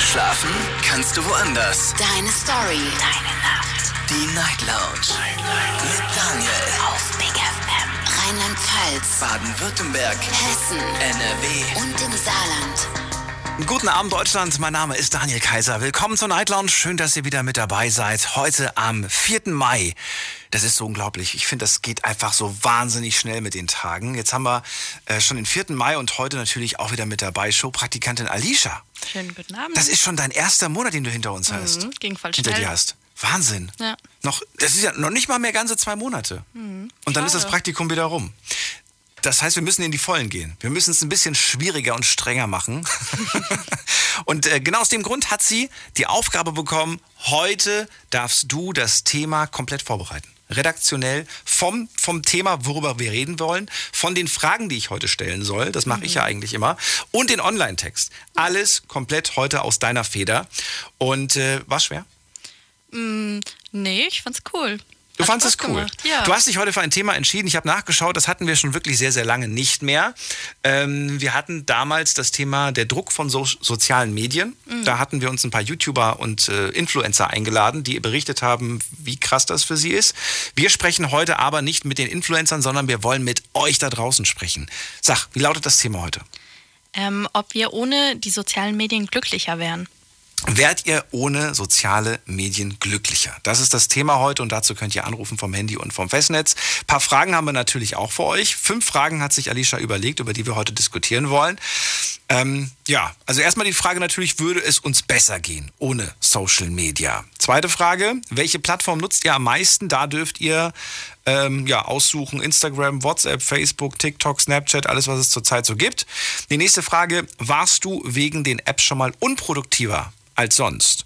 Schlafen kannst du woanders. Deine Story. Deine Nacht. Die Night Lounge. Mit Daniel. Auf Big FM. Rheinland-Pfalz. Baden-Württemberg. Hessen. NRW. Und im Saarland. Guten Abend Deutschland, mein Name ist Daniel Kaiser. Willkommen zur Night Lounge. Schön, dass ihr wieder mit dabei seid. Heute am 4. Mai. Das ist so unglaublich. Ich finde, das geht einfach so wahnsinnig schnell mit den Tagen. Jetzt haben wir äh, schon den 4. Mai und heute natürlich auch wieder mit dabei Showpraktikantin Alicia. Schönen guten Abend. Das ist schon dein erster Monat, den du hinter uns hast. Mhm, ging voll Hinter schnell. dir hast. Wahnsinn. Ja. Noch, das ist ja noch nicht mal mehr ganze zwei Monate. Und dann ist das. Praktikum wieder rum. Das heißt, wir müssen in die Vollen gehen. Wir müssen es ein bisschen schwieriger und strenger machen. und äh, genau aus dem Grund hat sie die Aufgabe bekommen, heute darfst du das Thema komplett vorbereiten. Redaktionell vom, vom Thema, worüber wir reden wollen, von den Fragen, die ich heute stellen soll, das mache ich ja eigentlich immer, und den Online-Text. Alles komplett heute aus deiner Feder. Und äh, war schwer? Nee, ich fand's cool. Du Hat fandest es cool. Ja. Du hast dich heute für ein Thema entschieden. Ich habe nachgeschaut, das hatten wir schon wirklich sehr, sehr lange nicht mehr. Ähm, wir hatten damals das Thema der Druck von so sozialen Medien. Mhm. Da hatten wir uns ein paar YouTuber und äh, Influencer eingeladen, die berichtet haben, wie krass das für sie ist. Wir sprechen heute aber nicht mit den Influencern, sondern wir wollen mit euch da draußen sprechen. Sag, wie lautet das Thema heute? ähm, ob wir ohne die sozialen Medien glücklicher wären. Werdet ihr ohne soziale Medien glücklicher? Das ist das Thema heute und dazu könnt ihr anrufen vom Handy und vom Festnetz. Ein paar Fragen haben wir natürlich auch für euch. Fünf Fragen hat sich Alicia überlegt, über die wir heute diskutieren wollen. Ähm, ja, also erstmal die Frage natürlich, würde es uns besser gehen ohne Social Media? Zweite Frage, welche Plattform nutzt ihr am meisten? Da dürft ihr ähm, ja, aussuchen, Instagram, WhatsApp, Facebook, TikTok, Snapchat, alles, was es zurzeit so gibt. Die nächste Frage, warst du wegen den Apps schon mal unproduktiver als sonst?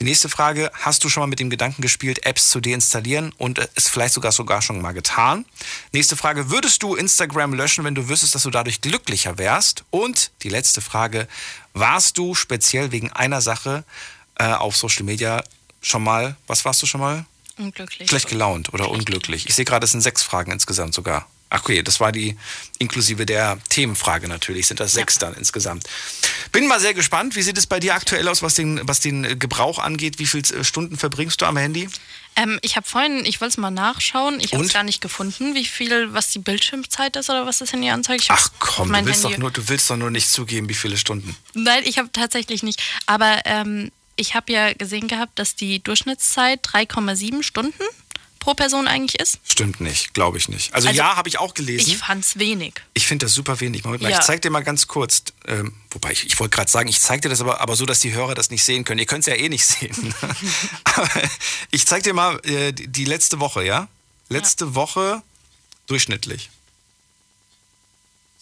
Die nächste Frage, hast du schon mal mit dem Gedanken gespielt, Apps zu deinstallieren und es vielleicht sogar sogar schon mal getan? Nächste Frage, würdest du Instagram löschen, wenn du wüsstest, dass du dadurch glücklicher wärst? Und die letzte Frage, warst du speziell wegen einer Sache äh, auf Social Media schon mal, was warst du schon mal? Unglücklich. Schlecht gelaunt oder unglücklich. Ich sehe gerade, es sind sechs Fragen insgesamt sogar. Ach okay, das war die inklusive der Themenfrage natürlich, sind das sechs dann insgesamt. Bin mal sehr gespannt, wie sieht es bei dir aktuell aus, was den, was den äh, Gebrauch angeht? Wie viele äh, Stunden verbringst du am Handy? Ähm, ich habe vorhin, ich wollte es mal nachschauen, ich habe es gar nicht gefunden, wie viel, was die Bildschirmzeit ist oder was das Handy anzeigt. Ach komm, du willst, doch nur, du willst doch nur nicht zugeben, wie viele Stunden. Nein, ich habe tatsächlich nicht. Aber ähm, ich habe ja gesehen gehabt, dass die Durchschnittszeit 3,7 Stunden pro Person eigentlich ist. Stimmt nicht, glaube ich nicht. Also, Also, ja, habe ich auch gelesen. Ich fand's wenig. Ich finde das super wenig. Moment mal, Ja. Ich zeig dir mal ganz kurz. Ähm, wobei, ich, ich wollte gerade sagen, ich zeig dir das aber, aber so, dass die Hörer das nicht sehen können. Ihr könnt es ja eh nicht sehen. aber ich zeig dir mal äh, die, die letzte Woche, ja? Letzte Woche durchschnittlich.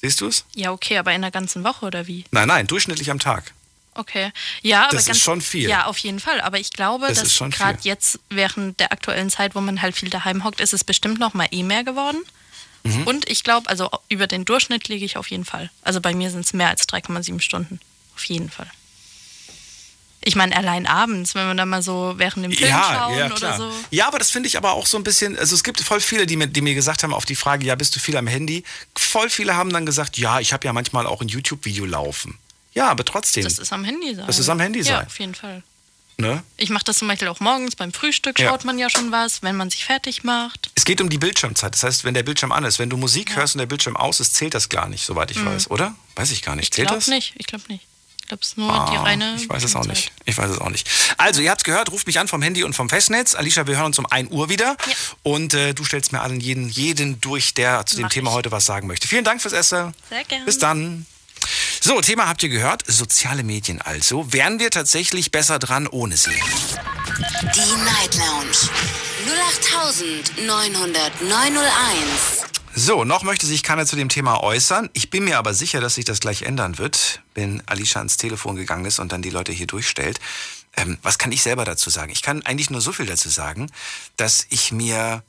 Siehst du es? Ja, okay, aber in der ganzen Woche oder wie? Nein, nein, durchschnittlich am Tag. Okay. Ja, aber Das ist ganz, schon viel. Ja, auf jeden Fall. Aber ich glaube, Das ist dass gerade jetzt während der aktuellen Zeit, wo man halt viel daheim hockt, ist es bestimmt noch mal eh mehr geworden. Mhm. Und ich glaube, also über den Durchschnitt liege ich auf jeden Fall. Also bei mir sind es mehr als 3,7 Stunden. Auf jeden Fall. Ich meine, allein abends, wenn wir dann mal so während dem Film schauen oder so. Ja, aber das finde ich aber auch so ein bisschen, also es gibt voll viele, die mir, die mir gesagt haben auf die Frage, ja, bist du viel am Handy? Voll viele haben dann gesagt, ja, ich habe ja manchmal auch ein YouTube-Video laufen. Ja, aber trotzdem. Das ist am Handy sein. Das ist am Handy Ja, sein. auf jeden Fall. ne? Ich mache das zum Beispiel auch morgens beim Frühstück, Ja. schaut man ja schon was, wenn man sich fertig macht. Es geht um die Bildschirmzeit. Das heißt, wenn der Bildschirm an ist, wenn du Musik hörst und der Bildschirm aus ist, zählt das gar nicht, soweit ich weiß, oder? Weiß ich gar nicht. Mhm. Ich Zählt glaube das? nicht. Ich glaube nicht. Ich glaube, es ist nur die Ah, reine. ich weiß es auch nicht. Ich weiß es auch nicht. Also, ihr habt gehört, ruft mich an vom Handy und vom Festnetz. Alicia, wir hören uns um 1 Uhr wieder. Ja. Und äh, du stellst mir allen jeden, jeden durch, der zu dem Mach Thema ich. heute was sagen möchte. Vielen Dank fürs Essen. Sehr gern. Bis dann. So, Thema habt ihr gehört. Soziale Medien also. Wären wir tatsächlich besser dran ohne sie? Die Night Lounge. 08901. So, noch möchte sich keiner zu dem Thema äußern. Ich bin mir aber sicher, dass sich das gleich ändern wird, wenn Alicia ans Telefon gegangen ist und dann die Leute hier durchstellt. Ähm, was kann ich selber dazu sagen? Ich kann eigentlich nur so viel dazu sagen, dass ich mir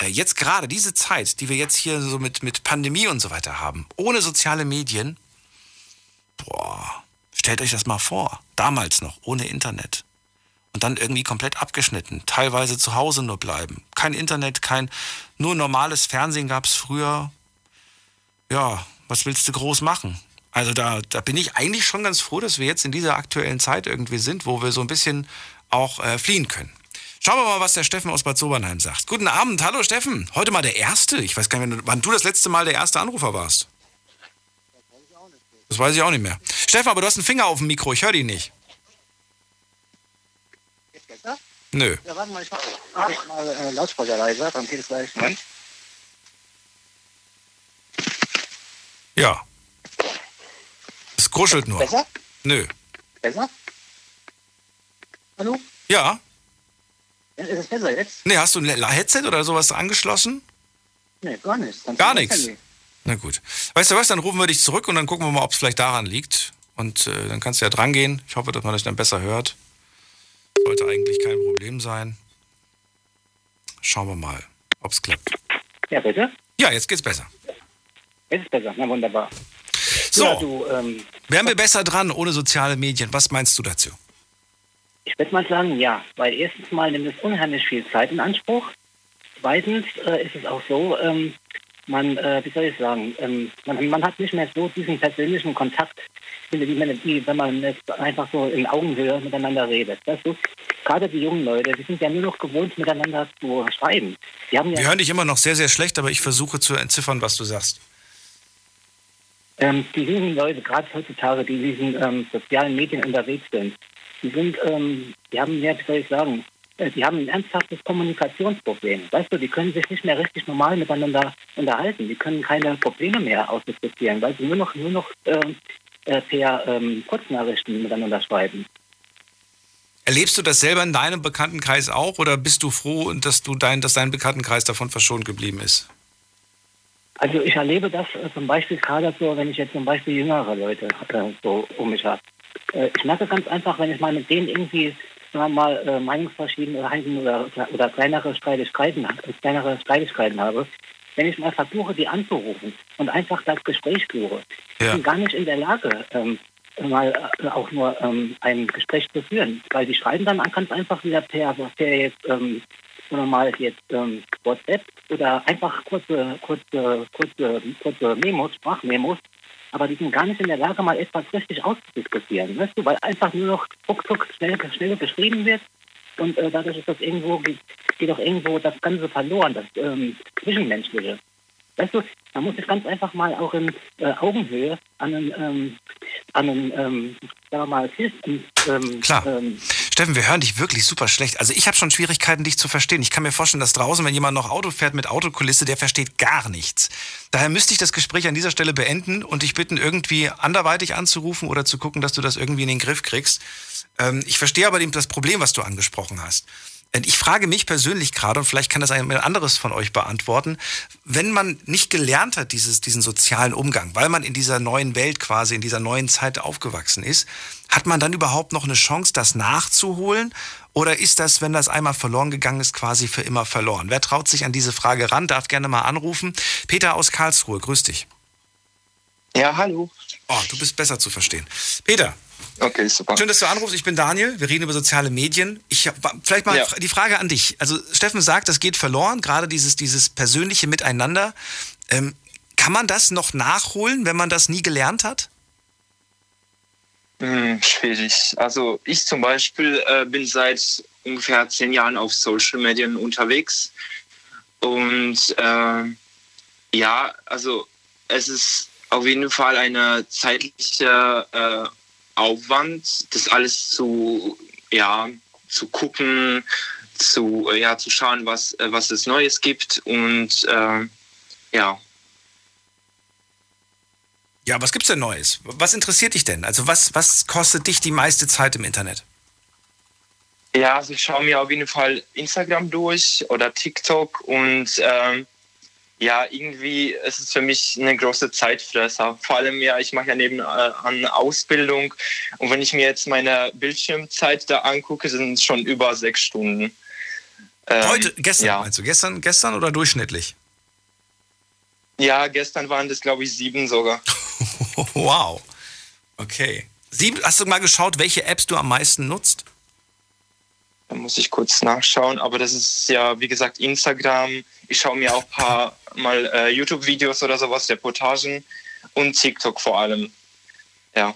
äh, jetzt gerade diese Zeit, die wir jetzt hier so mit, mit Pandemie und so weiter haben, ohne soziale Medien, boah, stellt euch das mal vor. Damals noch, ohne Internet. Und dann irgendwie komplett abgeschnitten. Teilweise zu Hause nur bleiben. Kein Internet, kein, nur normales Fernsehen gab's früher. Ja, was willst du groß machen? Also da, da bin ich eigentlich schon ganz froh, dass wir jetzt in dieser aktuellen Zeit irgendwie sind, wo wir so ein bisschen auch äh, fliehen können. Schauen wir mal, was der Steffen aus Bad Sobernheim sagt. Guten Abend, hallo Steffen. Heute mal der Erste. Ich weiß gar nicht wann du das letzte Mal der erste Anrufer warst. Das weiß ich auch nicht mehr. Steffen, aber du hast einen Finger auf dem Mikro, ich höre dich nicht. Jetzt besser? Nö. Ja, warte mal, ich mach, mach ich mal äh, Lautsprecher leiser, dann geht es gleich. Moment. Ja. Es kuschelt nur. Besser? Nö. Besser? Hallo? Ja. Ist es besser jetzt? Nee, hast du ein Headset oder sowas angeschlossen? Nee, gar nichts. Dann Gar nichts. Na gut. Weißt du was, dann rufen wir dich zurück und dann gucken wir mal, ob es vielleicht daran liegt. Und äh, dann kannst du ja dran gehen. Ich hoffe, dass man dich dann besser hört. Sollte eigentlich kein Problem sein. Schauen wir mal, ob es klappt. Ja, bitte? Ja, jetzt geht's besser. Jetzt ist besser. Na wunderbar. So, Ja, du, ähm, wären wir besser dran ohne soziale Medien? Was meinst du dazu? ich würde mal sagen, ja. Weil erstens mal nimmt es unheimlich viel Zeit in Anspruch. Zweitens äh, ist es auch so, ähm, man, äh, wie soll ich sagen, ähm, man, man hat nicht mehr so diesen persönlichen Kontakt, wie, wenn man jetzt einfach so in Augenhöhe miteinander redet. Weißt du? Gerade die jungen Leute, die sind ja nur noch gewohnt, miteinander zu schreiben. Ja Wir hören dich immer noch sehr, sehr schlecht, aber ich versuche zu entziffern, was du sagst. Ähm, die jungen Leute, gerade heutzutage, die in diesen ähm, sozialen Medien unterwegs sind, die sind, ähm, die haben, ja, wie soll ich sagen, die haben ein ernsthaftes Kommunikationsproblem. Weißt du, die können sich nicht mehr richtig normal miteinander unterhalten. Die können keine Probleme mehr ausdiskutieren, weil sie nur noch, nur noch ähm, äh, per ähm, Kurznachrichten miteinander schreiben. Erlebst du das selber in deinem Bekanntenkreis auch oder bist du froh, dass, du dein, dass dein Bekanntenkreis davon verschont geblieben ist? Also ich erlebe das äh, zum Beispiel gerade so, wenn ich jetzt zum Beispiel jüngere Leute äh, so um mich habe. Äh, ich merke ganz einfach, wenn ich mal mit denen irgendwie wir mal äh, Meinungsverschiedenheiten oder, oder kleinere Streitigkeiten, äh, kleinere Streitigkeiten habe, wenn ich mal versuche, die anzurufen und einfach das Gespräch führe, Ja. bin gar nicht in der Lage, ähm, mal äh, auch nur ähm, ein Gespräch zu führen, weil die schreiben dann ganz einfach wieder per, per jetzt, ähm, mal jetzt ähm, WhatsApp oder einfach kurze, kurze, kurze, kurze Memos, Sprachmemos, aber die sind gar nicht in der Lage, mal etwas richtig auszudiskutieren, weißt du, weil einfach nur noch ruckzuck schnell, schnell geschrieben wird und äh, dadurch ist das irgendwo, geht, geht auch irgendwo das Ganze verloren, das ähm, Zwischenmenschliche. Weißt du, man muss sich ganz einfach mal auch in äh, Augenhöhe an einen, ähm, an einen ähm, sagen wir mal, ähm, Klar. ähm, Steffen, wir hören dich wirklich super schlecht. Also ich habe schon Schwierigkeiten, dich zu verstehen. Ich kann mir vorstellen, dass draußen, wenn jemand noch Auto fährt mit Autokulisse, der versteht gar nichts. Daher müsste ich das Gespräch an dieser Stelle beenden und dich bitten, irgendwie anderweitig anzurufen oder zu gucken, dass du das irgendwie in den Griff kriegst. Ähm, ich verstehe aber das Problem, was du angesprochen hast. Und ich frage mich persönlich gerade, und vielleicht kann das ein anderes von euch beantworten, wenn man nicht gelernt hat, dieses, diesen sozialen Umgang, weil man in dieser neuen Welt quasi, in dieser neuen Zeit aufgewachsen ist, hat man dann überhaupt noch eine Chance, das nachzuholen? Oder ist das, wenn das einmal verloren gegangen ist, quasi für immer verloren? Wer traut sich an diese Frage ran? Darf gerne mal anrufen. Peter aus Karlsruhe, grüß dich. Ja, hallo. Oh, du bist besser zu verstehen. Peter, Okay, super. Schön, dass du anrufst. Ich bin Daniel. Wir reden über soziale Medien. Ich vielleicht mal Ja. die Frage an dich. Also Steffen sagt, das geht verloren, gerade dieses, dieses persönliche Miteinander. Ähm, kann man das noch nachholen, wenn man das nie gelernt hat? Hm, schwierig. Also ich zum Beispiel äh, bin seit ungefähr zehn Jahren auf Social Medien unterwegs. Und äh, ja, also es ist auf jeden Fall eine zeitliche äh, Aufwand, das alles zu, ja, zu gucken, zu, äh, ja, zu schauen, was, äh, was es Neues gibt. Und äh, ja, Ja, was gibt's denn Neues? Was interessiert dich denn? Also was, was kostet dich die meiste Zeit im Internet? Ja, also ich schaue mir auf jeden Fall Instagram durch oder TikTok und ähm, ja, irgendwie ist es für mich eine große Zeitfresser. Vor allem ja, ich mache ja neben äh, an Ausbildung und wenn ich mir jetzt meine Bildschirmzeit da angucke, sind es schon über sechs Stunden. Ähm, Heute, gestern ja. meinst du? Gestern, gestern oder durchschnittlich? Ja, gestern waren das glaube ich sieben sogar. Wow. Okay. Sieben, hast du mal geschaut, welche Apps du am meisten nutzt? Da muss ich kurz nachschauen, aber das ist ja, wie gesagt, Instagram. Ich schaue mir auch ein paar Mal äh, YouTube-Videos oder sowas, Reportagen und TikTok vor allem. ja.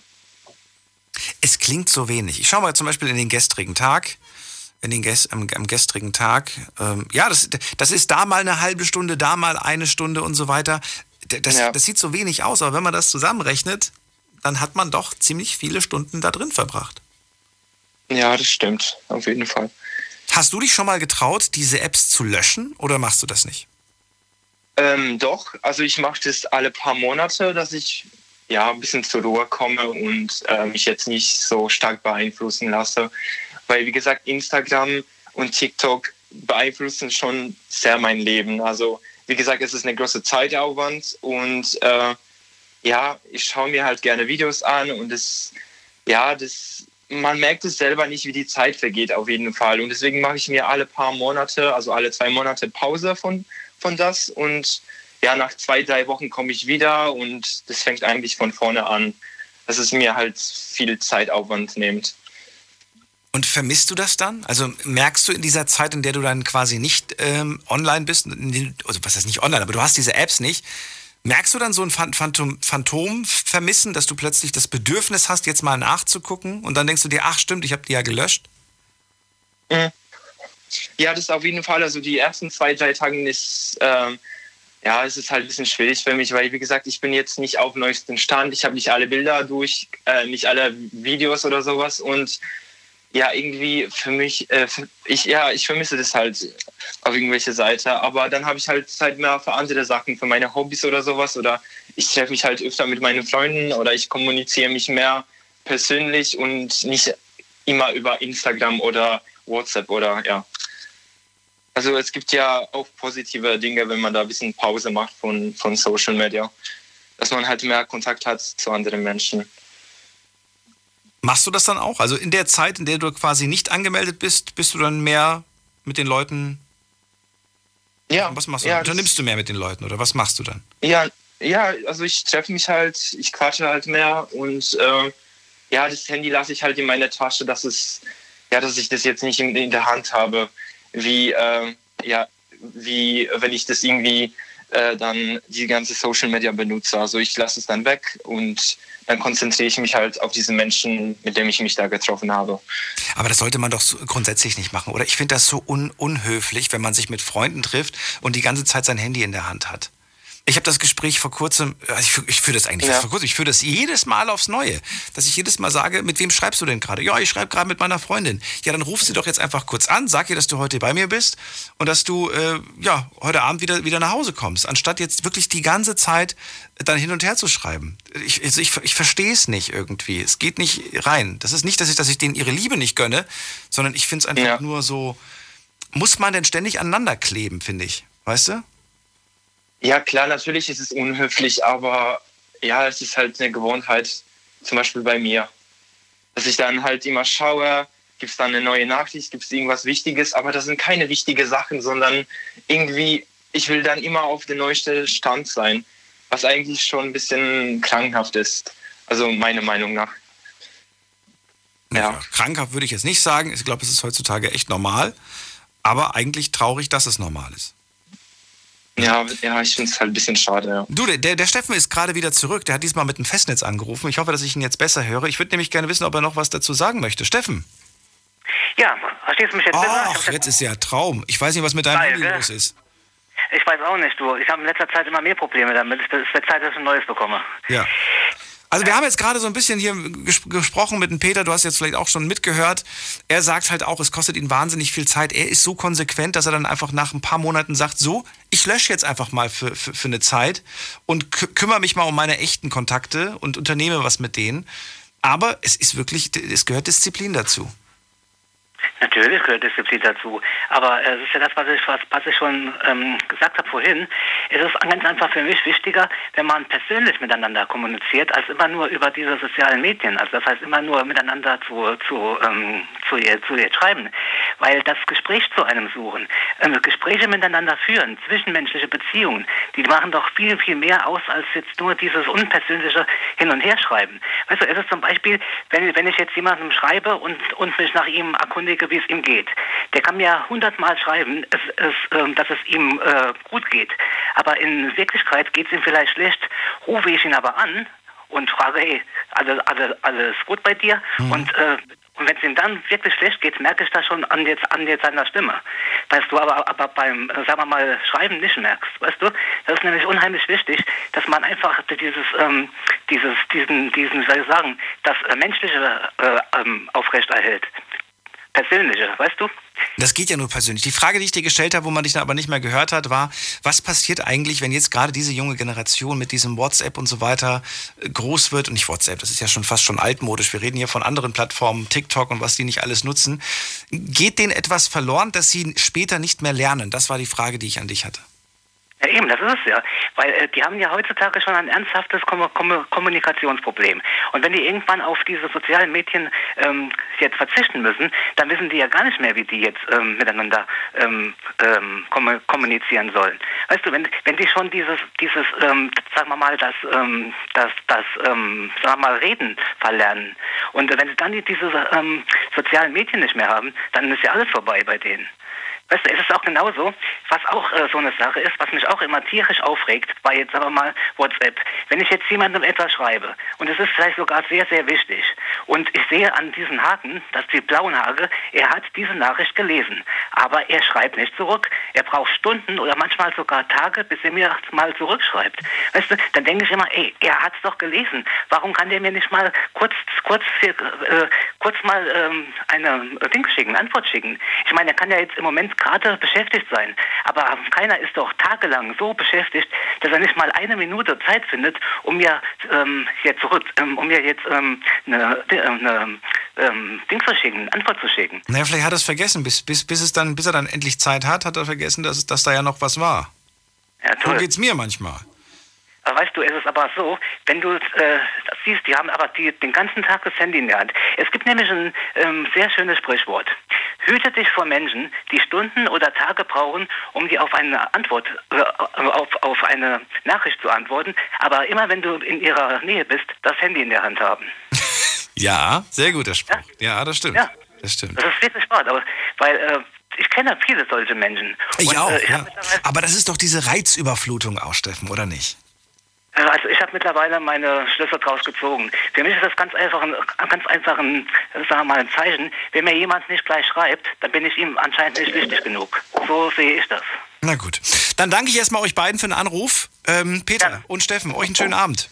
Es klingt so wenig. Ich schaue mal zum Beispiel in den gestrigen Tag. In den Gest, am, am gestrigen Tag. Ähm, ja, das, das ist da mal eine halbe Stunde, da mal eine Stunde und so weiter. Das, ja. das sieht so wenig aus, aber wenn man das zusammenrechnet, dann hat man doch ziemlich viele Stunden da drin verbracht. Ja, das stimmt, auf jeden Fall. Hast du dich schon mal getraut, diese Apps zu löschen oder machst du das nicht? Ähm, doch, also ich mache das alle paar Monate, dass ich ja ein bisschen zur Ruhe komme und äh, mich jetzt nicht so stark beeinflussen lasse. Weil, wie gesagt, Instagram und TikTok beeinflussen schon sehr mein Leben. Also, wie gesagt, es ist eine große Zeitaufwand und äh, ja, ich schaue mir halt gerne Videos an und das, ja, das, man merkt es selber nicht, wie die Zeit vergeht auf jeden Fall. Und deswegen mache ich mir alle paar Monate, also alle zwei Monate Pause von, von das und ja, nach zwei, drei Wochen komme ich wieder und das fängt eigentlich von vorne an, dass es mir halt viel Zeitaufwand nimmt. Und vermisst du das dann? Also merkst du in dieser Zeit, in der du dann quasi nicht ähm, online bist, also was heißt nicht online, aber du hast diese Apps nicht, merkst du dann so ein Phantom, Phantom vermissen, dass du plötzlich das Bedürfnis hast, jetzt mal nachzugucken und dann denkst du dir, ach stimmt, ich habe die ja gelöscht? Mhm. Ja, das ist auf jeden Fall, also die ersten zwei, drei Tage ist, ähm, ja, es ist halt ein bisschen schwierig für mich, weil wie gesagt, ich bin jetzt nicht auf neuesten Stand, ich habe nicht alle Bilder durch, äh, nicht alle Videos oder sowas und ja, irgendwie für mich, äh, für, ich, ja, ich vermisse das halt auf irgendwelche Seite. Aber dann habe ich halt Zeit mehr für andere Sachen, für meine Hobbys oder sowas. Oder ich treffe mich halt öfter mit meinen Freunden oder ich kommuniziere mich mehr persönlich und nicht immer über Instagram oder WhatsApp oder ja. Also es gibt ja auch positive Dinge, wenn man da ein bisschen Pause macht von, von Social Media. Dass man halt mehr Kontakt hat zu anderen Menschen. Machst du das dann auch? Also in der Zeit, in der du quasi nicht angemeldet bist, bist du dann mehr mit den Leuten? Ja. Was machst du? Ja, Unternimmst du mehr mit den Leuten oder was machst du dann? Ja, ja, also ich treffe mich halt, ich quatsche halt mehr und äh, ja, das Handy lasse ich halt in meiner Tasche, dass es, ja, dass ich das jetzt nicht in, in der Hand habe, wie, äh, ja, wie wenn ich das irgendwie äh, dann die ganze Social Media benutze. Also ich lasse es dann weg und dann konzentriere ich mich halt auf diese Menschen, mit denen ich mich da getroffen habe. Aber das sollte man doch grundsätzlich nicht machen, oder? Ich finde das so un unhöflich, wenn man sich mit Freunden trifft und die ganze Zeit sein Handy in der Hand hat. Ich habe das Gespräch vor kurzem, also ich, führe, ich führe das eigentlich ja. vor kurzem, ich führe das jedes Mal aufs Neue, dass ich jedes Mal sage, mit wem schreibst du denn gerade? Ja, ich schreibe gerade mit meiner Freundin. Ja, dann ruf sie doch jetzt einfach kurz an, sag ihr, dass du heute bei mir bist und dass du äh, ja heute Abend wieder wieder nach Hause kommst, anstatt jetzt wirklich die ganze Zeit dann hin und her zu schreiben. Ich, also ich, ich verstehe es nicht irgendwie. Es geht nicht rein. Das ist nicht, dass ich, dass ich denen ihre Liebe nicht gönne, sondern ich finde es einfach ja. nur so. Muss man denn ständig aneinander kleben, finde ich. Weißt du? Ja, klar, natürlich ist es unhöflich, aber ja, es ist halt eine Gewohnheit, zum Beispiel bei mir. Dass ich dann halt immer schaue, gibt es da eine neue Nachricht, gibt es irgendwas Wichtiges, aber das sind keine wichtigen Sachen, sondern irgendwie, ich will dann immer auf den neuesten Stand sein, was eigentlich schon ein bisschen krankhaft ist. Also meiner Meinung nach. Ja. ja krankhaft würde ich jetzt nicht sagen. Ich glaube, es ist heutzutage echt normal, aber eigentlich traurig, dass es normal ist. Ja, ja ich finde es halt ein bisschen schade. Ja. Du, der, der Steffen ist gerade wieder zurück. Der hat diesmal mit dem Festnetz angerufen. Ich hoffe, dass ich ihn jetzt besser höre. Ich würde nämlich gerne wissen, ob er noch was dazu sagen möchte. Steffen. Ja, verstehst du mich jetzt besser? Ach, jetzt ist ja Traum. Ich weiß nicht, was mit deinem Handy los ist. Ich weiß auch nicht, du. Ich habe in letzter Zeit immer mehr Probleme damit. Es wird Zeit, dass ich ein neues bekomme. Ja. Also wir haben jetzt gerade so ein bisschen hier ges gesprochen mit dem Peter, du hast jetzt vielleicht auch schon mitgehört. Er sagt halt auch, es kostet ihn wahnsinnig viel Zeit. Er ist so konsequent, dass er dann einfach nach ein paar Monaten sagt, so, ich lösche jetzt einfach mal für, für, für eine Zeit und kümmere mich mal um meine echten Kontakte und unternehme was mit denen. Aber es ist wirklich, es gehört Disziplin dazu. Natürlich gehört Disziplin dazu. Aber äh, es ist ja das, was ich, was, was ich schon ähm, gesagt habe vorhin. Es ist ganz einfach für mich wichtiger, wenn man persönlich miteinander kommuniziert, als immer nur über diese sozialen Medien. Also das heißt immer nur miteinander zu, zu, ähm, zu, ihr, zu ihr schreiben. Weil das Gespräch zu einem suchen, ähm, Gespräche miteinander führen, zwischenmenschliche Beziehungen, die machen doch viel, viel mehr aus als jetzt nur dieses unpersönliche Hin- und Herschreiben. Weißt du, es ist zum Beispiel, wenn, wenn ich jetzt jemandem schreibe und, und mich nach ihm erkundige, wie es ihm geht. Der kann mir hundertmal schreiben, es, es, äh, dass es ihm äh, gut geht. Aber in Wirklichkeit geht es ihm vielleicht schlecht. Rufe ich ihn aber an und frage, hey, alles, alles, alles gut bei dir? Mhm. Und äh, und wenn es ihm dann wirklich schlecht geht, merke ich das schon an jetzt an jetzt seiner Stimme. Weißt du, aber, aber beim, sagen wir mal, Schreiben nicht merkst. Weißt du? Das ist nämlich unheimlich wichtig, dass man einfach dieses, ähm, dieses, diesen, diesen, soll ich sagen, das äh, Menschliche äh, ähm, aufrechterhält. Persönliche, weißt du? Das geht ja nur persönlich. Die Frage, die ich dir gestellt habe, wo man dich dann aber nicht mehr gehört hat, war, was passiert eigentlich, wenn jetzt gerade diese junge Generation mit diesem WhatsApp und so weiter äh, groß wird? Und nicht WhatsApp, das ist ja schon fast schon altmodisch. Wir reden hier von anderen Plattformen, TikTok und was die nicht alles nutzen. Geht denen etwas verloren, dass sie später nicht mehr lernen? Das war die Frage, die ich an dich hatte. Ja, eben, das ist es ja. Weil äh, die haben ja heutzutage schon ein ernsthaftes Kom Kom Kommunikationsproblem. Und wenn die irgendwann auf diese sozialen Medien ähm, jetzt verzichten müssen, dann wissen die ja gar nicht mehr, wie die jetzt ähm, miteinander ähm, ähm kom kommunizieren sollen. Weißt du, wenn, wenn die schon dieses, dieses ähm, sagen wir mal, das, ähm, das, das ähm, sagen wir mal, Reden verlernen und wenn sie dann diese ähm, sozialen Medien nicht mehr haben, dann ist ja alles vorbei bei denen. Weißt du, es ist auch genauso, was auch äh, so eine Sache ist, was mich auch immer tierisch aufregt, bei jetzt sagen mal WhatsApp. Wenn ich jetzt jemandem etwas schreibe und es ist vielleicht sogar sehr, sehr wichtig und ich sehe an diesen Haken, dass die blauen Haken, er hat diese Nachricht gelesen, aber er schreibt nicht zurück. Er braucht Stunden oder manchmal sogar Tage, bis er mir mal zurückschreibt. Weißt du, dann denke ich immer, ey, er hat es doch gelesen. Warum kann der mir nicht mal kurz, kurz, äh, kurz mal ähm, eine Ding schicken, Antwort schicken? Ich meine, er kann ja jetzt im Moment gerade beschäftigt sein. Aber keiner ist doch tagelang so beschäftigt, dass er nicht mal eine Minute Zeit findet, um mir ähm, jetzt zurück, ähm, um mir jetzt ähm, eine, eine ähm, Ding zu schicken, eine Antwort zu schicken. Naja, vielleicht hat er es vergessen, bis, bis, bis, es dann, bis er dann endlich Zeit hat, hat er vergessen, dass, dass da ja noch was war. Ja, toll. So geht's mir manchmal. Aber weißt du, es ist aber so, wenn du äh, siehst, die haben aber die, den ganzen Tag das Handy in der Hand. Es gibt nämlich ein ähm, sehr schönes Sprichwort. Hüte dich vor Menschen, die Stunden oder Tage brauchen, um dir auf eine Antwort, äh, auf, auf eine Nachricht zu antworten, aber immer wenn du in ihrer Nähe bist, das Handy in der Hand haben. ja, sehr guter Spruch. Ja, ja das stimmt. Ja. Das stimmt. Das ist wirklich wahr, aber, weil äh, ich kenne viele solche Menschen. Ich Und, auch, äh, ich ja. Aber das ist doch diese Reizüberflutung auch, Steffen, oder nicht? Also ich habe mittlerweile meine Schlüsse draus gezogen. Für mich ist das ganz einfach ein, ganz einfach ein, sagen wir mal, ein Zeichen. Wenn mir jemand nicht gleich schreibt, dann bin ich ihm anscheinend nicht wichtig genug. So sehe ich das. Na gut. Dann danke ich erstmal euch beiden für den Anruf. Ähm, Peter ja. und Steffen, euch einen schönen Abend.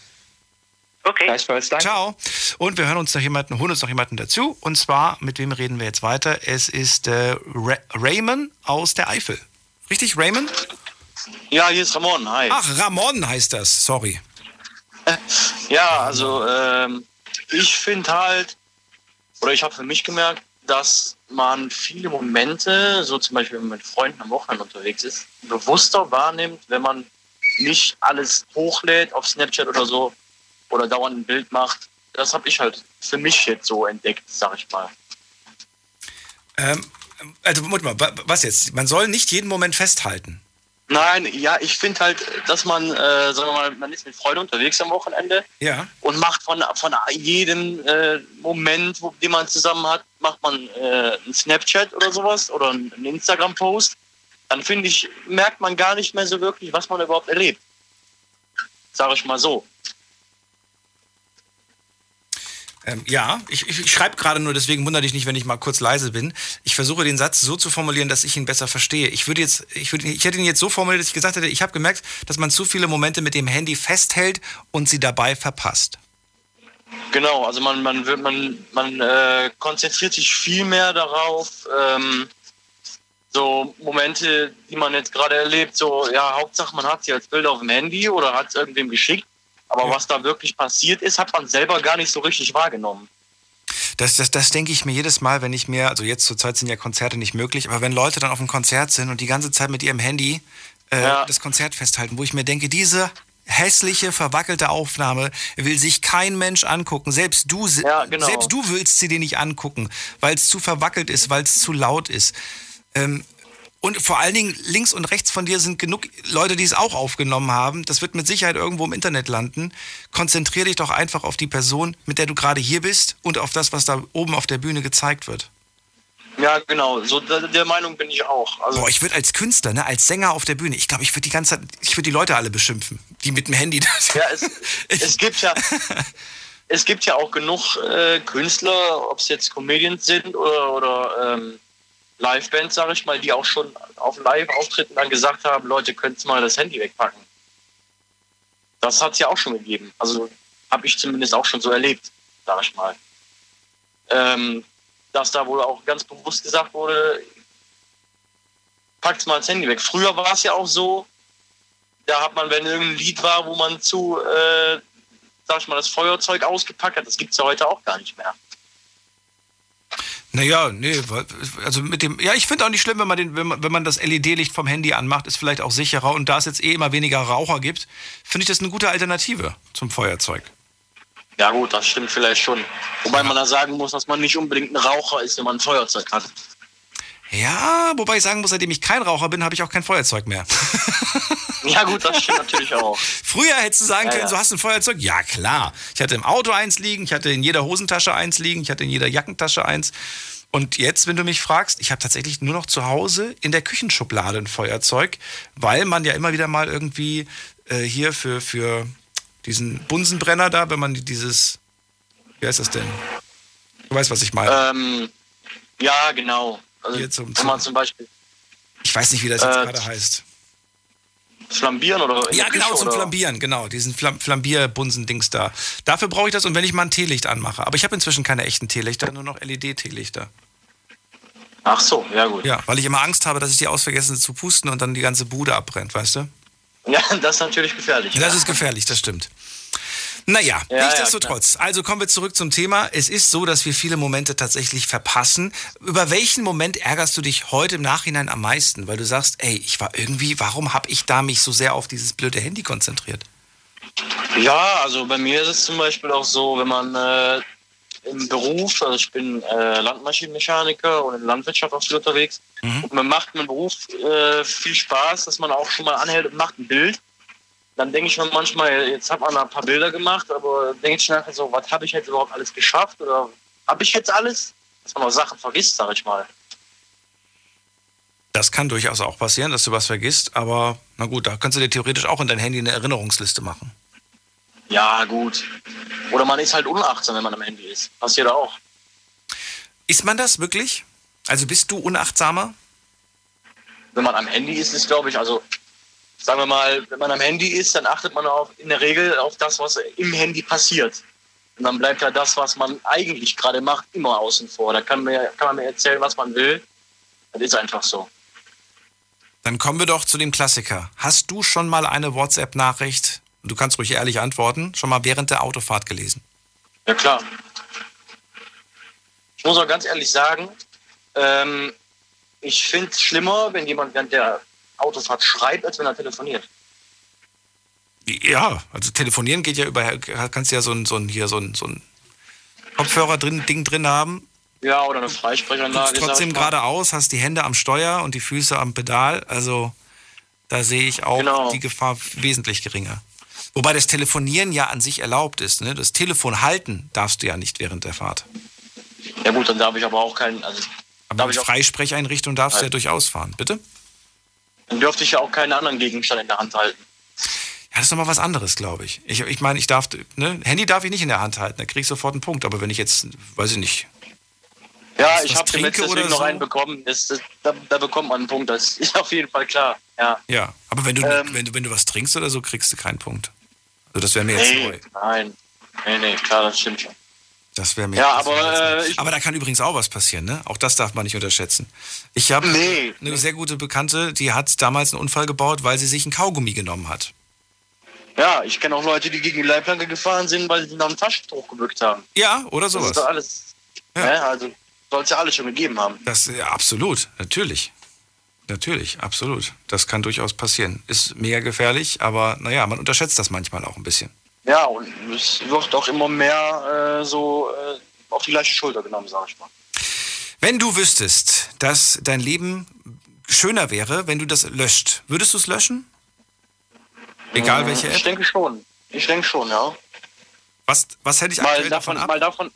Okay. Gleichfalls, danke. Ciao. Und wir hören uns noch jemanden, holen uns noch jemanden dazu. Und zwar, mit wem reden wir jetzt weiter? Es ist äh, Raymond aus der Eifel. Richtig, Raymond? Ja, hier ist Ramon. Hi. Ach, Ramon heißt das. Sorry. Ja, also ähm, ich finde halt, oder ich habe für mich gemerkt, dass man viele Momente, so zum Beispiel wenn man mit Freunden am Wochenende unterwegs ist, bewusster wahrnimmt, wenn man nicht alles hochlädt auf Snapchat oder so oder dauernd ein Bild macht. Das habe ich halt für mich jetzt so entdeckt, sag ich mal. Ähm, also, mal, was jetzt? Man soll nicht jeden Moment festhalten. Nein, ja, ich finde halt, dass man, äh, sagen wir mal, man ist mit Freude unterwegs am Wochenende ja. und macht von, von jedem äh, Moment, wo, den man zusammen hat, macht man äh, einen Snapchat oder sowas oder einen Instagram-Post. Dann finde ich, merkt man gar nicht mehr so wirklich, was man überhaupt erlebt. Sage ich mal so. Ähm, ja, ich, ich schreibe gerade nur, deswegen wundere dich nicht, wenn ich mal kurz leise bin. Ich versuche den Satz so zu formulieren, dass ich ihn besser verstehe. Ich würde jetzt, ich, würde, ich hätte ihn jetzt so formuliert, dass ich gesagt hätte, ich habe gemerkt, dass man zu viele Momente mit dem Handy festhält und sie dabei verpasst. Genau, also man, man, wird, man, man äh, konzentriert sich viel mehr darauf, ähm, so Momente, die man jetzt gerade erlebt, so, ja, Hauptsache man hat sie als Bild auf dem Handy oder hat es irgendwem geschickt aber ja. was da wirklich passiert ist, hat man selber gar nicht so richtig wahrgenommen. Das, das, das denke ich mir jedes Mal, wenn ich mir, also jetzt zur Zeit sind ja Konzerte nicht möglich, aber wenn Leute dann auf einem Konzert sind und die ganze Zeit mit ihrem Handy äh, ja. das Konzert festhalten, wo ich mir denke, diese hässliche, verwackelte Aufnahme will sich kein Mensch angucken. Selbst du, ja, genau. selbst du willst sie dir nicht angucken, weil es zu verwackelt ist, weil es zu laut ist. Ähm, und vor allen Dingen links und rechts von dir sind genug Leute, die es auch aufgenommen haben. Das wird mit Sicherheit irgendwo im Internet landen. Konzentrier dich doch einfach auf die Person, mit der du gerade hier bist und auf das, was da oben auf der Bühne gezeigt wird. Ja, genau. So der, der Meinung bin ich auch. Also Boah, ich würde als Künstler, ne, als Sänger auf der Bühne, ich glaube, ich würde die ganze Zeit, ich würde die Leute alle beschimpfen, die mit dem Handy das. Ja, es, es gibt ja. Es gibt ja auch genug äh, Künstler, ob es jetzt Comedians sind oder, oder ähm, Livebands, sage ich mal, die auch schon auf Live-Auftritten dann gesagt haben, Leute, könnt mal das Handy wegpacken. Das hat es ja auch schon gegeben. Also habe ich zumindest auch schon so erlebt, sage ich mal. Ähm, dass da wohl auch ganz bewusst gesagt wurde, packt mal das Handy weg. Früher war es ja auch so, da hat man, wenn irgendein Lied war, wo man zu, äh, sag ich mal, das Feuerzeug ausgepackt hat, das gibt es ja heute auch gar nicht mehr. Naja, nee, also mit dem, ja, ich finde auch nicht schlimm, wenn man, den, wenn man, wenn man das LED-Licht vom Handy anmacht, ist vielleicht auch sicherer. Und da es jetzt eh immer weniger Raucher gibt, finde ich das eine gute Alternative zum Feuerzeug. Ja gut, das stimmt vielleicht schon. Wobei man da sagen muss, dass man nicht unbedingt ein Raucher ist, wenn man ein Feuerzeug hat. Ja, wobei ich sagen muss, seitdem ich kein Raucher bin, habe ich auch kein Feuerzeug mehr. ja gut, das stimmt natürlich auch. Früher hättest du sagen ja, können, ja. so hast du ein Feuerzeug? Ja klar. Ich hatte im Auto eins liegen, ich hatte in jeder Hosentasche eins liegen, ich hatte in jeder Jackentasche eins. Und jetzt, wenn du mich fragst, ich habe tatsächlich nur noch zu Hause in der Küchenschublade ein Feuerzeug, weil man ja immer wieder mal irgendwie äh, hier für, für diesen Bunsenbrenner da, wenn man dieses, wie heißt das denn? Du weißt, was ich meine. Ähm, ja, genau. Also, Hier zum, wenn man zum Beispiel. Ich weiß nicht, wie das jetzt äh, gerade heißt. Flambieren oder? Ja, genau, zum oder? Flambieren, genau. Diesen Flam Flambier-Bunsen-Dings da. Dafür brauche ich das und wenn ich mal ein Teelicht anmache. Aber ich habe inzwischen keine echten Teelichter, nur noch LED-Teelichter. Ach so, ja gut. Ja, weil ich immer Angst habe, dass ich die ausvergessen zu pusten und dann die ganze Bude abbrennt, weißt du? Ja, das ist natürlich gefährlich. Das ja. ist gefährlich, das stimmt. Naja, ja, nichtsdestotrotz. Ja, also kommen wir zurück zum Thema. Es ist so, dass wir viele Momente tatsächlich verpassen. Über welchen Moment ärgerst du dich heute im Nachhinein am meisten? Weil du sagst, ey, ich war irgendwie, warum habe ich da mich so sehr auf dieses blöde Handy konzentriert? Ja, also bei mir ist es zum Beispiel auch so, wenn man äh, im Beruf, also ich bin äh, Landmaschinenmechaniker und in der Landwirtschaft auch viel unterwegs. Mhm. Und man macht im Beruf äh, viel Spaß, dass man auch schon mal anhält und macht ein Bild. Dann denke ich mir manchmal, jetzt hat man ein paar Bilder gemacht, aber denke ich nachher so, was habe ich jetzt überhaupt alles geschafft? Oder habe ich jetzt alles? Dass man auch Sachen vergisst, sage ich mal. Das kann durchaus auch passieren, dass du was vergisst, aber na gut, da kannst du dir theoretisch auch in dein Handy eine Erinnerungsliste machen. Ja, gut. Oder man ist halt unachtsam, wenn man am Handy ist. Passiert auch. Ist man das wirklich? Also bist du unachtsamer? Wenn man am Handy ist, ist glaube ich, also sagen wir mal, wenn man am Handy ist, dann achtet man auch in der Regel auf das, was im Handy passiert. Und dann bleibt ja das, was man eigentlich gerade macht, immer außen vor. Da kann man, kann man mir erzählen, was man will. Das ist einfach so. Dann kommen wir doch zu dem Klassiker. Hast du schon mal eine WhatsApp-Nachricht du kannst ruhig ehrlich antworten, schon mal während der Autofahrt gelesen? Ja, klar. Ich muss auch ganz ehrlich sagen, ähm, ich finde es schlimmer, wenn jemand während der Autofahrt schreibt, als wenn er telefoniert. Ja, also telefonieren geht ja über, kannst ja so ein, so ein, hier so ein, so ein Kopfhörer drin, Ding drin haben. Ja, oder eine Freisprechanlage. Du trotzdem geradeaus, hast die Hände am Steuer und die Füße am Pedal. Also da sehe ich auch genau. die Gefahr wesentlich geringer. Wobei das Telefonieren ja an sich erlaubt ist. Ne? Das Telefon halten darfst du ja nicht während der Fahrt. Ja gut, dann darf ich aber auch keinen. Also, aber mit Freisprecheinrichtung darfst du ja durchaus fahren, bitte? Dann dürfte ich ja auch keinen anderen Gegenstand in der Hand halten. Ja, das ist nochmal was anderes, glaube ich. ich. Ich meine, ich darf, ne? Handy darf ich nicht in der Hand halten, da kriege ich sofort einen Punkt. Aber wenn ich jetzt, weiß ich nicht. Ja, ich habe jetzt deswegen noch so. einen bekommen. Das, das, da, da, bekommt man einen Punkt, das ist auf jeden Fall klar. Ja, ja aber wenn du, ähm, wenn, du, wenn du was trinkst oder so, kriegst du keinen Punkt. Also das wäre mir jetzt nee, neu. Nein, nee, nee, klar, das stimmt schon. Das wäre mir. Ja, aber, äh, aber da kann übrigens auch was passieren, ne? Auch das darf man nicht unterschätzen. Ich habe nee, eine nee. sehr gute Bekannte, die hat damals einen Unfall gebaut, weil sie sich ein Kaugummi genommen hat. Ja, ich kenne auch Leute, die gegen die Leitplanke gefahren sind, weil sie nach einem Taschentuch gebückt haben. Ja, oder sowas. Das ist doch alles. Ja. Ne? Also soll es ja alles schon gegeben haben. Das ja, absolut, natürlich. Natürlich, absolut. Das kann durchaus passieren. Ist mega gefährlich, aber naja, man unterschätzt das manchmal auch ein bisschen. Ja, und es wird auch immer mehr äh, so äh, auf die gleiche Schulter genommen, sag ich mal. Wenn du wüsstest, dass dein Leben schöner wäre, wenn du das löscht, würdest du es löschen? Egal welche App? Ich denke schon. Ich denke schon, ja. Was, was hätte ich mal davon, davon ab? Mal davon,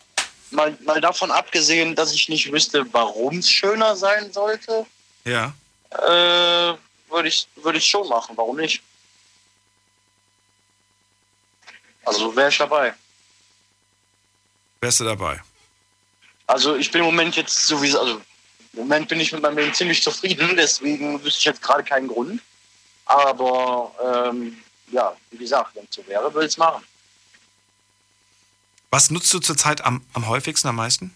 mal, mal davon abgesehen, dass ich nicht wüsste, warum es schöner sein sollte, ja. äh, würde ich würde ich schon machen. Warum nicht? Also wäre ich dabei. Wärst du dabei? Also ich bin im Moment jetzt sowieso, also im Moment bin ich mit meinem Leben ziemlich zufrieden, deswegen wüsste ich jetzt gerade keinen Grund. Aber ähm, ja, wie gesagt, wenn es so wäre, würde ich es machen. Was nutzt du zurzeit am, am häufigsten, am meisten?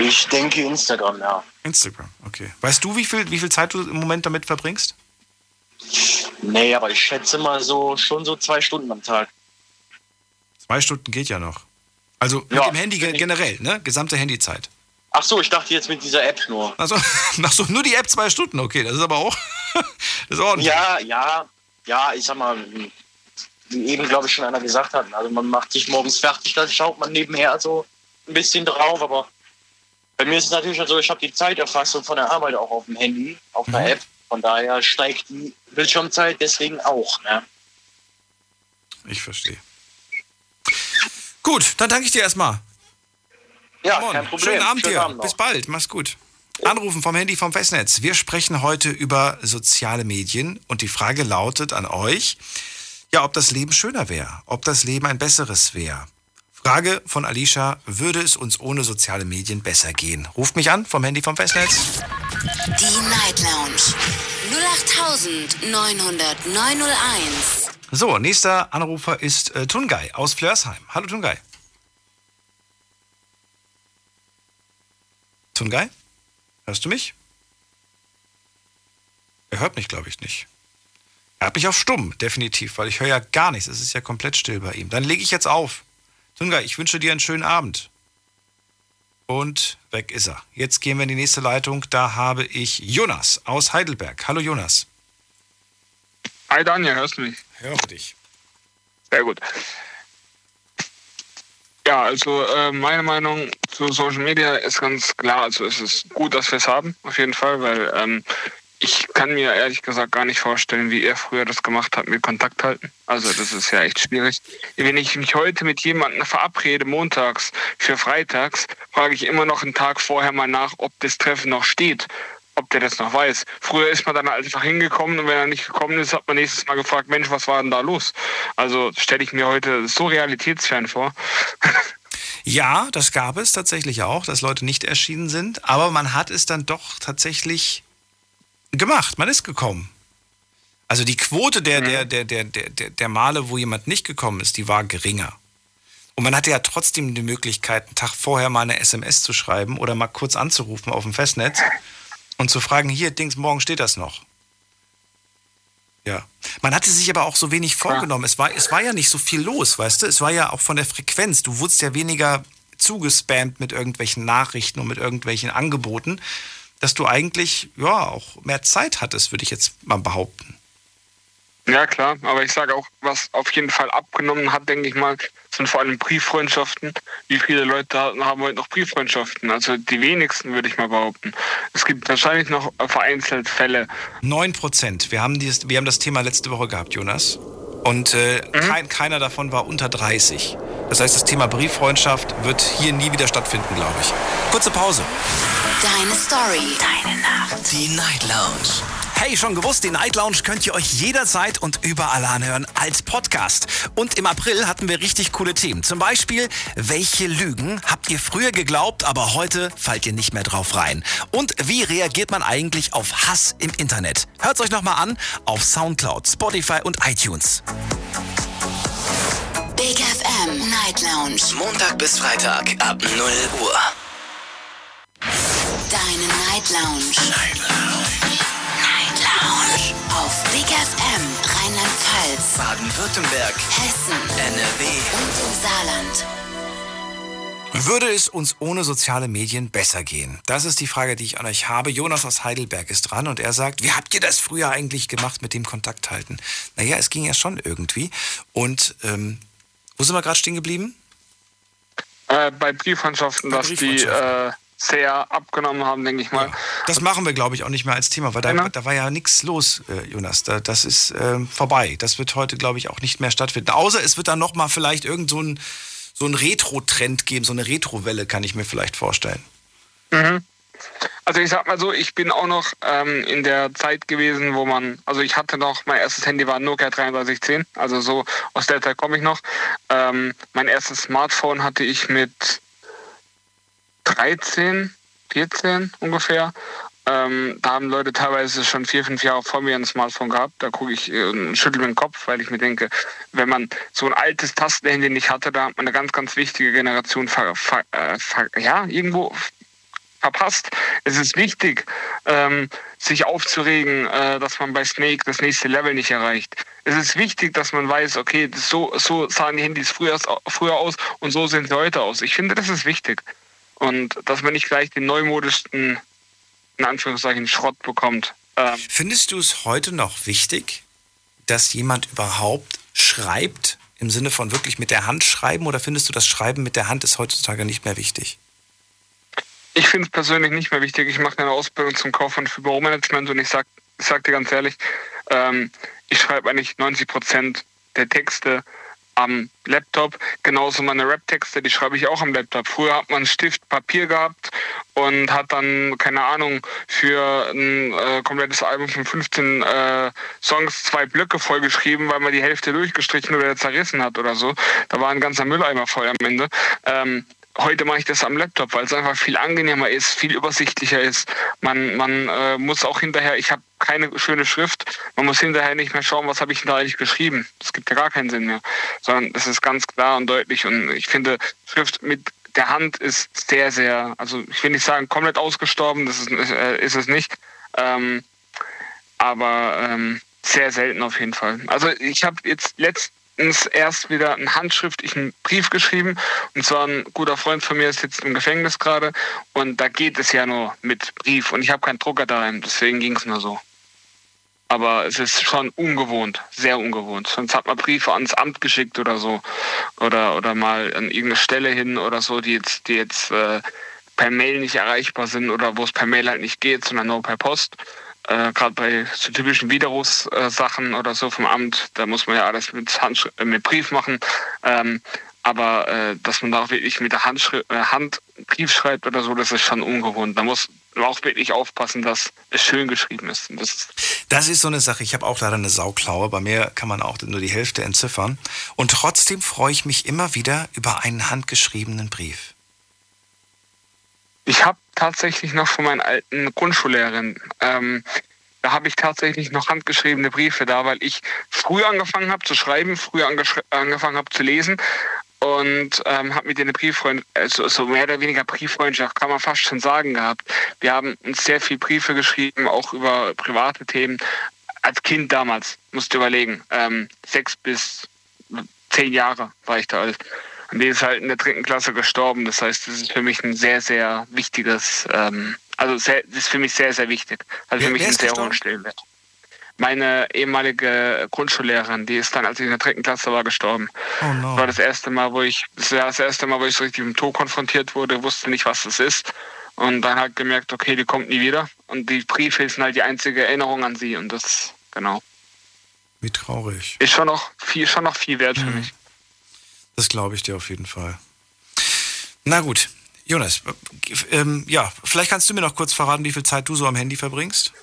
Ich denke Instagram, ja. Instagram, okay. Weißt du, wie viel, wie viel Zeit du im Moment damit verbringst? Nee, aber ich schätze mal so schon so zwei Stunden am Tag. Zwei Stunden geht ja noch. Also mit Ja, dem Handy ge- generell, ne? Gesamte Handyzeit. Ach so, ich dachte jetzt mit dieser App nur. Also, ach so, nur die App zwei Stunden, okay, das ist aber auch. das ist ordentlich. Ja, ja, ja, ich sag mal, wie eben glaube ich schon einer gesagt hat, also man macht sich morgens fertig, dann schaut man nebenher so ein bisschen drauf, aber bei mir ist es natürlich so, ich habe die Zeiterfassung von der Arbeit auch auf dem Handy, auf einer Mhm. App, von daher steigt die Bildschirmzeit deswegen auch. Ne? Ich verstehe. Gut, dann danke ich dir erstmal. Ja, kein Problem. Schönen Abend dir. noch. Bis bald. Mach's gut. Anrufen vom Handy vom Festnetz. Wir sprechen heute über soziale Medien und die Frage lautet an euch, ja, ob das Leben schöner wäre, ob das Leben ein besseres wäre. Frage von Alicia, würde es uns ohne soziale Medien besser gehen? Ruft mich an vom Handy vom Festnetz. Die Night Lounge 08901. So, nächster Anrufer ist äh, Tungay aus Flörsheim. Hallo Tungay. Tungay? Hörst du mich? Er hört mich, glaube ich, nicht. Er hat mich auf stumm, definitiv, weil ich höre ja gar nichts. Es ist ja komplett still bei ihm. Dann lege ich jetzt auf. Tungay, ich wünsche dir einen schönen Abend. Und weg ist er. Jetzt gehen wir in die nächste Leitung. Da habe ich Jonas aus Heidelberg. Hallo Jonas. Hi Daniel, hörst du mich? Höre dich. Sehr gut. Ja, also äh, meine Meinung zu Social Media ist ganz klar. Also es ist gut, dass wir es haben, auf jeden Fall, weil ähm, ich kann mir ehrlich gesagt gar nicht vorstellen, wie er früher das gemacht hat, mit Kontakt halten. Also das ist ja echt schwierig. Wenn ich mich heute mit jemandem verabrede, montags für freitags, frage ich immer noch einen Tag vorher mal nach, ob das Treffen noch steht ob der das noch weiß. Früher ist man dann einfach hingekommen und wenn er nicht gekommen ist, hat man nächstes Mal gefragt, Mensch, was war denn da los? Also stelle ich mir heute so realitätsfern vor. Ja, das gab es tatsächlich auch, dass Leute nicht erschienen sind, aber man hat es dann doch tatsächlich gemacht. Man ist gekommen. Also die Quote der, der, der, der, der, der, der Male, wo jemand nicht gekommen ist, die war geringer. Und man hatte ja trotzdem die Möglichkeit, einen Tag vorher mal eine SMS zu schreiben oder mal kurz anzurufen auf dem Festnetz und zu fragen, hier, Dings, morgen steht das noch. Ja. Man hatte sich aber auch so wenig vorgenommen. Es war, es war ja nicht so viel los, weißt du? Es war ja auch von der Frequenz. Du wurdest ja weniger zugespammt mit irgendwelchen Nachrichten und mit irgendwelchen Angeboten, dass du eigentlich, ja, auch mehr Zeit hattest, würde ich jetzt mal behaupten. Ja, klar, aber ich sage auch, was auf jeden Fall abgenommen hat, denke ich mal, sind vor allem Brieffreundschaften. Wie viele Leute haben heute noch Brieffreundschaften? Also die wenigsten, würde ich mal behaupten. Es gibt wahrscheinlich noch vereinzelt Fälle. 9 Prozent. Wir, haben dieses, wir haben das Thema letzte Woche gehabt, Jonas. Und äh, kein, keiner davon war unter 30. Das heißt, das Thema Brieffreundschaft wird hier nie wieder stattfinden, glaube ich. Kurze Pause. Deine Story. Deine Nacht. Die Night Lounge. Hey, schon gewusst, den Night Lounge könnt ihr euch jederzeit und überall anhören als Podcast. Und im April hatten wir richtig coole Themen. Zum Beispiel, welche Lügen habt ihr früher geglaubt, aber heute fallt ihr nicht mehr drauf rein? Und wie reagiert man eigentlich auf Hass im Internet? Hört's euch nochmal an auf Soundcloud, Spotify und iTunes. Big FM Night Lounge. Montag bis Freitag ab 0 Uhr. Deine Night Lounge. Night Lounge. Night Lounge. Auf Big FM Rheinland-Pfalz, Baden-Württemberg, Hessen NRW. und im Saarland. Würde es uns ohne soziale Medien besser gehen? Das ist die Frage, die ich an euch habe. Jonas aus Heidelberg ist dran und er sagt, wie habt ihr das früher eigentlich gemacht mit dem Kontakt halten? Naja, es ging ja schon irgendwie. Und ähm, wo sind wir gerade stehen geblieben? Äh, bei Brieffreundschaften, Bei dass die äh, sehr abgenommen haben, denke ich mal. Das machen wir, glaube ich, auch nicht mehr als Thema, weil da, Genau. da war ja nichts los, äh, Jonas. Da, das ist ähm, vorbei. Das wird heute, glaube ich, auch nicht mehr stattfinden. Außer es wird dann nochmal vielleicht irgend so ein, so einen Retro-Trend geben, so eine Retro-Welle kann ich mir vielleicht vorstellen. Mhm. Also ich sag mal so, ich bin auch noch ähm, in der Zeit gewesen, wo man, also ich hatte noch, mein erstes Handy war Nokia 3310, also so aus der Zeit komme ich noch. Ähm, mein erstes Smartphone hatte ich mit 13, 14 ungefähr. Ähm, da haben Leute teilweise schon vier, fünf Jahre vor mir ein Smartphone gehabt. Da gucke ich äh, schüttel den Kopf, weil ich mir denke, wenn man so ein altes Tastenhandy nicht hatte, da hat man eine ganz, ganz wichtige Generation ver, ver, äh, ver, ja, irgendwo verpasst. Es ist wichtig, ähm, sich aufzuregen, äh, dass man bei Snake das nächste Level nicht erreicht. Es ist wichtig, dass man weiß, okay, so, so sahen die Handys früher, früher aus und so sehen sie heute aus. Ich finde, das ist wichtig. Und dass man nicht gleich den neumodischsten, in Anführungszeichen, Schrott bekommt. Ähm Findest du es heute noch wichtig, dass jemand überhaupt schreibt, im Sinne von wirklich mit der Hand schreiben, oder findest du, das Schreiben mit der Hand ist heutzutage nicht mehr wichtig? Ich finde es persönlich nicht mehr wichtig. Ich mache eine Ausbildung zum Kaufmann für Büromanagement und ich sag, ich sag dir ganz ehrlich, ähm, ich schreibe eigentlich 90 Prozent der Texte am Laptop. Genauso meine Rap-Texte, die schreibe ich auch am Laptop. Früher hat man Stift, Papier gehabt und hat dann, keine Ahnung, für ein äh, komplettes Album von 15 äh, Songs zwei Blöcke vollgeschrieben, weil man die Hälfte durchgestrichen oder zerrissen hat oder so. Da war ein ganzer Mülleimer voll am Ende. Ähm, heute mache ich das am Laptop, weil es einfach viel angenehmer ist, viel übersichtlicher ist. Man, man äh, muss auch hinterher, ich habe keine schöne Schrift, man muss hinterher nicht mehr schauen, was habe ich da eigentlich geschrieben. Das gibt ja gar keinen Sinn mehr, sondern das ist ganz klar und deutlich. Und ich finde, Schrift mit der Hand ist sehr, sehr, also ich will nicht sagen komplett ausgestorben, das ist, äh, ist es nicht, ähm, aber ähm, sehr selten auf jeden Fall. Also ich habe jetzt letzt, letztens erst wieder einen handschriftlichen Brief geschrieben. Und zwar ein guter Freund von mir sitzt im Gefängnis gerade. Und da geht es ja nur mit Brief. Und ich habe keinen Drucker daheim. Deswegen ging es nur so. Aber es ist schon ungewohnt, sehr ungewohnt. Sonst hat man Briefe ans Amt geschickt oder so. Oder, oder mal an irgendeine Stelle hin oder so, die jetzt, die jetzt äh, per Mail nicht erreichbar sind oder wo es per Mail halt nicht geht, sondern nur per Post äh, gerade bei so typischen Widerrufssachen oder so vom Amt, da muss man ja alles mit, Handsch äh, mit Brief machen. Ähm, aber äh, dass man da auch wirklich mit der Handschri äh, Hand Brief schreibt oder so, das ist schon ungewohnt. Da muss man auch wirklich aufpassen, dass es schön geschrieben ist. Das, das ist so eine Sache. Ich habe auch leider eine Sauklaue. Bei mir kann man auch nur die Hälfte entziffern. Und trotzdem freue ich mich immer wieder über einen handgeschriebenen Brief. Ich habe tatsächlich noch von meinen alten Grundschullehrerin. Ähm, da habe ich tatsächlich noch handgeschriebene Briefe da, weil ich früh angefangen habe zu schreiben, früh angefangen habe zu lesen und ähm, habe mit denen Brieffreund, also so mehr oder weniger Brieffreundschaft, kann man fast schon sagen gehabt. Wir haben uns sehr viel Briefe geschrieben, auch über private Themen. Als Kind damals, musst du überlegen, ähm, sechs bis zehn Jahre war ich da alt. Und die ist halt in der dritten Klasse gestorben. Das heißt, das ist für mich ein sehr, sehr wichtiges, ähm, also sehr, das ist für mich sehr, sehr wichtig. Also für mich ein sehr hohen Stellenwert. Meine ehemalige Grundschullehrerin, die ist dann, als ich in der dritten Klasse war, gestorben. Oh no. Das war das erste Mal, wo ich, das war das erste Mal, wo ich so richtig mit dem Tod konfrontiert wurde, wusste nicht, was das ist. Und dann halt gemerkt, okay, die kommt nie wieder. Und die Briefe sind halt die einzige Erinnerung an sie. Und das, genau. Wie traurig. Ist schon noch viel, schon noch viel wert mhm. für mich. Das glaube ich dir auf jeden Fall. Na gut, Jonas, ähm, ja, vielleicht kannst du mir noch kurz verraten, wie viel Zeit du so am Handy verbringst?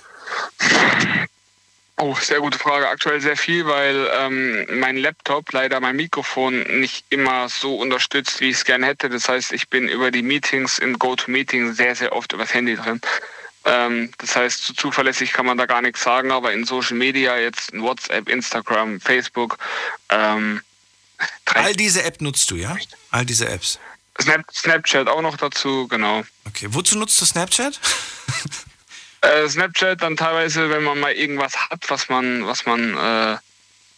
Oh, sehr gute Frage. Aktuell sehr viel, weil ähm, mein Laptop leider mein Mikrofon nicht immer so unterstützt, wie ich es gerne hätte. Das heißt, ich bin über die Meetings in GoToMeeting sehr, sehr oft übers Handy drin. Ähm, das heißt, so zuverlässig kann man da gar nichts sagen, aber in Social Media, jetzt in WhatsApp, Instagram, Facebook, ähm, All diese App nutzt du, ja? All diese Apps. Snap, Snapchat auch noch dazu, genau. Okay, wozu nutzt du Snapchat? äh, Snapchat dann teilweise, wenn man mal irgendwas hat, was man, was man äh,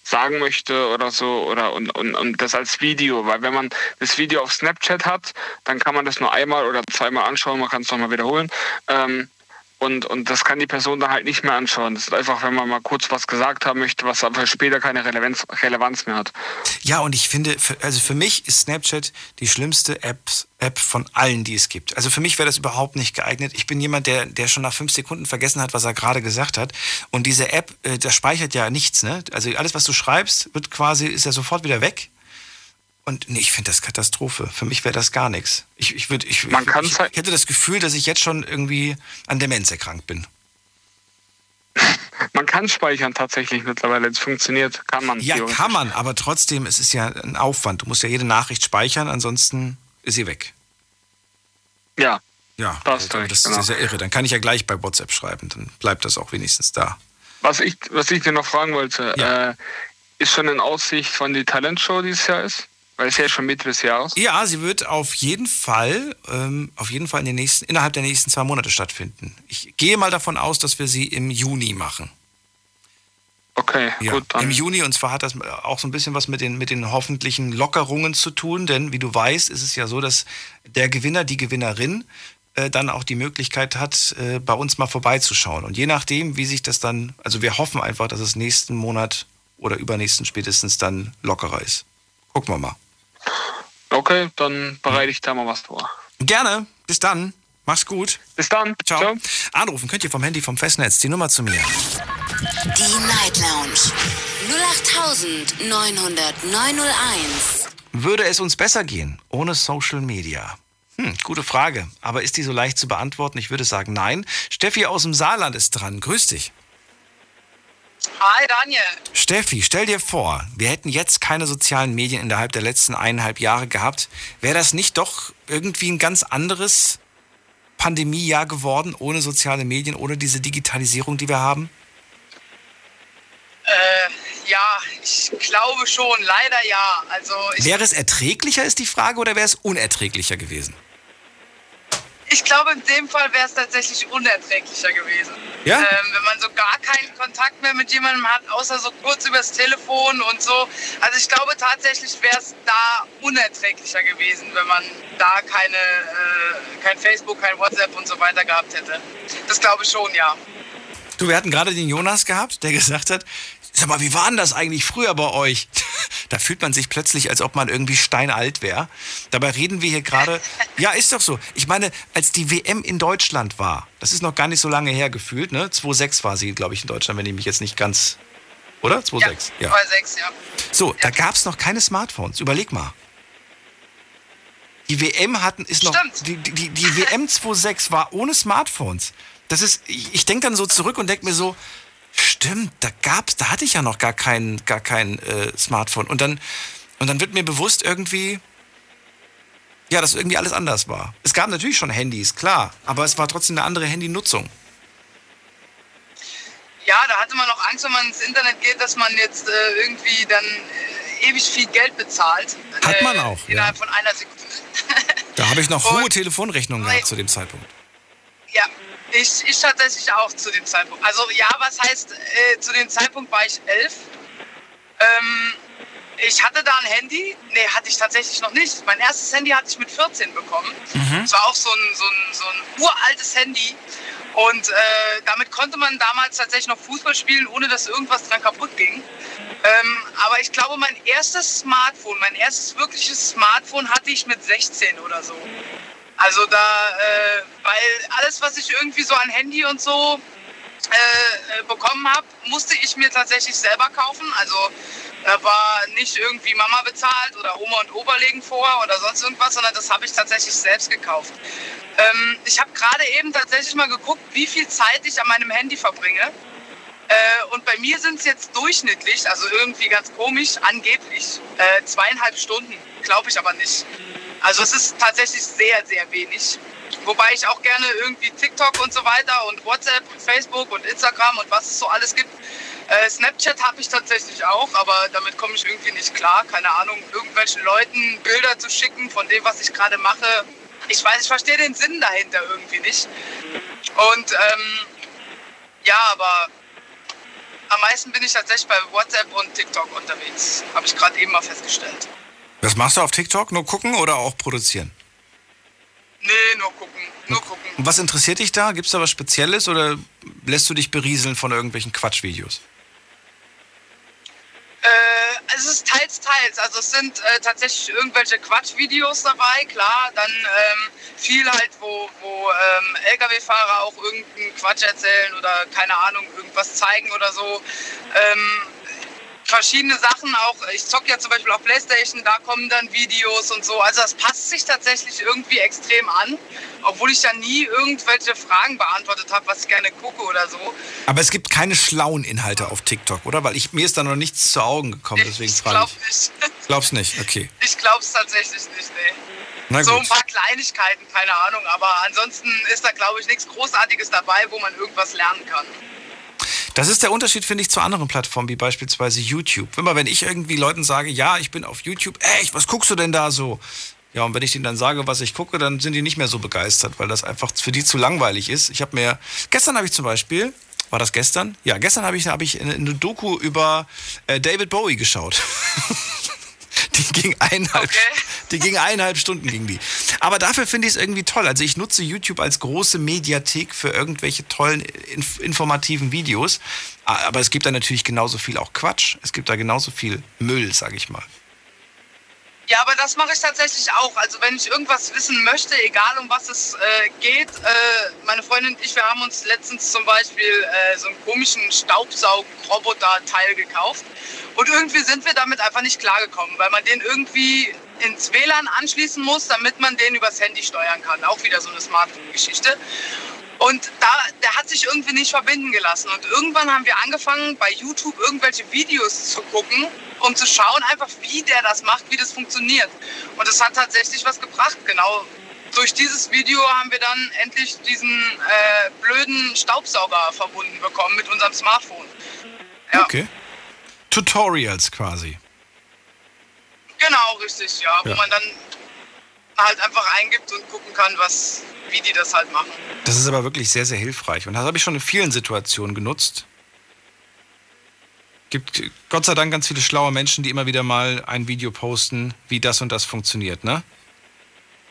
sagen möchte oder so, oder und, und, und das als Video, weil wenn man das Video auf Snapchat hat, dann kann man das nur einmal oder zweimal anschauen, man kann es nochmal wiederholen. Ähm, und, und das kann die Person dann halt nicht mehr anschauen. Das ist einfach, wenn man mal kurz was gesagt haben möchte, was aber später keine Relevanz, Relevanz mehr hat. Ja, und ich finde, also für mich ist Snapchat die schlimmste App, App von allen, die es gibt. Also für mich wäre das überhaupt nicht geeignet. Ich bin jemand, der, der schon nach fünf Sekunden vergessen hat, was er gerade gesagt hat. Und diese App, äh, das speichert ja nichts, ne? Also alles, was du schreibst, wird quasi, ist ja sofort wieder weg. Und nee, ich finde das Katastrophe. Für mich wäre das gar nichts. Ich, ich, würd, ich, Man ich, ich, ich hätte das Gefühl, dass ich jetzt schon irgendwie an Demenz erkrankt bin. Man kann speichern tatsächlich mittlerweile. Es funktioniert, kann man. Ja, kann man, aber trotzdem, es ist ja ein Aufwand. Du musst ja jede Nachricht speichern, ansonsten ist sie weg. Ja. Ja, das, das genau. ist ja irre. Dann kann ich ja gleich bei WhatsApp schreiben, dann bleibt das auch wenigstens da. Was ich, was ich dir noch fragen wollte, ja. äh, ist schon in Aussicht, wann die Talentshow dieses Jahr ist? Weil es ja schon Mitte des Jahres. Ja, sie wird auf jeden Fall, ähm, auf jeden Fall in den nächsten, innerhalb der nächsten zwei Monate stattfinden. Ich gehe mal davon aus, dass wir sie im Juni machen. Okay, ja, gut. Dann. Im Juni und zwar hat das auch so ein bisschen was mit den, mit den hoffentlichen Lockerungen zu tun, denn wie du weißt, ist es ja so, dass der Gewinner, die Gewinnerin äh, dann auch die Möglichkeit hat, äh, bei uns mal vorbeizuschauen. Und je nachdem, wie sich das dann, also wir hoffen einfach, dass es nächsten Monat oder übernächsten spätestens dann lockerer ist. Gucken wir mal. Okay, dann bereite ich da mal was vor. Gerne. Bis dann. Mach's gut. Bis dann. Ciao. Ciao. Anrufen könnt ihr vom Handy vom Festnetz. Die Nummer zu mir. Die Night Lounge 0890901. Würde es uns besser gehen ohne Social Media? Hm, gute Frage. Aber ist die so leicht zu beantworten? Ich würde sagen, nein. Steffi aus dem Saarland ist dran. Grüß dich. Hi Daniel. Steffi, stell dir vor, wir hätten jetzt keine sozialen Medien innerhalb der letzten eineinhalb Jahre gehabt. Wäre das nicht doch irgendwie ein ganz anderes Pandemiejahr geworden, ohne soziale Medien, ohne diese Digitalisierung, die wir haben? Äh, ja, ich glaube schon, leider ja. Also wäre es erträglicher, ist die Frage, oder wäre es unerträglicher gewesen? Ich glaube, in dem Fall wäre es tatsächlich unerträglicher gewesen. Ja? Ähm, wenn man Kontakt mehr mit jemandem hat, außer so kurz übers Telefon und so. Also ich glaube tatsächlich wäre es da unerträglicher gewesen, wenn man da keine, äh, kein Facebook, kein WhatsApp und so weiter gehabt hätte. Das glaube ich schon, ja. Du, wir hatten gerade den Jonas gehabt, der gesagt hat, Sag mal, wie war denn das eigentlich früher bei euch? Da fühlt man sich plötzlich, als ob man irgendwie steinalt wäre. Dabei reden wir hier gerade. Ja, ist doch so. Ich meine, als die WM in Deutschland war, das ist noch gar nicht so lange her gefühlt, ne? 2-6 war sie, glaube ich, in Deutschland, wenn ich mich jetzt nicht ganz. Oder? 2-6. Ja, 2-6, ja. So, ja. da gab es noch keine Smartphones. Überleg mal. Die WM hatten, ist noch. Stimmt. Die, die, die WM 2-6 war ohne Smartphones. Das ist, ich, ich denke dann so zurück und denke mir so, Stimmt, da gab's, da hatte ich ja noch gar kein, gar kein äh, Smartphone. Und dann, und dann wird mir bewusst irgendwie, ja, dass irgendwie alles anders war. Es gab natürlich schon Handys, klar, aber es war trotzdem eine andere Handynutzung. Ja, da hatte man noch Angst, wenn man ins Internet geht, dass man jetzt äh, irgendwie dann äh, ewig viel Geld bezahlt. Hat man auch. Innerhalb ja. von einer Sekunde. da habe ich noch hohe Telefonrechnungen gehabt zu dem Zeitpunkt. Ja, ich, ich tatsächlich auch zu dem Zeitpunkt. Also ja, was heißt, äh, zu dem Zeitpunkt war ich elf. Ähm, ich hatte da ein Handy. Nee, hatte ich tatsächlich noch nicht. Mein erstes Handy hatte ich mit 14 bekommen. Mhm. Das war auch so ein, so ein, so ein uraltes Handy. Und äh, damit konnte man damals tatsächlich noch Fußball spielen, ohne dass irgendwas dran kaputt ging. Ähm, aber ich glaube, mein erstes Smartphone, mein erstes wirkliches Smartphone hatte ich mit 16 oder so. Also da, äh, weil alles, was ich irgendwie so an Handy und so äh, äh bekommen habe, musste ich mir tatsächlich selber kaufen. Also da war nicht irgendwie Mama bezahlt oder Oma und Opa legen vor oder sonst irgendwas, sondern das habe ich tatsächlich selbst gekauft. Ähm, ich habe gerade eben tatsächlich mal geguckt, wie viel Zeit ich an meinem Handy verbringe. Äh, und bei mir sind es jetzt durchschnittlich, also irgendwie ganz komisch, angeblich äh, zweieinhalb Stunden. Glaube ich aber nicht. Also es ist tatsächlich sehr, sehr wenig. Wobei ich auch gerne irgendwie TikTok und so weiter und WhatsApp und Facebook und Instagram und was es so alles gibt. Äh, Snapchat habe ich tatsächlich auch, aber damit komme ich irgendwie nicht klar. Keine Ahnung, irgendwelchen Leuten Bilder zu schicken von dem, was ich gerade mache. Ich weiß, ich verstehe den Sinn dahinter irgendwie nicht. Und ähm, ja, aber am meisten bin ich tatsächlich bei WhatsApp und TikTok unterwegs. Habe ich gerade eben mal festgestellt. Was machst du auf TikTok? Nur gucken oder auch produzieren? Nee, nur gucken. Nur gucken. Und was interessiert dich da? Gibt es da was Spezielles oder lässt du dich berieseln von irgendwelchen Quatschvideos? Äh, es ist teils, teils. Also es sind äh, tatsächlich irgendwelche Quatschvideos dabei, klar. Dann ähm, viel halt, wo, wo ähm, Lkw-Fahrer auch irgendeinen Quatsch erzählen oder keine Ahnung, irgendwas zeigen oder so. Ähm, verschiedene Sachen auch. Ich zocke ja zum Beispiel auf Playstation, da kommen dann Videos und so. Also das passt sich tatsächlich irgendwie extrem an, obwohl ich ja nie irgendwelche Fragen beantwortet habe, was ich gerne gucke oder so. Aber es gibt keine schlauen Inhalte auf TikTok, oder? Weil ich, mir ist da noch nichts zu Augen gekommen, deswegen ich frage ich. Nicht. Glaub's nicht, okay. Ich glaub's tatsächlich nicht, nee. So ein paar Kleinigkeiten, keine Ahnung. Aber ansonsten ist da, glaube ich, nichts Großartiges dabei, wo man irgendwas lernen kann. Das ist der Unterschied, finde ich, zu anderen Plattformen, wie beispielsweise YouTube. Immer wenn ich irgendwie Leuten sage, ja, ich bin auf YouTube, echt, was guckst du denn da so? Ja, und wenn ich denen dann sage, was ich gucke, dann sind die nicht mehr so begeistert, weil das einfach für die zu langweilig ist. Ich habe mir, gestern habe ich zum Beispiel, war das gestern? Ja, gestern habe ich, hab ich eine Doku über äh, David Bowie geschaut. Die ging eineinhalb, okay. die ging eineinhalb Stunden ging die. Aber dafür finde ich es irgendwie toll. Also ich nutze YouTube als große Mediathek für irgendwelche tollen inf informativen Videos. Aber es gibt da natürlich genauso viel auch Quatsch. Es gibt da genauso viel Müll, sage ich mal. Ja, aber das mache ich tatsächlich auch. Also wenn ich irgendwas wissen möchte, egal um was es äh, geht, äh, meine Freundin und ich, wir haben uns letztens zum Beispiel äh, so einen komischen Staubsaugroboter-Teil gekauft. Und irgendwie sind wir damit einfach nicht klargekommen, weil man den irgendwie ins WLAN anschließen muss, damit man den übers Handy steuern kann. Auch wieder so eine Smartphone-Geschichte. Und da, der hat sich irgendwie nicht verbinden gelassen. Und irgendwann haben wir angefangen, bei YouTube irgendwelche Videos zu gucken, um zu schauen, einfach wie der das macht, wie das funktioniert. Und es hat tatsächlich was gebracht. Genau durch dieses Video haben wir dann endlich diesen äh, blöden Staubsauger verbunden bekommen mit unserem Smartphone. Ja. Okay. Tutorials quasi. Genau, richtig, ja. ja. Wo man dann halt einfach eingibt und gucken kann, was, wie die das halt machen. Das ist aber wirklich sehr, sehr hilfreich. Und das habe ich schon in vielen Situationen genutzt. Gibt Gott sei Dank ganz viele schlaue Menschen, die immer wieder mal ein Video posten, wie das und das funktioniert, ne?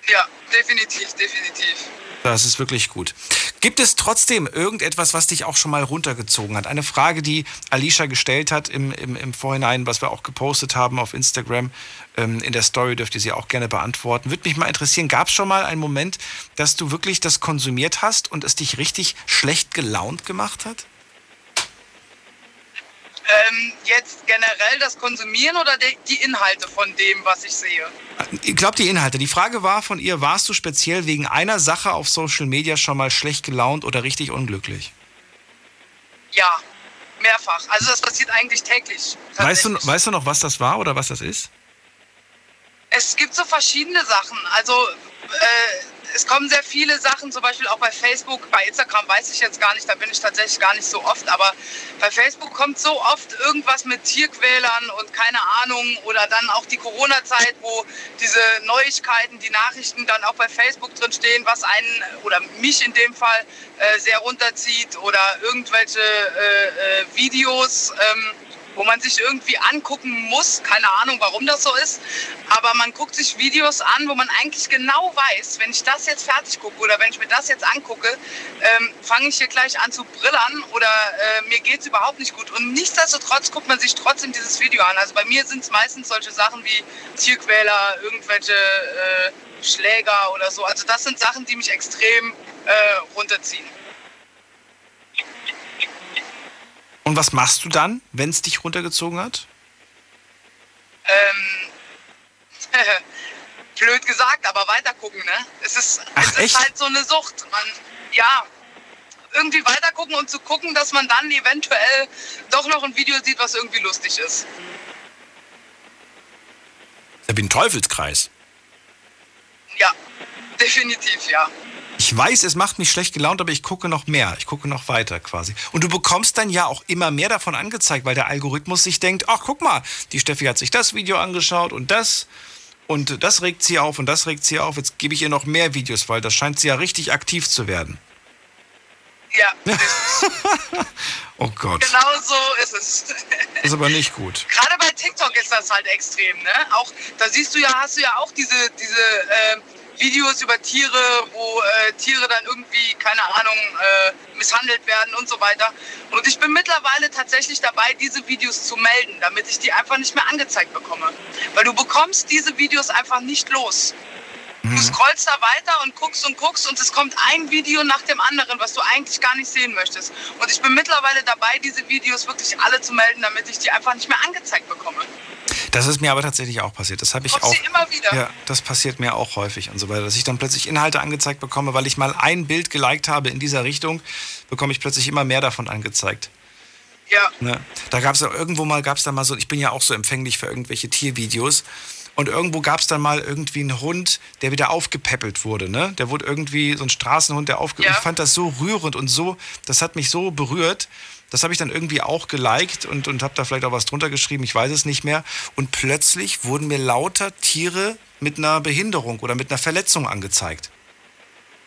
Ja, definitiv, definitiv. Das ist wirklich gut. Gibt es trotzdem irgendetwas, was dich auch schon mal runtergezogen hat? Eine Frage, die Alicia gestellt hat im, im, im Vorhinein, was wir auch gepostet haben auf Instagram. Ähm, in der Story dürft ihr sie auch gerne beantworten. Würde mich mal interessieren, gab es schon mal einen Moment, dass du wirklich das konsumiert hast und es dich richtig schlecht gelaunt gemacht hat? Ähm, jetzt generell das Konsumieren oder die Inhalte von dem, was ich sehe? Ich glaube, die Inhalte. Die Frage war von ihr, warst du speziell wegen einer Sache auf Social Media schon mal schlecht gelaunt oder richtig unglücklich? Ja, mehrfach. Also das passiert eigentlich täglich. Weißt du, weißt du noch, was das war oder was das ist? Es gibt so verschiedene Sachen. Also äh, es kommen sehr viele Sachen, zum Beispiel auch bei Facebook, bei Instagram weiß ich jetzt gar nicht, da bin ich tatsächlich gar nicht so oft, aber bei Facebook kommt so oft irgendwas mit Tierquälern und keine Ahnung oder dann auch die Corona-Zeit, wo diese Neuigkeiten, die Nachrichten dann auch bei Facebook drin stehen, was einen oder mich in dem Fall äh, sehr runterzieht oder irgendwelche äh, äh, Videos. Ähm, wo man sich irgendwie angucken muss. Keine Ahnung, warum das so ist. Aber man guckt sich Videos an, wo man eigentlich genau weiß, wenn ich das jetzt fertig gucke oder wenn ich mir das jetzt angucke, ähm, fange ich hier gleich an zu brillern oder äh, mir geht es überhaupt nicht gut. Und nichtsdestotrotz guckt man sich trotzdem dieses Video an. Also bei mir sind es meistens solche Sachen wie Tierquäler, irgendwelche äh, Schläger oder so. Also das sind Sachen, die mich extrem äh, runterziehen. Und was machst du dann, wenn es dich runtergezogen hat? Ähm, blöd gesagt, aber weitergucken, ne? Es ist, Ach, es ist halt so eine Sucht. Man, ja, irgendwie weitergucken und zu gucken, dass man dann eventuell doch noch ein Video sieht, was irgendwie lustig ist. Wie ein Teufelskreis. Ja, definitiv, ja. Ich weiß, es macht mich schlecht gelaunt, aber ich gucke noch mehr. Ich gucke noch weiter quasi. Und du bekommst dann ja auch immer mehr davon angezeigt, weil der Algorithmus sich denkt, ach guck mal, die Steffi hat sich das Video angeschaut und das und das regt sie auf und das regt sie auf. Jetzt gebe ich ihr noch mehr Videos, weil das scheint sie ja richtig aktiv zu werden. Ja. oh Gott. Genau so ist es. Ist aber nicht gut. Gerade bei TikTok ist das halt extrem, ne? Auch da siehst du ja, hast du ja auch diese, diese äh, Videos über Tiere, wo äh, Tiere dann irgendwie, keine Ahnung, äh, misshandelt werden und so weiter. Und ich bin mittlerweile tatsächlich dabei, diese Videos zu melden, damit ich die einfach nicht mehr angezeigt bekomme. Weil du bekommst diese Videos einfach nicht los. Du scrollst da weiter und guckst und guckst und es kommt ein Video nach dem anderen, was du eigentlich gar nicht sehen möchtest. Und ich bin mittlerweile dabei, diese Videos wirklich alle zu melden, damit ich die einfach nicht mehr angezeigt bekomme. Das ist mir aber tatsächlich auch passiert. Das habe ich Kommt auch. immer wieder. Ja, das passiert mir auch häufig und so weiter, dass ich dann plötzlich Inhalte angezeigt bekomme, weil ich mal ein Bild geliked habe in dieser Richtung, bekomme ich plötzlich immer mehr davon angezeigt. Ja. Ne? Da gab es ja irgendwo mal, gab es da mal so, ich bin ja auch so empfänglich für irgendwelche Tiervideos. Und irgendwo gab es dann mal irgendwie einen Hund, der wieder aufgepäppelt wurde. Ne? Der wurde irgendwie so ein Straßenhund, der aufge. Ich fand das so rührend und so, das hat mich so berührt. Das habe ich dann irgendwie auch geliked und, und habe da vielleicht auch was drunter geschrieben, ich weiß es nicht mehr. Und plötzlich wurden mir lauter Tiere mit einer Behinderung oder mit einer Verletzung angezeigt.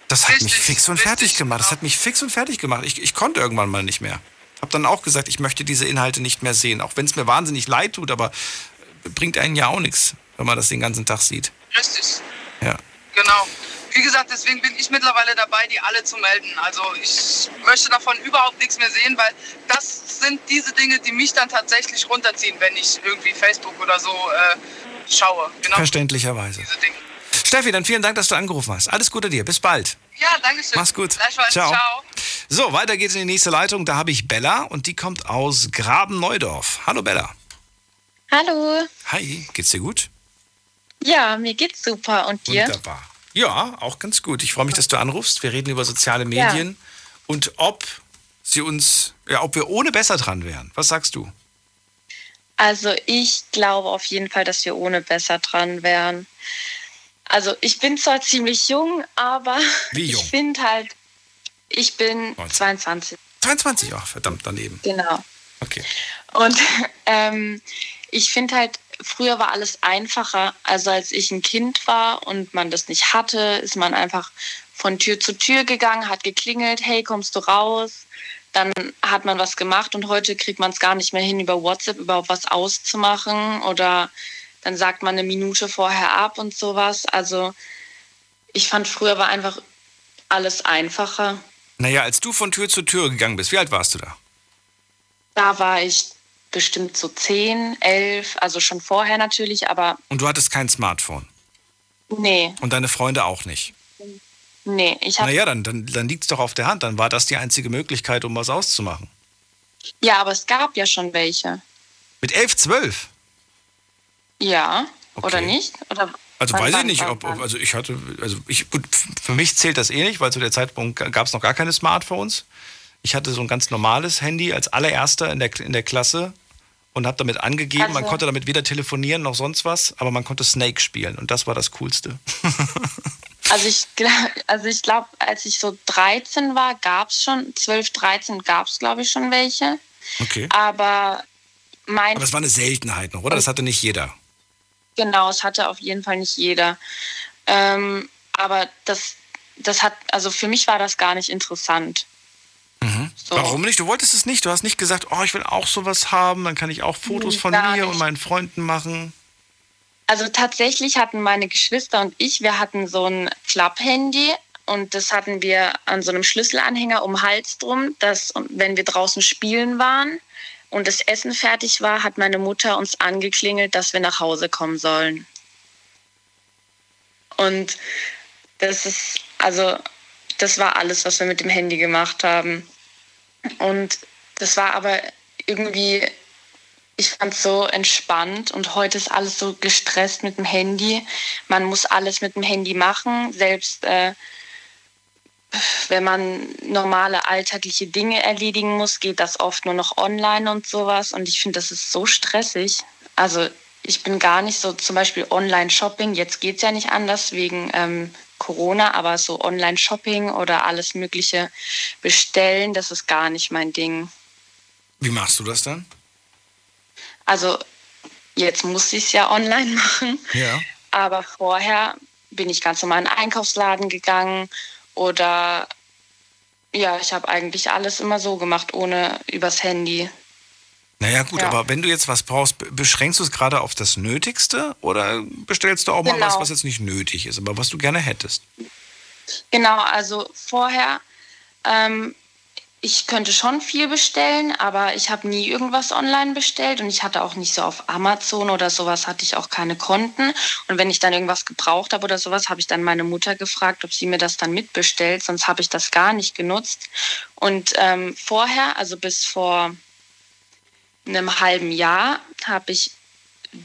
Das hat mich fix und fertig gemacht. Das hat mich fix und fertig gemacht. Ich, ich konnte irgendwann mal nicht mehr. Hab dann auch gesagt, ich möchte diese Inhalte nicht mehr sehen. Auch wenn es mir wahnsinnig leid tut, aber bringt einen ja auch nichts, wenn man das den ganzen Tag sieht. Richtig. Ja. Genau. Wie gesagt, deswegen bin ich mittlerweile dabei, die alle zu melden. Also ich möchte davon überhaupt nichts mehr sehen, weil das sind diese Dinge, die mich dann tatsächlich runterziehen, wenn ich irgendwie Facebook oder so äh, schaue. Genau. Verständlicherweise. Diese Dinge. Steffi, dann vielen Dank, dass du angerufen hast. Alles Gute dir. Bis bald. Ja, danke schön. Mach's gut. Ciao. Ciao. So, weiter geht's in die nächste Leitung. Da habe ich Bella und die kommt aus Graben-Neudorf. Hallo Bella. Hallo. Hi, geht's dir gut? Ja, mir geht's super. Und dir? Wunderbar. Ja, auch ganz gut. Ich freue mich, dass du anrufst. Wir reden über soziale Medien und ob sie uns, ja, ob wir ohne besser dran wären. Was sagst du? Also ich glaube auf jeden Fall, dass wir ohne besser dran wären. Also ich bin zwar ziemlich jung, aber Wie jung? ich finde halt, ich bin 22. 22, ach verdammt daneben. Genau. Okay. Und ähm, ich finde halt, früher war alles einfacher. Also als ich ein Kind war und man das nicht hatte, ist man einfach von Tür zu Tür gegangen, hat geklingelt, hey, kommst du raus? Dann hat man was gemacht und heute kriegt man es gar nicht mehr hin, über WhatsApp überhaupt was auszumachen oder dann sagt man eine Minute vorher ab und sowas. Also ich fand früher war einfach alles einfacher. Naja, als du von Tür zu Tür gegangen bist, wie alt warst du da? Da war ich bestimmt so 10, 11, also schon vorher natürlich, aber Und du hattest kein Smartphone. nee, Und deine Freunde auch nicht. nee, ich habe Naja, dann, dann, dann liegt es doch auf der Hand. Dann war das die einzige Möglichkeit, um was auszumachen. ja, aber es gab ja schon welche. Mit 11, 12? Ja, oder nicht? Oder Also weiß ich nicht, ob, ob also ich hatte, also ich, für mich zählt das eh nicht, weil zu der Zeitpunkt gab es noch gar keine Smartphones. Ich hatte so ein ganz normales Handy als allererster in der, in der Klasse und habe damit angegeben, man Also- konnte damit weder telefonieren noch sonst was, aber man konnte Snake spielen und das war das Coolste. Also ich, also ich glaube, als ich so 13 war, gab es schon, 12, 13 gab es, glaube ich, schon welche. Okay. Aber mein, Aber es war eine Seltenheit noch, oder? Das hatte nicht jeder. genau, es hatte auf jeden Fall nicht jeder. Ähm, aber das, das hat, also für mich war das gar nicht interessant. So. Warum nicht? Du wolltest es nicht. Du hast nicht gesagt, oh, ich will auch sowas haben, dann kann ich auch Fotos Nee, von gar mir nicht. und meinen Freunden machen. Also tatsächlich hatten meine Geschwister und ich, wir hatten so ein Klapp-Handy und das hatten wir an so einem Schlüsselanhänger um den Hals drum, dass wenn wir draußen spielen waren und das Essen fertig war, hat meine Mutter uns angeklingelt, dass wir nach Hause kommen sollen. Und das ist, also das war alles, was wir mit dem Handy gemacht haben. Und das war aber irgendwie ich fand es so entspannt und heute ist alles so gestresst mit dem Handy. Man muss alles mit dem Handy machen, selbst äh, wenn man normale alltägliche Dinge erledigen muss, geht das oft nur noch online und sowas. Und ich finde, das ist so stressig. Also ich bin gar nicht so zum Beispiel Online-Shopping. Jetzt geht es ja nicht anders wegen ähm, Corona, aber so Online-Shopping oder alles Mögliche bestellen, das ist gar nicht mein Ding. Wie machst du das dann? Also jetzt muss ich es ja online machen, Ja. aber vorher bin ich ganz normal in den Einkaufsladen gegangen oder ja, ich habe eigentlich alles immer so gemacht, ohne übers Handy. Naja, gut, Ja. aber wenn du jetzt was brauchst, be- beschränkst du es gerade auf das Nötigste oder bestellst du auch mal Genau. was, was jetzt nicht nötig ist, aber was du gerne hättest? Genau, also vorher, ähm, ich könnte schon viel bestellen, aber ich habe nie irgendwas online bestellt und ich hatte auch nicht so auf Amazon oder sowas hatte ich auch keine Konten. Und wenn ich dann irgendwas gebraucht habe oder sowas, habe ich dann meine Mutter gefragt, ob sie mir das dann mitbestellt, sonst habe ich das gar nicht genutzt. Und ähm, vorher, also bis vor einem halben Jahr, habe ich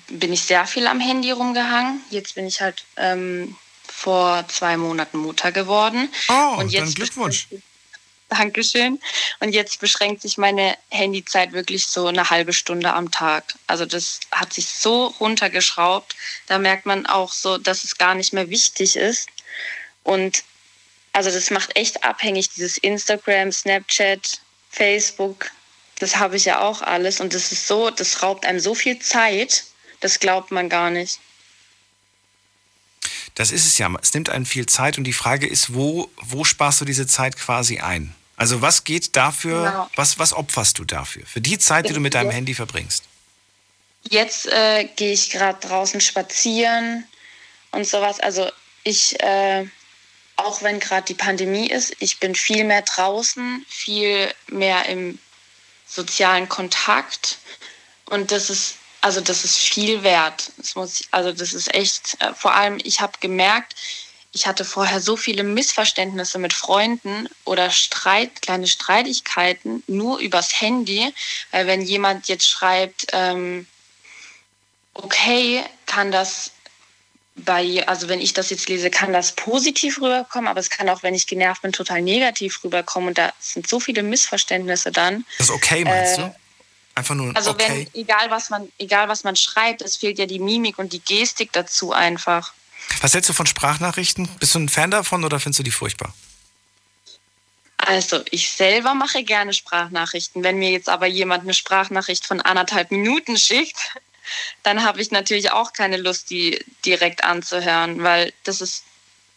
bin ich sehr viel am Handy rumgehangen. Jetzt bin ich halt ähm, vor zwei Monaten Mutter geworden. Oh, und jetzt Glückwunsch. Dankeschön. Und jetzt beschränkt sich meine Handyzeit wirklich so eine halbe Stunde am Tag. Also das hat sich so runtergeschraubt. Da merkt man auch so, dass es gar nicht mehr wichtig ist. Und also das macht echt abhängig, dieses Instagram, Snapchat, Facebook. Das habe ich ja auch alles. Und das ist so, das raubt einem so viel Zeit, das glaubt man gar nicht. Das ist es ja. Es nimmt einen viel Zeit und die Frage ist, wo, wo sparst du diese Zeit quasi ein? Also was geht dafür, genau. was, was opferst du dafür? Für die Zeit, die du mit deinem Handy verbringst? Jetzt äh, gehe ich gerade draußen spazieren und sowas. Also ich, äh, auch wenn gerade die Pandemie ist, ich bin viel mehr draußen, viel mehr im sozialen Kontakt. Und das ist also das ist viel wert. Das muss, also das ist echt, äh, vor allem, ich habe gemerkt, ich hatte vorher so viele Missverständnisse mit Freunden oder Streit, kleine Streitigkeiten nur übers Handy, weil wenn jemand jetzt schreibt, ähm, okay, kann das bei, also wenn ich das jetzt lese, kann das positiv rüberkommen, aber es kann auch, wenn ich genervt bin, total negativ rüberkommen und da sind so viele Missverständnisse dann. Das ist okay, meinst äh, du? Einfach nur Also okay. wenn, egal was man, egal was man schreibt, es fehlt ja die Mimik und die Gestik dazu einfach. Was hältst du von Sprachnachrichten? Bist du ein Fan davon oder findest du die furchtbar? Also ich selber mache gerne Sprachnachrichten. Wenn mir jetzt aber jemand eine Sprachnachricht von anderthalb Minuten schickt, dann habe ich natürlich auch keine Lust, die direkt anzuhören, weil das ist,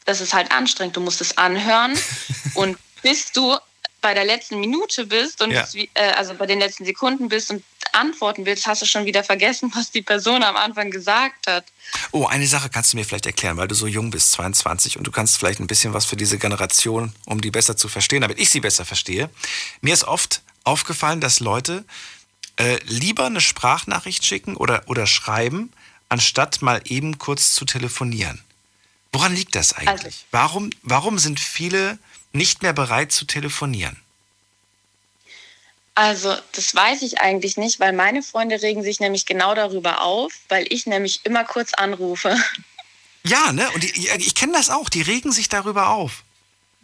das ist halt anstrengend. Du musst es anhören und bis du bei der letzten Minute bist und ja. äh, also bei den letzten Sekunden bist und antworten willst, hast du schon wieder vergessen, was die Person am Anfang gesagt hat. Oh, eine Sache kannst du mir vielleicht erklären, weil du so jung bist, 22, und du kannst vielleicht ein bisschen was für diese Generation, um die besser zu verstehen, damit ich sie besser verstehe. Mir ist oft aufgefallen, dass Leute äh, lieber eine Sprachnachricht schicken oder, oder schreiben, anstatt mal eben kurz zu telefonieren. Woran liegt das eigentlich? Also, warum, warum sind viele nicht mehr bereit zu telefonieren? Also, das weiß ich eigentlich nicht, weil meine Freunde regen sich nämlich genau darüber auf, weil ich nämlich immer kurz anrufe. Ja, ne? Und die, ich kenne das auch, die regen sich darüber auf.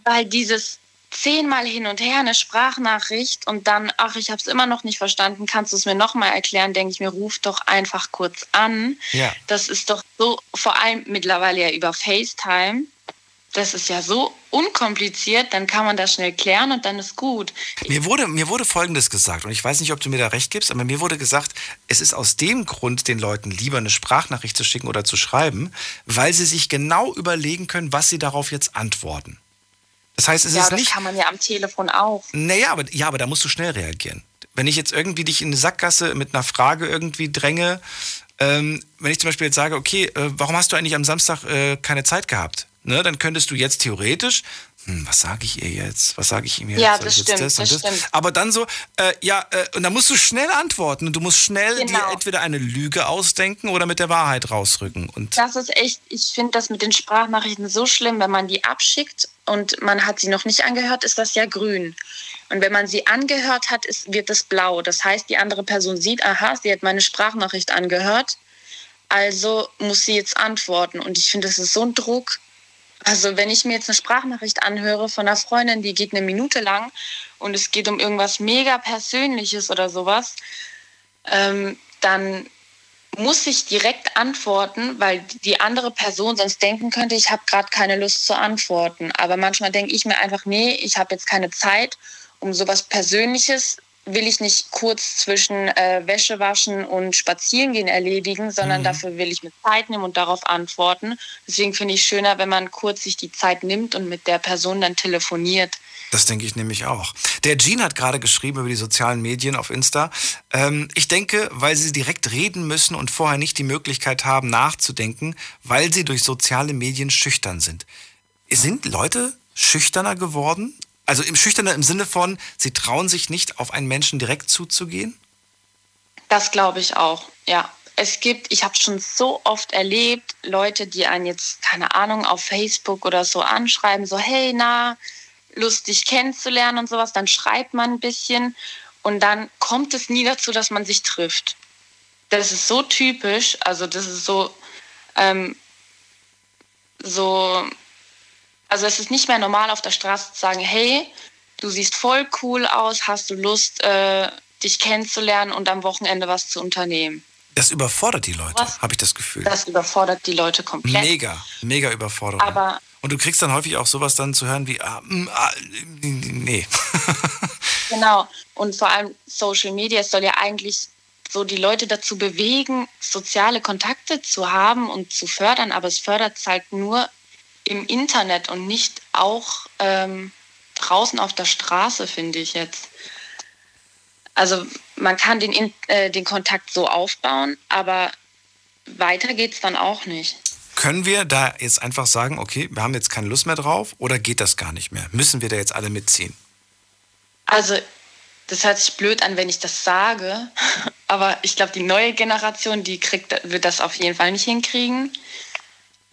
Weil dieses zehnmal hin und her eine Sprachnachricht und dann, ach, ich habe es immer noch nicht verstanden, kannst du es mir nochmal erklären, denke ich mir, ruf doch einfach kurz an. Ja. Das ist doch so, vor allem mittlerweile ja über FaceTime das ist ja so unkompliziert, dann kann man das schnell klären und dann ist gut. Mir wurde, mir wurde Folgendes gesagt, und ich weiß nicht, ob du mir da recht gibst, aber mir wurde gesagt, es ist aus dem Grund, den Leuten lieber eine Sprachnachricht zu schicken oder zu schreiben, weil sie sich genau überlegen können, was sie darauf jetzt antworten. Das heißt, es ja, ist nicht. Ja, das kann man ja am Telefon auch. Naja, aber, ja, aber da musst du schnell reagieren. Wenn ich jetzt irgendwie dich in eine Sackgasse mit einer Frage irgendwie dränge, ähm, wenn ich zum Beispiel jetzt sage, okay, äh, warum hast du eigentlich am Samstag äh, keine Zeit gehabt? ne, dann könntest du jetzt theoretisch, hm, was sage ich ihr jetzt? Was sage ich ihm jetzt? Ja, das stimmt, das, das, stimmt. Aber dann so, äh, ja, äh, und dann musst du schnell antworten und du musst schnell genau. dir entweder eine Lüge ausdenken oder mit der Wahrheit rausrücken. Und das ist echt, ich finde das mit den Sprachnachrichten so schlimm, wenn man die abschickt und man hat sie noch nicht angehört, ist das ja grün. Und wenn man sie angehört hat, ist, wird es blau. Das heißt, die andere Person sieht, aha, sie hat meine Sprachnachricht angehört, also muss sie jetzt antworten. Und ich finde, das ist so ein Druck. Also wenn ich mir jetzt eine Sprachnachricht anhöre von einer Freundin, die geht eine Minute lang und es geht um irgendwas mega Persönliches oder sowas, ähm, dann muss ich direkt antworten, weil die andere Person sonst denken könnte, ich habe gerade keine Lust zu antworten. Aber manchmal denke ich mir einfach, nee, ich habe jetzt keine Zeit, um sowas Persönliches will ich nicht kurz zwischen äh, Wäsche waschen und Spazierengehen erledigen, sondern mhm. dafür will ich mir Zeit nehmen und darauf antworten. Deswegen finde ich schöner, wenn man kurz sich die Zeit nimmt und mit der Person dann telefoniert. Das denke ich nämlich auch. Der Jean hat gerade geschrieben über die sozialen Medien auf Insta. Ähm, ich denke, weil sie direkt reden müssen und vorher nicht die Möglichkeit haben, nachzudenken, weil sie durch soziale Medien schüchtern sind. Sind Leute schüchterner geworden Also im Schüchterner im Sinne von, sie trauen sich nicht, auf einen Menschen direkt zuzugehen? Das glaube ich auch, ja. Es gibt, ich habe schon so oft erlebt, Leute, die einen jetzt, keine Ahnung, auf Facebook oder so anschreiben, so, hey, na, lustig kennenzulernen und sowas, dann schreibt man ein bisschen und dann kommt es nie dazu, dass man sich trifft. Das ist so typisch, also das ist so, ähm, so, also es ist nicht mehr normal auf der Straße zu sagen, hey, du siehst voll cool aus, hast du Lust, äh, dich kennenzulernen und am Wochenende was zu unternehmen. Das überfordert die Leute, habe ich das Gefühl. Das überfordert die Leute komplett. Mega, mega Überforderung. Aber und du kriegst dann häufig auch sowas dann zu hören wie, ah, mm, ah, nee. genau. Und vor allem Social Media soll ja eigentlich so die Leute dazu bewegen, soziale Kontakte zu haben und zu fördern, aber es fördert es halt nur im Internet und nicht auch ähm, draußen auf der Straße, finde ich jetzt. Also man kann den, äh, den Kontakt so aufbauen, aber weiter geht es dann auch nicht. Können wir da jetzt einfach sagen, okay, wir haben jetzt keine Lust mehr drauf oder geht das gar nicht mehr? Müssen wir da jetzt alle mitziehen? Also, das hört sich blöd an, wenn ich das sage, aber ich glaube, die neue Generation, die kriegt, wird das auf jeden Fall nicht hinkriegen.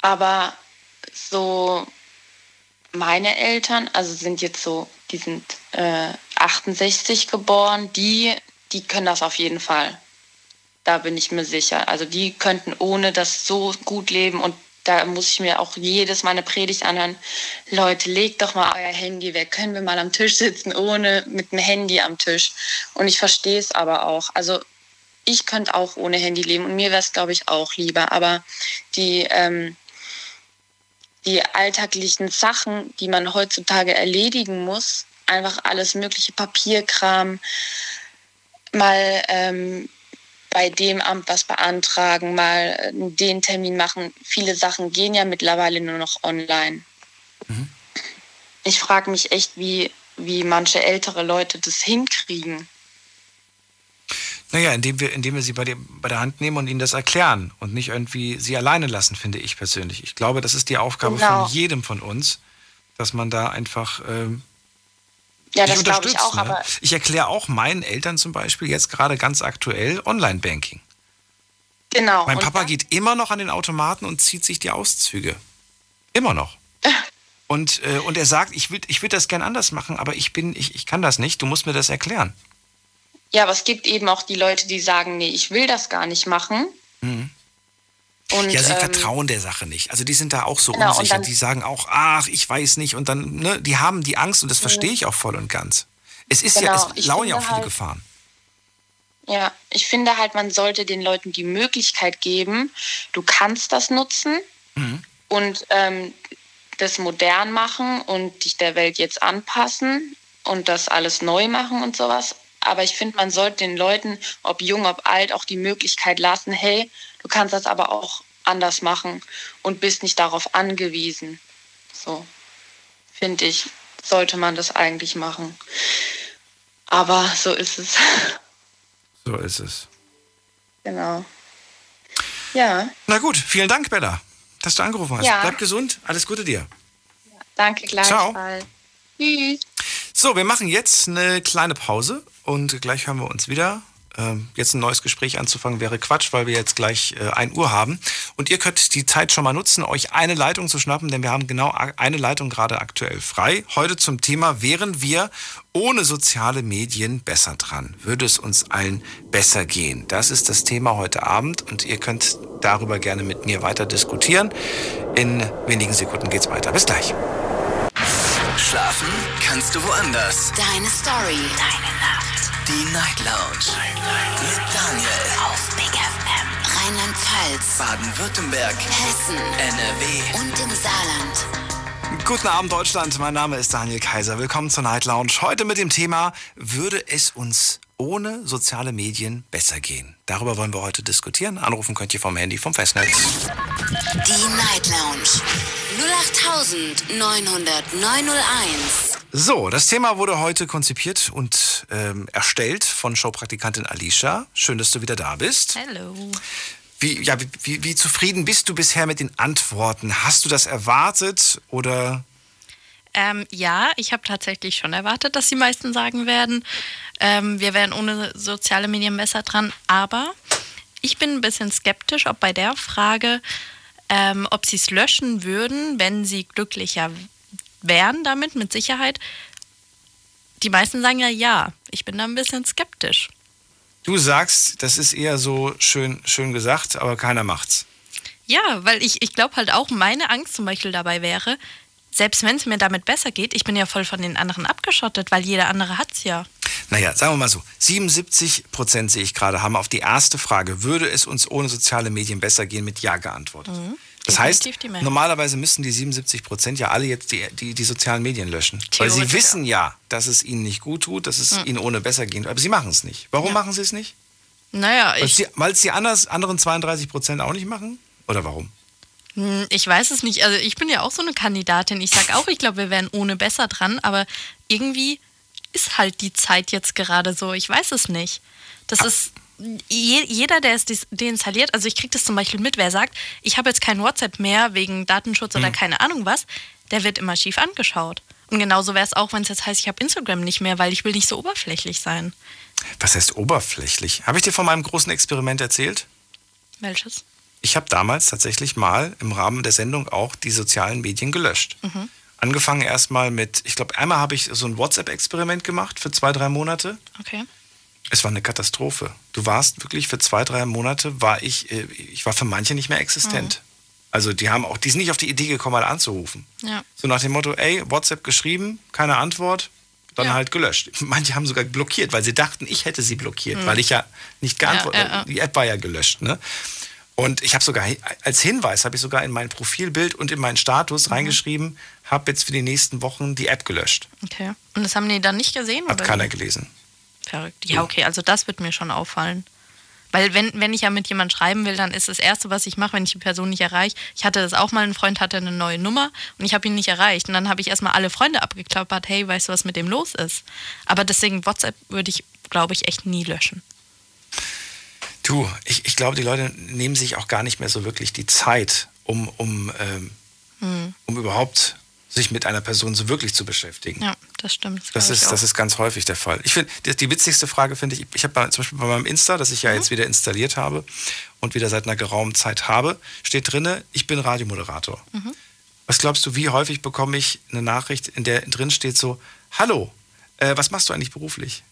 Aber so meine Eltern, also sind jetzt so, die sind äh, 68 geboren, die, die können das auf jeden Fall. Da bin ich mir sicher. Also die könnten ohne das so gut leben und da muss ich mir auch jedes Mal eine Predigt anhören. Leute, legt doch mal euer Handy weg. Können wir mal am Tisch sitzen, ohne mit dem Handy am Tisch? Und ich verstehe es aber auch. Also ich könnte auch ohne Handy leben und mir wäre es, glaube ich, auch lieber. Aber die, ähm, die alltäglichen Sachen, die man heutzutage erledigen muss, einfach alles mögliche Papierkram, mal ähm, bei dem Amt was beantragen, mal äh, den Termin machen. Viele Sachen gehen ja mittlerweile nur noch online. Mhm. Ich frage mich echt, wie, wie manche ältere Leute das hinkriegen. Naja, indem wir, indem wir sie bei, dem, bei der Hand nehmen und ihnen das erklären und nicht irgendwie sie alleine lassen, finde ich persönlich. Ich glaube, das ist die Aufgabe genau. von jedem von uns, dass man da einfach ähm, ja, das glaube ich auch. Ne? Aber ich erkläre auch meinen Eltern zum Beispiel jetzt gerade ganz aktuell Online-Banking. Genau. Mein Papa geht immer noch an den Automaten und zieht sich die Auszüge. Immer noch. und, äh, und er sagt, ich will, ich will das gern anders machen, aber ich bin, ich, ich kann das nicht, du musst mir das erklären. Ja, aber es gibt eben auch die Leute, die sagen, nee, ich will das gar nicht machen. Mhm. Und, ja, sie ähm, vertrauen der Sache nicht. Also die sind da auch so genau, unsicher. die sagen auch, ach, ich weiß nicht. Und dann, ne, die haben die Angst und das verstehe ich auch voll und ganz. Es ist genau, ja, es lauern ja auch viele halt, Gefahren. Ja, ich finde halt, man sollte den Leuten die Möglichkeit geben, du kannst das nutzen mhm. und ähm, das modern machen und dich der Welt jetzt anpassen und das alles neu machen und sowas. Aber ich finde, man sollte den Leuten, ob jung, ob alt, auch die Möglichkeit lassen, hey, du kannst das aber auch anders machen und bist nicht darauf angewiesen. So, finde ich, sollte man das eigentlich machen. Aber so ist es. So ist es. Genau. Ja. Na gut, vielen Dank, Bella, dass du angerufen hast. Ja. Bleib gesund, alles Gute dir. Ja, danke gleichfalls. Ciao. Tschüss. So, wir machen jetzt eine kleine Pause und gleich hören wir uns wieder. Ähm, jetzt ein neues Gespräch anzufangen wäre Quatsch, weil wir jetzt gleich äh, 1 Uhr haben. Und ihr könnt die Zeit schon mal nutzen, euch eine Leitung zu schnappen, denn wir haben genau eine Leitung gerade aktuell frei. Heute zum Thema, wären wir ohne soziale Medien besser dran? Würde es uns allen besser gehen? Das ist das Thema heute Abend und ihr könnt darüber gerne mit mir weiter diskutieren. In wenigen Sekunden geht's weiter. Bis gleich. Schlafen kannst du woanders. Deine Story. Deine Nacht. Die Night Lounge. Night, Night. Mit Daniel. Auf Big FM. Rheinland-Pfalz. Baden-Württemberg. Hessen. NRW. Und im Saarland. Guten Abend, Deutschland. Mein Name ist Daniel Kaiser. Willkommen zur Night Lounge. Heute mit dem Thema, würde es uns ohne soziale Medien besser gehen? Darüber wollen wir heute diskutieren. Anrufen könnt ihr vom Handy, vom Festnetz. Die Night Lounge 0890901. So, das Thema wurde heute konzipiert und ähm, erstellt von Showpraktikantin Alicia. Schön, dass du wieder da bist. Hallo. Wie, ja, wie, wie zufrieden bist du bisher mit den Antworten? Hast du das erwartet oder Ähm, ja, ich habe tatsächlich schon erwartet, dass die meisten sagen werden, ähm, wir wären ohne soziale Medien besser dran. Aber ich bin ein bisschen skeptisch, ob bei der Frage, ähm, ob sie es löschen würden, wenn sie glücklicher wären damit, mit Sicherheit. Die meisten sagen ja ja. Ich bin da ein bisschen skeptisch. Du sagst, das ist eher so schön, schön gesagt, aber keiner macht's. Ja, weil ich, ich glaube halt auch, meine Angst zum Beispiel dabei wäre, selbst wenn es mir damit besser geht, ich bin ja voll von den anderen abgeschottet, weil jeder andere hat es ja. Naja, sagen wir mal so, 77 Prozent sehe ich gerade, haben auf die erste Frage, würde es uns ohne soziale Medien besser gehen, mit Ja geantwortet. Mhm. Das heißt, normalerweise müssten die 77 Prozent ja alle jetzt die, die, die sozialen Medien löschen. Weil sie wissen ja, dass es ihnen nicht gut tut, dass es mhm. ihnen ohne besser geht. Aber sie machen es nicht. Warum ja. machen sie es nicht? Naja, ich. Weil es die anderen 32 Prozent auch nicht machen? Oder warum? Hm, ich weiß es nicht. Also ich bin ja auch so eine Kandidatin. Ich sage auch, ich glaube, wir wären ohne besser dran, aber irgendwie ist halt die Zeit jetzt gerade so. Ich weiß es nicht. Das ah. ist jeder, der es deinstalliert, also ich kriege das zum Beispiel mit, wer sagt, ich habe jetzt kein WhatsApp mehr wegen Datenschutz oder mhm. keine Ahnung was, der wird immer schief angeschaut. Und genauso wäre es auch, wenn es jetzt heißt, ich habe Instagram nicht mehr, weil ich will nicht so oberflächlich sein. Was heißt oberflächlich? Habe ich dir von meinem großen Experiment erzählt? Welches? Ich habe damals tatsächlich mal im Rahmen der Sendung auch die sozialen Medien gelöscht. Mhm. Angefangen erstmal mit, ich glaube, einmal habe ich so ein WhatsApp-Experiment gemacht für zwei, drei Monate. Okay. Es war eine Katastrophe. Du warst wirklich für zwei, drei Monate, war ich, äh, ich war für manche nicht mehr existent. Mhm. Also die haben auch, die sind nicht auf die Idee gekommen, mal anzurufen. Ja. So nach dem Motto, ey, WhatsApp geschrieben, keine Antwort, dann ja. halt gelöscht. Manche haben sogar blockiert, weil sie dachten, ich hätte sie blockiert, mhm. weil ich ja nicht geantwortet, ja, die App war ja gelöscht. Ne? Und ich habe sogar als Hinweis habe ich sogar in mein Profilbild und in meinen Status mhm. reingeschrieben, habe jetzt für die nächsten Wochen die App gelöscht. Okay. Und das haben die dann nicht gesehen? Hat keiner gelesen. Verrückt. Ja, okay, also das wird mir schon auffallen. Weil wenn, wenn ich ja mit jemandem schreiben will, dann ist das Erste, was ich mache, wenn ich die Person nicht erreiche. Ich hatte das auch mal, ein Freund hatte eine neue Nummer und ich habe ihn nicht erreicht. Und dann habe ich erstmal alle Freunde abgeklappert, hey, weißt du, was mit dem los ist? Aber deswegen WhatsApp würde ich, glaube ich, echt nie löschen. Du, ich, ich glaube, die Leute nehmen sich auch gar nicht mehr so wirklich die Zeit, um, um, ähm, hm. um überhaupt sich mit einer Person so wirklich zu beschäftigen. Ja, das stimmt. Das, das ist, das ist ganz häufig der Fall. Ich finde, die, die, witzigste Frage finde ich, ich habe zum Beispiel bei meinem Insta, das ich ja mhm. jetzt wieder installiert habe und wieder seit einer geraumen Zeit habe, steht drinne, ich bin Radiomoderator. Mhm. Was glaubst du, wie häufig bekomme ich eine Nachricht, in der drin steht so, hallo, äh, was machst du eigentlich beruflich?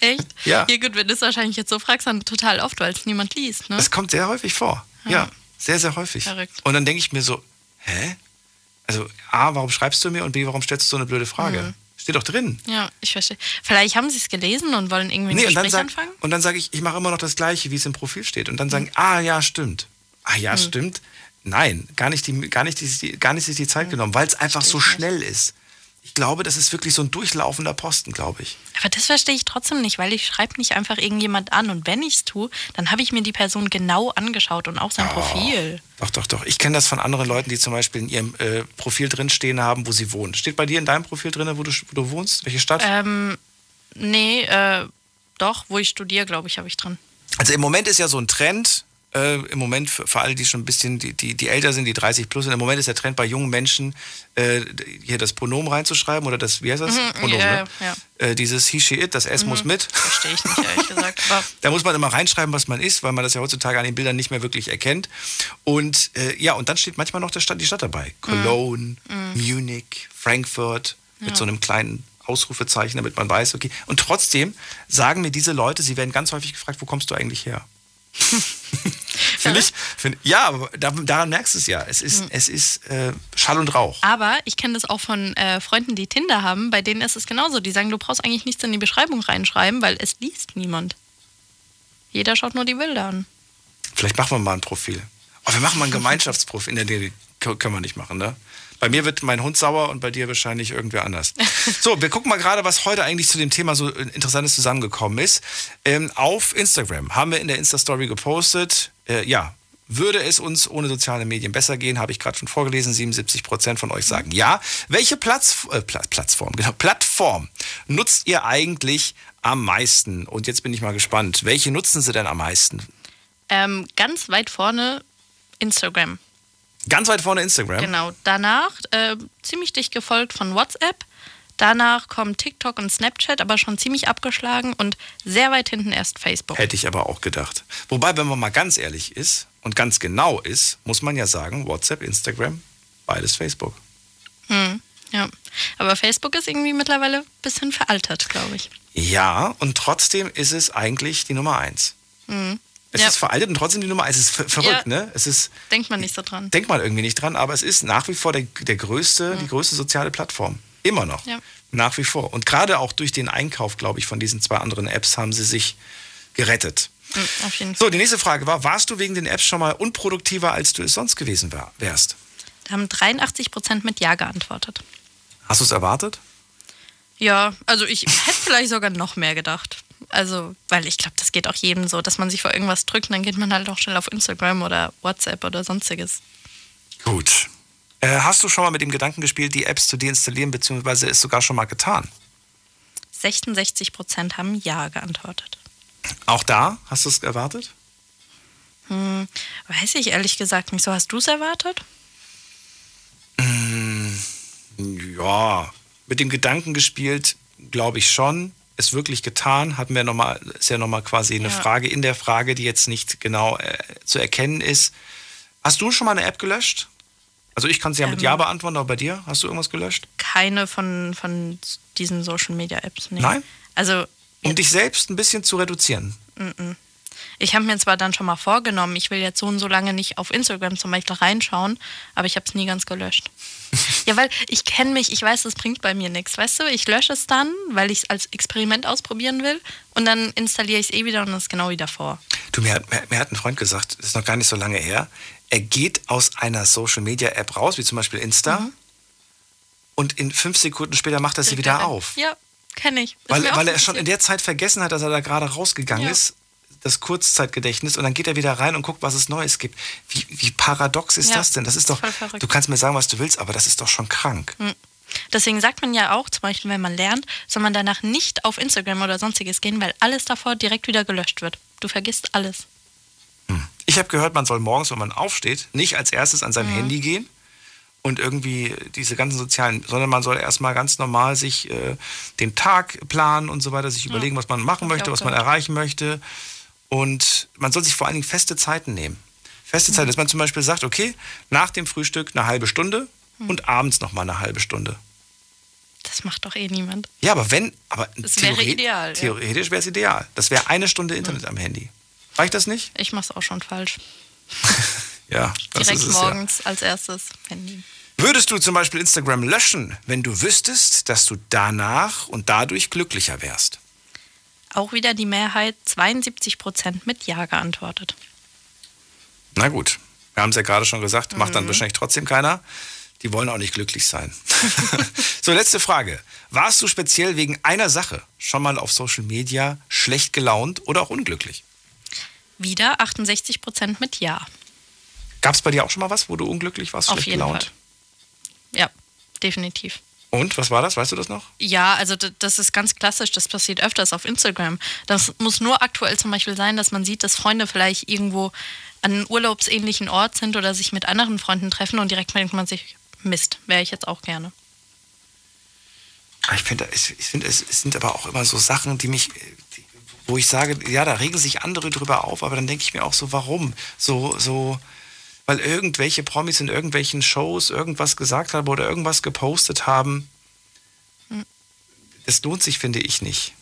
Echt? Ja. Ja gut, wenn du es wahrscheinlich jetzt so fragst, dann total oft, weil es niemand liest. Ne? Das kommt sehr häufig vor. Ja, ja sehr, sehr häufig. Verrückt. Und dann denke ich mir so, hä? Also A, warum schreibst du mir und B, warum stellst du so eine blöde Frage? Mhm. Steht doch drin. Ja, ich verstehe. Vielleicht haben sie es gelesen und wollen irgendwie ein nee, Gespräch und sag, anfangen. Und dann sage ich, ich mache immer noch das Gleiche, wie es im Profil steht. Und dann sagen, mhm. ah ja, stimmt. Ah ja, mhm. stimmt. Nein, gar nicht, die, gar nicht, die, gar nicht sich die Zeit mhm. genommen, weil es einfach so schnell ist ich glaube, das ist wirklich so ein durchlaufender Posten, glaube ich. Aber das verstehe ich trotzdem nicht, weil ich schreibe nicht einfach irgendjemand an. Und wenn ich es tue, dann habe ich mir die Person genau angeschaut und auch sein oh, Profil. Doch, doch, doch. Ich kenne das von anderen Leuten, die zum Beispiel in ihrem äh, Profil drinstehen haben, wo sie wohnen. Steht bei dir in deinem Profil drin, wo du, wo du wohnst? Welche Stadt? Ähm, nee, äh, doch, wo ich studiere, glaube ich, habe ich drin. Also im Moment ist ja so ein Trend, äh, im Moment für, für, alle, die schon ein bisschen, die, die, die älter sind, die 30 plus sind, im Moment ist der Trend bei jungen Menschen, äh, hier das Pronomen reinzuschreiben oder das, wie heißt das? Mhm, Pronomen, yeah, ne? ja. äh, dieses he, she, it, das S mhm. muss mit. Verstehe ich nicht, ehrlich gesagt. da muss man immer reinschreiben, was man ist, weil man das ja heutzutage an den Bildern nicht mehr wirklich erkennt. Und äh, ja, und dann steht manchmal noch Stadt, die Stadt dabei. Cologne, mhm. Munich, Frankfurt, mit ja. so einem kleinen Ausrufezeichen, damit man weiß, okay. Und trotzdem sagen mir diese Leute, sie werden ganz häufig gefragt, wo kommst du eigentlich her? finde ich, find, ja, aber daran merkst du es ja. Es ist, mhm. es ist äh, Schall und Rauch. Aber ich kenne das auch von äh, Freunden, die Tinder haben, bei denen ist es genauso. Die sagen, du brauchst eigentlich nichts in die Beschreibung reinschreiben, weil es liest niemand. Jeder schaut nur die Bilder an. Vielleicht machen wir mal ein Profil. Aber wir machen mal ein Gemeinschaftsprofil. In der können wir nicht machen, ne? Bei mir wird mein Hund sauer und bei dir wahrscheinlich irgendwer anders. So, wir gucken mal gerade, was heute eigentlich zu dem Thema so Interessantes zusammengekommen ist. Ähm, auf Instagram haben wir in der Insta-Story gepostet, äh, ja, würde es uns ohne soziale Medien besser gehen? Habe ich gerade schon vorgelesen. 77 Prozent von euch sagen ja. Welche Platz, äh, Plattform, genau, Plattform nutzt ihr eigentlich am meisten? Und jetzt bin ich mal gespannt. Welche nutzen sie denn am meisten? Ähm, ganz weit vorne Instagram. Ganz weit vorne Instagram. Genau. Danach äh, ziemlich dicht gefolgt von WhatsApp. Danach kommen TikTok und Snapchat, aber schon ziemlich abgeschlagen und sehr weit hinten erst Facebook. Hätte ich aber auch gedacht. Wobei, wenn man mal ganz ehrlich ist und ganz genau ist, muss man ja sagen, WhatsApp, Instagram, beides Facebook. Hm, ja. Aber Facebook ist irgendwie mittlerweile ein bisschen veraltert, glaube ich. Ja, und trotzdem ist es eigentlich die Nummer eins. Hm. Es Ja. ist veraltet und trotzdem die Nummer eins. Es ist ver- verrückt, Ja. ne? Es ist, Denkt man nicht so dran. denkt man irgendwie nicht dran, aber es ist nach wie vor der, der größte, die größte soziale Plattform. Immer noch. Ja. Nach wie vor. Und gerade auch durch den Einkauf, glaube ich, von diesen zwei anderen Apps haben sie sich gerettet. Hm, auf jeden Fall. So, die nächste Frage war, warst du wegen den Apps schon mal unproduktiver, als du es sonst gewesen wär, wärst? Da haben 83 Prozent mit Ja geantwortet. Hast du es erwartet? Ja, also ich hätte vielleicht sogar noch mehr gedacht. Also, weil ich glaube, das geht auch jedem so, dass man sich vor irgendwas drückt und dann geht man halt auch schnell auf Instagram oder WhatsApp oder sonstiges. Gut. Äh, hast du schon mal mit dem Gedanken gespielt, die Apps zu deinstallieren, beziehungsweise es sogar schon mal getan? 66 Prozent haben Ja geantwortet. Auch da hast du es erwartet? Hm, weiß ich ehrlich gesagt nicht so. Hast du es erwartet? Ja, mit dem Gedanken gespielt, glaube ich schon. Es wirklich getan, hatten wir noch mal, ist ja nochmal quasi eine Ja. Frage in der Frage, die jetzt nicht genau äh, zu erkennen ist. Hast du schon mal eine App gelöscht? Also ich kann es ja mit Ähm. Ja beantworten, aber bei dir hast du irgendwas gelöscht? Keine von, von diesen Social Media Apps. Nee. Nein? Also, Um dich selbst ein bisschen zu reduzieren. ich habe mir zwar dann schon mal vorgenommen, ich will jetzt so und so lange nicht auf Instagram zum Beispiel reinschauen, aber ich habe es nie ganz gelöscht. ja, weil ich kenne mich, ich weiß, das bringt bei mir nichts. Weißt du, ich lösche es dann, weil ich es als Experiment ausprobieren will und dann installiere ich es eh wieder und das ist genau wieder vor. Du, mir, mir, mir hat ein Freund gesagt, das ist noch gar nicht so lange her, er geht aus einer Social Media App raus, wie zum Beispiel Insta, Mhm. und in fünf Sekunden später macht er sie wieder auf. Ja, kenne ich. Ist Weil, weil er schon in der Zeit vergessen hat, dass er da gerade rausgegangen Ja. ist, das Kurzzeitgedächtnis, und dann geht er wieder rein und guckt, was es Neues gibt. Wie, wie paradox ist Ja, das denn? Das ist doch, du kannst mir sagen, was du willst, aber das ist doch schon krank. Hm. Deswegen sagt man ja auch, zum Beispiel, wenn man lernt, soll man danach nicht auf Instagram oder sonstiges gehen, weil alles davor direkt wieder gelöscht wird. Du vergisst alles. Ich habe gehört, man soll morgens, wenn man aufsteht, nicht als erstes an sein Mhm. Handy gehen und irgendwie diese ganzen sozialen, sondern man soll erstmal ganz normal sich äh, den Tag planen und so weiter, sich überlegen, was man machen möchte, was man gehört. erreichen möchte. Und man soll sich vor allen Dingen feste Zeiten nehmen. Feste Mhm. Zeiten, dass man zum Beispiel sagt, okay, nach dem Frühstück eine halbe Stunde Mhm. und abends nochmal eine halbe Stunde. Das macht doch eh niemand. Ja, aber wenn, aber Das wäre ideal, ja. Theoretisch wäre es ideal. Das wäre eine Stunde Internet am Handy. Reicht das nicht? Ich mach's auch schon falsch. Ja, das Direkt ist es ja. morgens als erstes Handy. Würdest du zum Beispiel Instagram löschen, wenn du wüsstest, dass du danach und dadurch glücklicher wärst? Auch wieder die Mehrheit, 72 Prozent mit Ja geantwortet. Na gut, wir haben es ja gerade schon gesagt, macht dann Mhm. wahrscheinlich trotzdem keiner. Die wollen auch nicht glücklich sein. so, letzte Frage. Warst du speziell wegen einer Sache schon mal auf Social Media schlecht gelaunt oder auch unglücklich? Wieder 68 Prozent mit Ja. Gab es bei dir auch schon mal was, wo du unglücklich warst, Auf schlecht jeden gelaunt? Fall. Ja, definitiv. Und, was war das? Weißt du das noch? Ja, also das ist ganz klassisch, das passiert öfters auf Instagram. Das muss nur aktuell zum Beispiel sein, dass man sieht, dass Freunde vielleicht irgendwo an einem urlaubsähnlichen Ort sind oder sich mit anderen Freunden treffen und direkt denkt man sich, Mist, wäre ich jetzt auch gerne. Ich finde, ich es es sind aber auch immer so Sachen, die mich, die, wo ich sage, ja, da regen sich andere drüber auf, aber dann denke ich mir auch so, warum? So, so, weil irgendwelche Promis in irgendwelchen Shows irgendwas gesagt haben oder irgendwas gepostet haben. Hm. Das lohnt sich, finde ich nicht.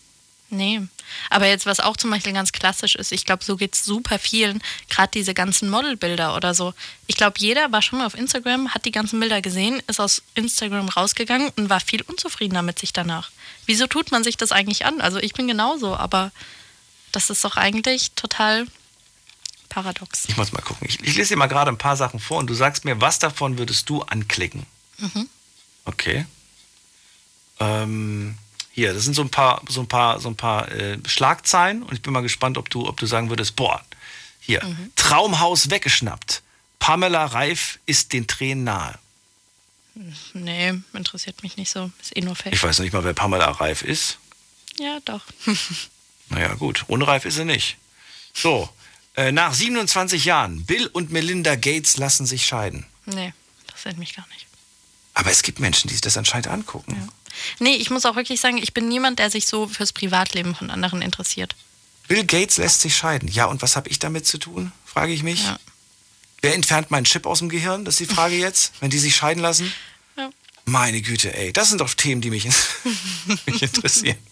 Nee. Aber jetzt, was auch zum Beispiel ganz klassisch ist, ich glaube, so geht es super vielen, gerade diese ganzen Modelbilder oder so. Ich glaube, jeder war schon mal auf Instagram, hat die ganzen Bilder gesehen, ist aus Instagram rausgegangen und war viel unzufriedener mit sich danach. Wieso tut man sich das eigentlich an? Also ich bin genauso, aber das ist doch eigentlich total paradox. Ich muss mal gucken. Ich, ich lese dir mal gerade ein paar Sachen vor und du sagst mir, was davon würdest du anklicken? Mhm. Okay. Ähm, hier, das sind so ein paar, so ein paar, so ein paar äh, Schlagzeilen und ich bin mal gespannt, ob du, ob du sagen würdest, boah, hier, Mhm. Traumhaus weggeschnappt. Pamela Reif ist den Tränen nahe. Nee, interessiert mich nicht so. Ist eh nur Fake. Ich weiß noch nicht mal, wer Pamela Reif ist. Ja, doch. Naja, gut, unreif ist sie nicht. So, äh, nach 27 Jahren, Bill und Melinda Gates lassen sich scheiden. Nee, interessiert mich gar nicht. Aber es gibt Menschen, die sich das anscheinend angucken. Ja. Nee, ich muss auch wirklich sagen, ich bin niemand, der sich so fürs Privatleben von anderen interessiert. Bill Gates lässt sich scheiden. Ja, und was habe ich damit zu tun, frage ich mich. Ja. Wer entfernt meinen Chip aus dem Gehirn? Das ist die Frage jetzt, wenn die sich scheiden lassen. Ja. Meine Güte, ey, das sind doch Themen, die mich, mich interessieren.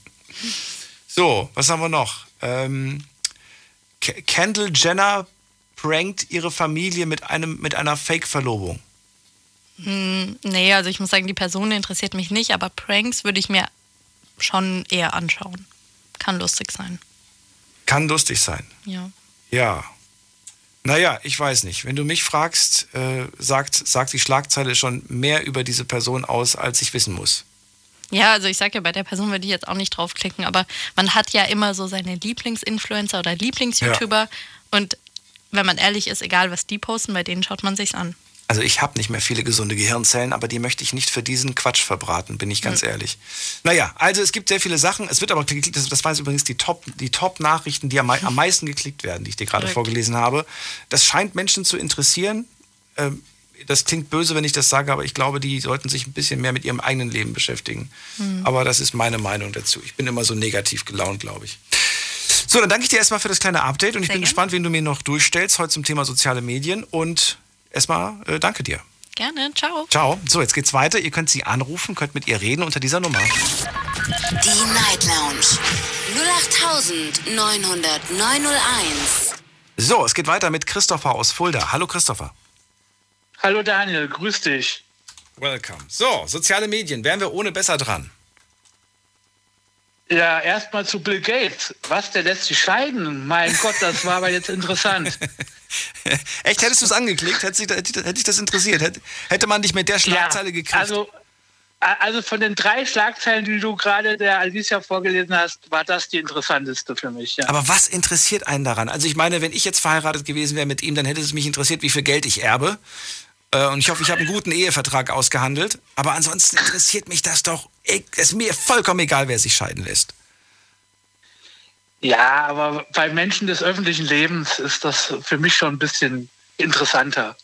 So, was haben wir noch? Ähm, Kendall Jenner prankt ihre Familie mit, einem, mit einer Fake-Verlobung. Hm, nee, also ich muss sagen, die Person interessiert mich nicht, aber Pranks würde ich mir schon eher anschauen. Kann lustig sein. Kann lustig sein. Ja. Ja. Naja, ich weiß nicht. Wenn du mich fragst, äh, sagt, sagt die Schlagzeile schon mehr über diese Person aus, als ich wissen muss. Ja, also ich sage ja, bei der Person würde ich jetzt auch nicht draufklicken, aber man hat ja immer so seine Lieblingsinfluencer oder Lieblings-YouTuber und wenn man ehrlich ist, egal was die posten, bei denen schaut man sich's an. Also ich habe nicht mehr viele gesunde Gehirnzellen, aber die möchte ich nicht für diesen Quatsch verbraten, bin ich ganz ehrlich. Naja, also es gibt sehr viele Sachen. Es wird aber geklickt, das, das waren übrigens die Top- die Top-Nachrichten, die am, am meisten geklickt werden, die ich dir gerade vorgelesen habe. Das scheint Menschen zu interessieren. Ähm, das klingt böse, wenn ich das sage, aber ich glaube, die sollten sich ein bisschen mehr mit ihrem eigenen Leben beschäftigen. Hm. Aber das ist meine Meinung dazu. Ich bin immer so negativ gelaunt, glaube ich. So, dann danke ich dir erstmal für das kleine Update und ich Sehr bin gern. gespannt, wen du mir noch durchstellst heute zum Thema soziale Medien. Und erstmal äh, danke dir. Gerne, ciao. Ciao. So, jetzt geht's weiter. Ihr könnt sie anrufen, könnt mit ihr reden unter dieser Nummer. Die Night Lounge 0890901. So, es geht weiter mit Christopher aus Fulda. Hallo Christopher. Hallo Daniel, grüß dich. Welcome. So, soziale Medien. Wären wir ohne besser dran? Ja, erstmal zu Bill Gates. Was, der lässt sich scheiden? Mein Gott, das war aber jetzt interessant. Echt, hättest du es angeklickt? Hätte dich das interessiert? Hätte, hätte man dich mit der Schlagzeile gekriegt? Also, also von den drei Schlagzeilen, die du gerade der Alicia vorgelesen hast, war das die interessanteste für mich. Ja. Aber was interessiert einen daran? Also ich meine, wenn ich jetzt verheiratet gewesen wäre mit ihm, dann hätte es mich interessiert, wie viel Geld ich erbe. Äh, Und ich hoffe, ich habe einen guten Ehevertrag ausgehandelt. Aber ansonsten interessiert mich das doch. Es ist mir vollkommen egal, wer sich scheiden lässt. ja, aber bei Menschen des öffentlichen Lebens ist das für mich schon ein bisschen interessanter.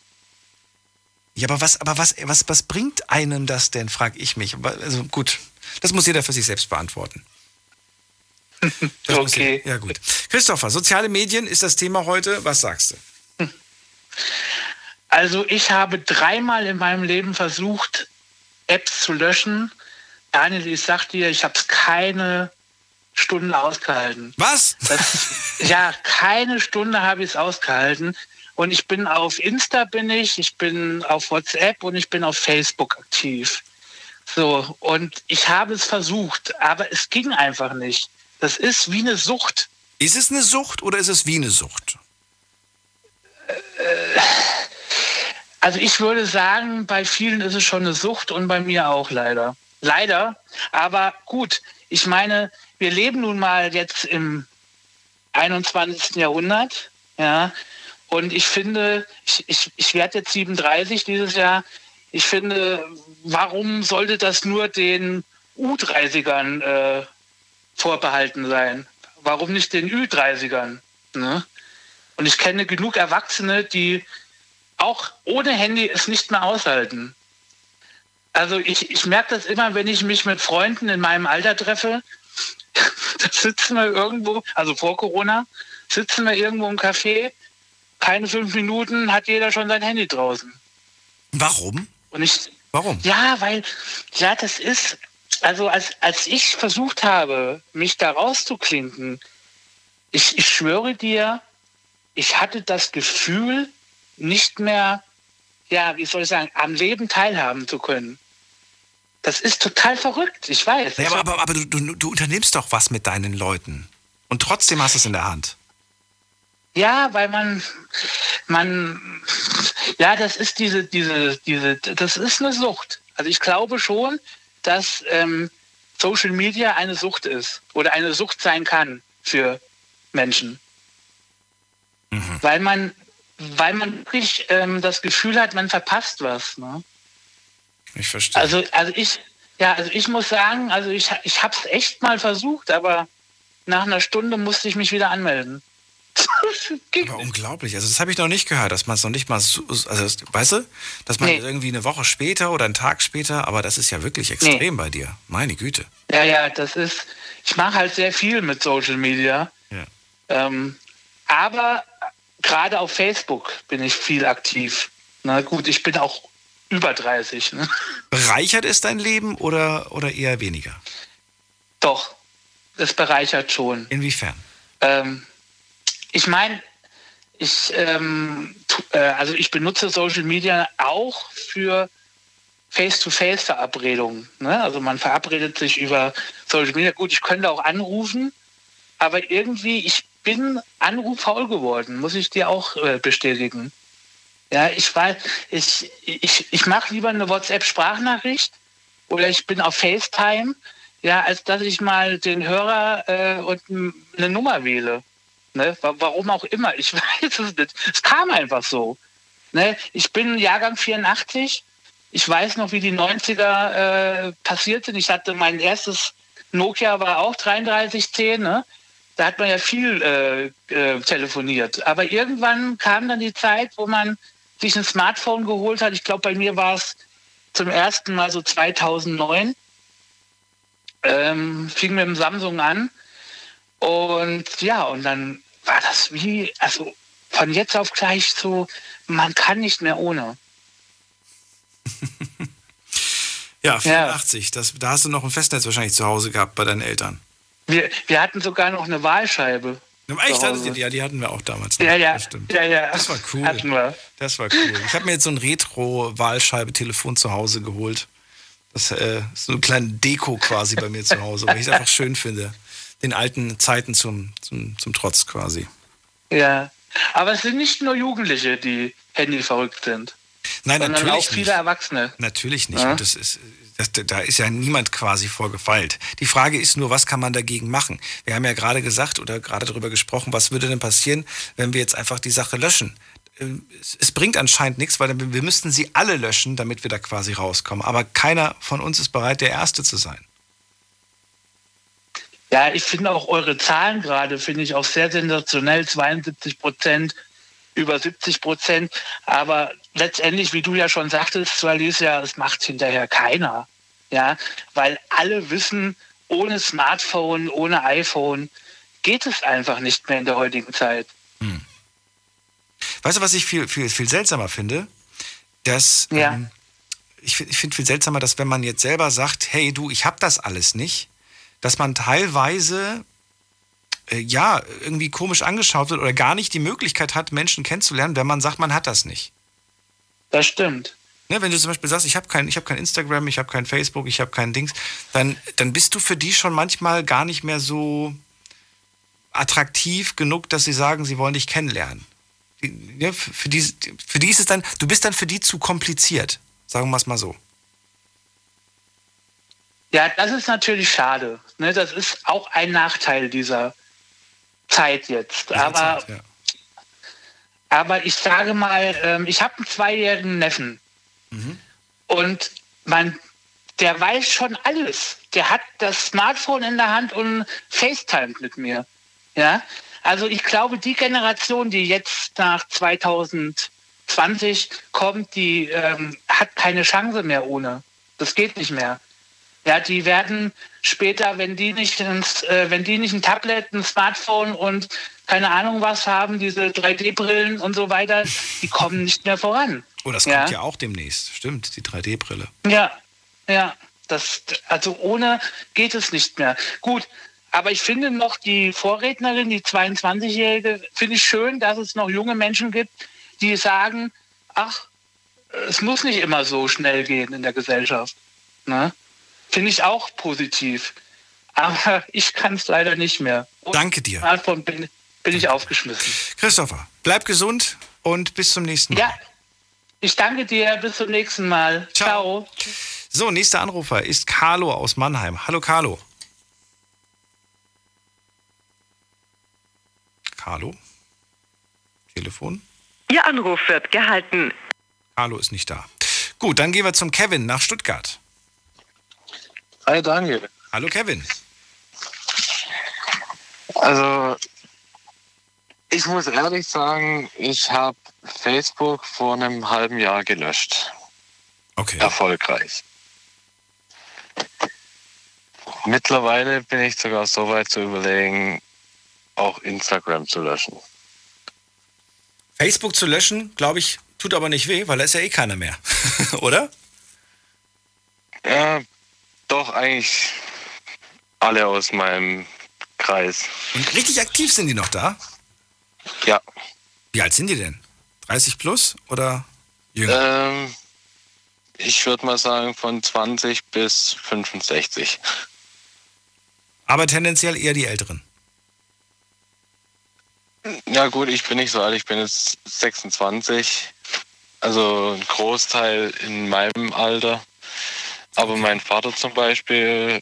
Ja, aber was, aber was, was, was bringt einem das denn, frage ich mich. Also gut, das muss jeder für sich selbst beantworten. Das Okay. Ja, gut. Christopher, soziale Medien ist das Thema heute. Was sagst du? Also ich habe dreimal in meinem Leben versucht, Apps zu löschen. Daniel, ich sag dir, ich habe es keine Stunde ausgehalten. Was? Das, ja, keine Stunde habe ich es ausgehalten. Und ich bin auf Insta bin ich, ich bin auf WhatsApp und ich bin auf Facebook aktiv. So, und ich habe es versucht, aber es ging einfach nicht. Das ist wie eine Sucht. Ist es eine Sucht oder ist es wie eine Sucht? Also ich würde sagen, bei vielen ist es schon eine Sucht und bei mir auch leider. Leider. Aber gut, ich meine, wir leben nun mal jetzt im 21. Jahrhundert. Ja. Und ich finde, ich, ich, ich werde jetzt 37 dieses Jahr. Ich finde, warum sollte das nur den U30ern äh, vorbehalten sein? Warum nicht den Ü30ern? Ne? Und ich kenne genug Erwachsene, die auch ohne Handy es nicht mehr aushalten. Also ich, ich merke das immer, wenn ich mich mit Freunden in meinem Alter treffe. da sitzen wir irgendwo, also vor Corona, sitzen wir irgendwo im Café. Keine fünf Minuten hat jeder schon sein Handy draußen. Warum? Und ich, Warum? ja, weil, ja, das ist, also als, als ich versucht habe, mich da rauszuklinken, ich, ich schwöre dir, ich hatte das Gefühl, nicht mehr, ja, wie soll ich sagen, am Leben teilhaben zu können. Das ist total verrückt, ich weiß. Ja, aber aber, aber du, du, du unternimmst doch was mit deinen Leuten. Und trotzdem hast du es in der Hand. Ja, weil man, man, ja, das ist diese, diese, diese, das ist eine Sucht. Also ich glaube schon, dass ähm, Social Media eine Sucht ist oder eine Sucht sein kann für Menschen. Weil man, weil man wirklich ähm, das Gefühl hat, man verpasst was. Ne? Ich verstehe. Also, also ich, ja, also ich muss sagen, also ich, ich habe es echt mal versucht, aber nach einer Stunde musste ich mich wieder anmelden. Aber unglaublich. Also das habe ich noch nicht gehört, dass man es noch nicht mal so, also weißt du, dass man Nee. irgendwie eine Woche später oder einen Tag später, aber das ist ja wirklich extrem bei dir. Meine Güte. Ja, ja, das ist, ich mache halt sehr viel mit Social Media. Ja. Ähm, aber gerade auf Facebook bin ich viel aktiv. Na gut, ich bin auch über 30. Ne? Bereichert es dein Leben oder, oder eher weniger? Doch, es bereichert schon. Inwiefern? Ähm, ich meine, ich, ähm, äh, also ich benutze Social Media auch für Face-to-Face-Verabredungen. Ne? Also man verabredet sich über Social Media. Gut, ich könnte auch anrufen, aber irgendwie, ich bin anruffaul geworden, muss ich dir auch äh, bestätigen. Ja, ich weiß, ich, ich, ich mache lieber eine WhatsApp-Sprachnachricht oder ich bin auf FaceTime, ja, als dass ich mal den Hörer äh, und eine Nummer wähle. Ne? Wa- Warum auch immer, ich weiß es nicht. Es kam einfach so. Ne? Ich bin Jahrgang 84. Ich weiß noch, wie die 90er äh, passiert sind. Ich hatte mein erstes Nokia war auch 3310. Ne? Da hat man ja viel äh, äh, telefoniert. Aber irgendwann kam dann die Zeit, wo man sich ein Smartphone geholt hat. Ich glaube, bei mir war es zum ersten Mal so 2009. Ähm, fing mit dem Samsung an. Und ja, und dann war das wie, also von jetzt auf gleich so, man kann nicht mehr ohne. Ja, 84. Das, da hast du noch ein Festnetz wahrscheinlich zu Hause gehabt bei deinen Eltern. Wir, wir hatten sogar noch eine Wahlscheibe. Echt? Hattet ihr die? Ja, die hatten wir auch damals. noch. Ja, ja, Das ja, ja. Das war cool. Hatten wir. Das war cool. Ich habe mir jetzt so ein Retro-Wahlscheibe-Telefon zu Hause geholt. Das äh, ist so eine kleine Deko quasi bei mir zu Hause, weil ich es einfach schön finde. Den alten Zeiten zum, zum, zum Trotz quasi. Ja. Aber es sind nicht nur Jugendliche, die Handy verrückt sind. Nein, natürlich auch viele nicht. Erwachsene. Natürlich nicht. Ja. Und das ist, das, da ist ja niemand quasi vorgefeilt. Die Frage ist nur, was kann man dagegen machen? Wir haben ja gerade gesagt oder gerade darüber gesprochen, was würde denn passieren, wenn wir jetzt einfach die Sache löschen? Ähm, Es, bringt anscheinend nichts, weil wir müssten sie alle löschen, damit wir da quasi rauskommen. Aber keiner von uns ist bereit, der Erste zu sein. Ja, ich finde auch eure Zahlen gerade, finde ich auch sehr sensationell. 72 Prozent, über 70 Prozent. Aber letztendlich, wie du ja schon sagtest, zu Alicia, es macht hinterher keiner. Ja, weil alle wissen, ohne Smartphone, ohne iPhone geht es einfach nicht mehr in der heutigen Zeit. Weißt du, was ich viel, viel, viel seltsamer finde? Dass, ähm, ich, ich finde viel seltsamer, dass wenn man jetzt selber sagt, hey du, ich habe das alles nicht, dass man teilweise äh, ja irgendwie komisch angeschaut wird oder gar nicht die Möglichkeit hat, Menschen kennenzulernen, wenn man sagt, man hat das nicht. Das stimmt. Ne, wenn du zum Beispiel sagst, ich habe kein, ich hab kein Instagram, ich habe kein Facebook, ich habe kein Dings, dann, dann bist du für die schon manchmal gar nicht mehr so attraktiv genug, dass sie sagen, sie wollen dich kennenlernen. Ja, für, für, die, für die ist es dann, du bist dann für die zu kompliziert, sagen wir es mal so. Ja, das ist natürlich schade. Ne, das ist auch ein Nachteil dieser Zeit jetzt. Aber, ja. aber ich sage mal, ähm, ich habe einen zweijährigen Neffen. Und man, der weiß schon alles. Der hat das Smartphone in der Hand und FaceTime mit mir. Ja, also ich glaube, die Generation, die jetzt nach 2020 kommt, die ähm, hat keine Chance mehr ohne. Das geht nicht mehr. Ja, die werden später, wenn die nicht, ins, äh, wenn die nicht ein Tablet, ein Smartphone und keine Ahnung was haben, diese 3D-Brillen und so weiter, die kommen nicht mehr voran. Oh, das kommt ja, auch demnächst. Stimmt, die 3D-Brille. Ja, ja. Das, also ohne geht es nicht mehr. Gut, aber ich finde noch die Vorrednerin, die 22-Jährige, finde ich schön, dass es noch junge Menschen gibt, die sagen, ach, es muss nicht immer so schnell gehen in der Gesellschaft. Ne? Finde ich auch positiv. Aber ich kann es leider nicht mehr. Und Danke dir. Smartphone bin, bin ich aufgeschmissen. Christopher, bleib gesund und bis zum nächsten Mal. Ja, ich danke dir. Bis zum nächsten Mal. Ciao. So, nächster Anrufer ist Carlo aus Mannheim. Hallo Carlo. Carlo? Telefon? Ihr Anruf wird gehalten. Carlo ist nicht da. Gut, dann gehen wir zum Kevin nach Stuttgart. Hi Daniel. Hallo Kevin. Also, ich muss ehrlich sagen, ich habe Facebook vor einem halben Jahr gelöscht. Okay. Erfolgreich. Mittlerweile bin ich sogar so weit zu überlegen, auch Instagram zu löschen. Facebook zu löschen, glaube ich, tut aber nicht weh, weil da ist ja eh keiner mehr. Oder? Ja, doch eigentlich alle aus meinem Kreis. Und richtig aktiv sind die noch da? Ja. Wie alt sind die denn? 30 plus oder jünger? Ähm, ich würde mal sagen von 20 bis 65. Aber tendenziell eher die Älteren. Ja gut, ich bin nicht so alt, ich bin jetzt 26. Also ein Großteil in meinem Alter. Aber mein Vater zum Beispiel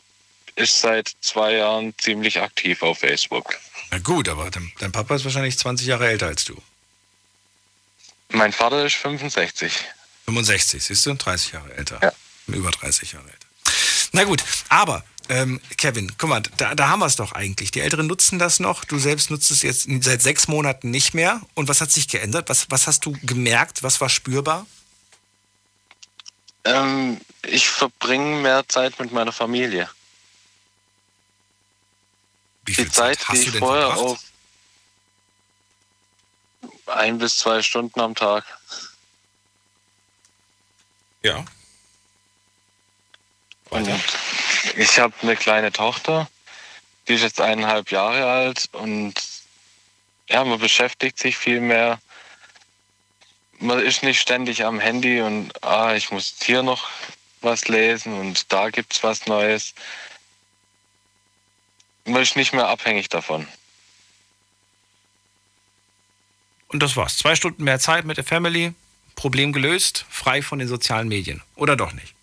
ist seit zwei Jahren ziemlich aktiv auf Facebook. Na gut, aber dein, Papa ist wahrscheinlich 20 Jahre älter als du. Mein Vater ist 65. 65, siehst du? 30 Jahre älter. Ja. Über 30 Jahre älter. Na gut, aber ähm, Kevin, guck mal, da, da haben wir es doch eigentlich. Die Älteren nutzen das noch. Du selbst nutzt es jetzt seit sechs Monaten nicht mehr. Und was hat sich geändert? Was, was hast du gemerkt? Was war spürbar? Ähm, ich verbringe mehr Zeit mit meiner Familie. Wie viel die Zeit, hast die du ich denn vorher verbracht? auf ein bis zwei Stunden am Tag. Ja. Und ich habe eine kleine Tochter, die ist jetzt eineinhalb Jahre alt und ja, man beschäftigt sich viel mehr. Man ist nicht ständig am Handy und ah, ich muss hier noch was lesen und da gibt's was Neues. Man ist nicht mehr abhängig davon. Und das war's. Zwei Stunden mehr Zeit mit der Family, Problem gelöst, frei von den sozialen Medien. Oder doch nicht?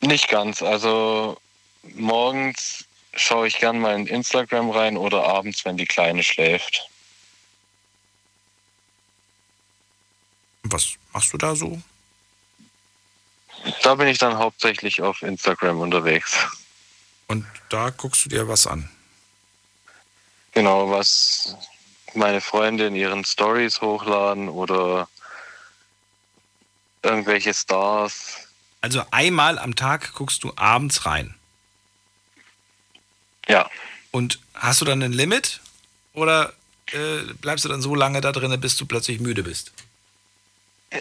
Nicht ganz. Also morgens schaue ich gern mal in Instagram rein oder abends, wenn die Kleine schläft. Was machst du da so? Da bin ich dann hauptsächlich auf Instagram unterwegs. Und da guckst du dir was an. Genau, was meine Freunde in ihren Stories hochladen oder irgendwelche Stars. Also einmal am Tag guckst du abends rein. Ja. Und hast du dann ein Limit? Oder äh, bleibst du dann so lange da drin, bis du plötzlich müde bist?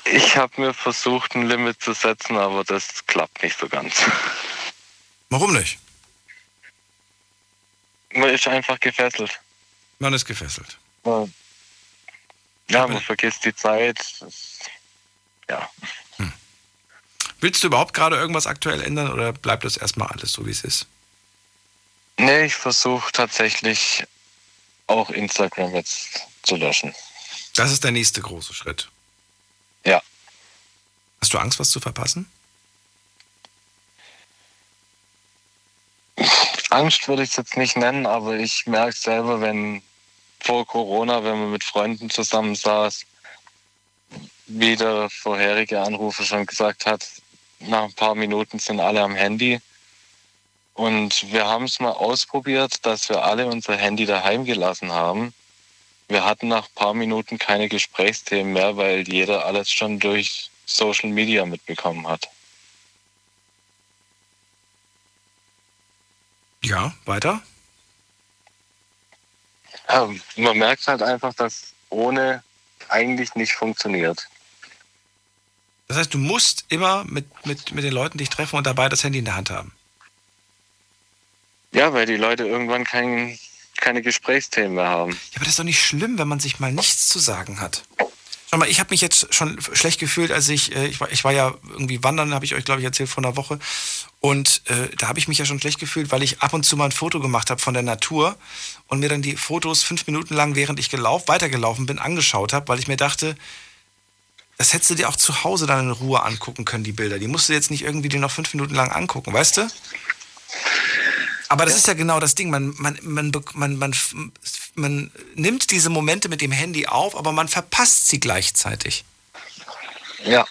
Ich habe mir versucht, ein Limit zu setzen, aber das klappt nicht so ganz. Warum nicht? Man ist einfach gefesselt. Man ist gefesselt. Man- Ja, man vergisst die Zeit. Ja. Willst du überhaupt gerade irgendwas aktuell ändern oder bleibt das erstmal alles so, wie es ist? Nee, ich versuche tatsächlich auch Instagram jetzt zu löschen. Das ist der nächste große Schritt. Ja. Hast du Angst, was zu verpassen? Angst würde ich es jetzt nicht nennen, aber ich merke selber, wenn vor Corona, wenn man mit Freunden zusammen saß, wie der vorherige Anrufer schon gesagt hat, nach ein paar Minuten sind alle am Handy. Und wir haben es mal ausprobiert, dass wir alle unser Handy daheim gelassen haben. Wir hatten nach ein paar Minuten keine Gesprächsthemen mehr, weil jeder alles schon durch Social Media mitbekommen hat. Ja, weiter? Ja, man merkt halt einfach, dass ohne eigentlich nicht funktioniert. Das heißt, du musst immer mit, mit, mit den Leuten dich treffen und dabei das Handy in der Hand haben. Ja, weil die Leute irgendwann kein, keine Gesprächsthemen mehr haben. Ja, aber das ist doch nicht schlimm, wenn man sich mal nichts zu sagen hat. Schau mal, ich habe mich jetzt schon schlecht gefühlt, als ich, äh, ich, war, ich war ja irgendwie wandern, habe ich euch, glaube ich, erzählt vor einer Woche. Und äh, da habe ich mich ja schon schlecht gefühlt, weil ich ab und zu mal ein Foto gemacht habe von der Natur und mir dann die Fotos fünf Minuten lang, während ich gelaufen, weitergelaufen bin, angeschaut habe, weil ich mir dachte, das hättest du dir auch zu Hause dann in Ruhe angucken können, die Bilder. Die musst du jetzt nicht irgendwie dir noch fünf Minuten lang angucken, weißt du? Aber das ist ja genau das Ding. Man, man, man, man, man, man nimmt diese Momente mit dem Handy auf, aber man verpasst sie gleichzeitig. Ja.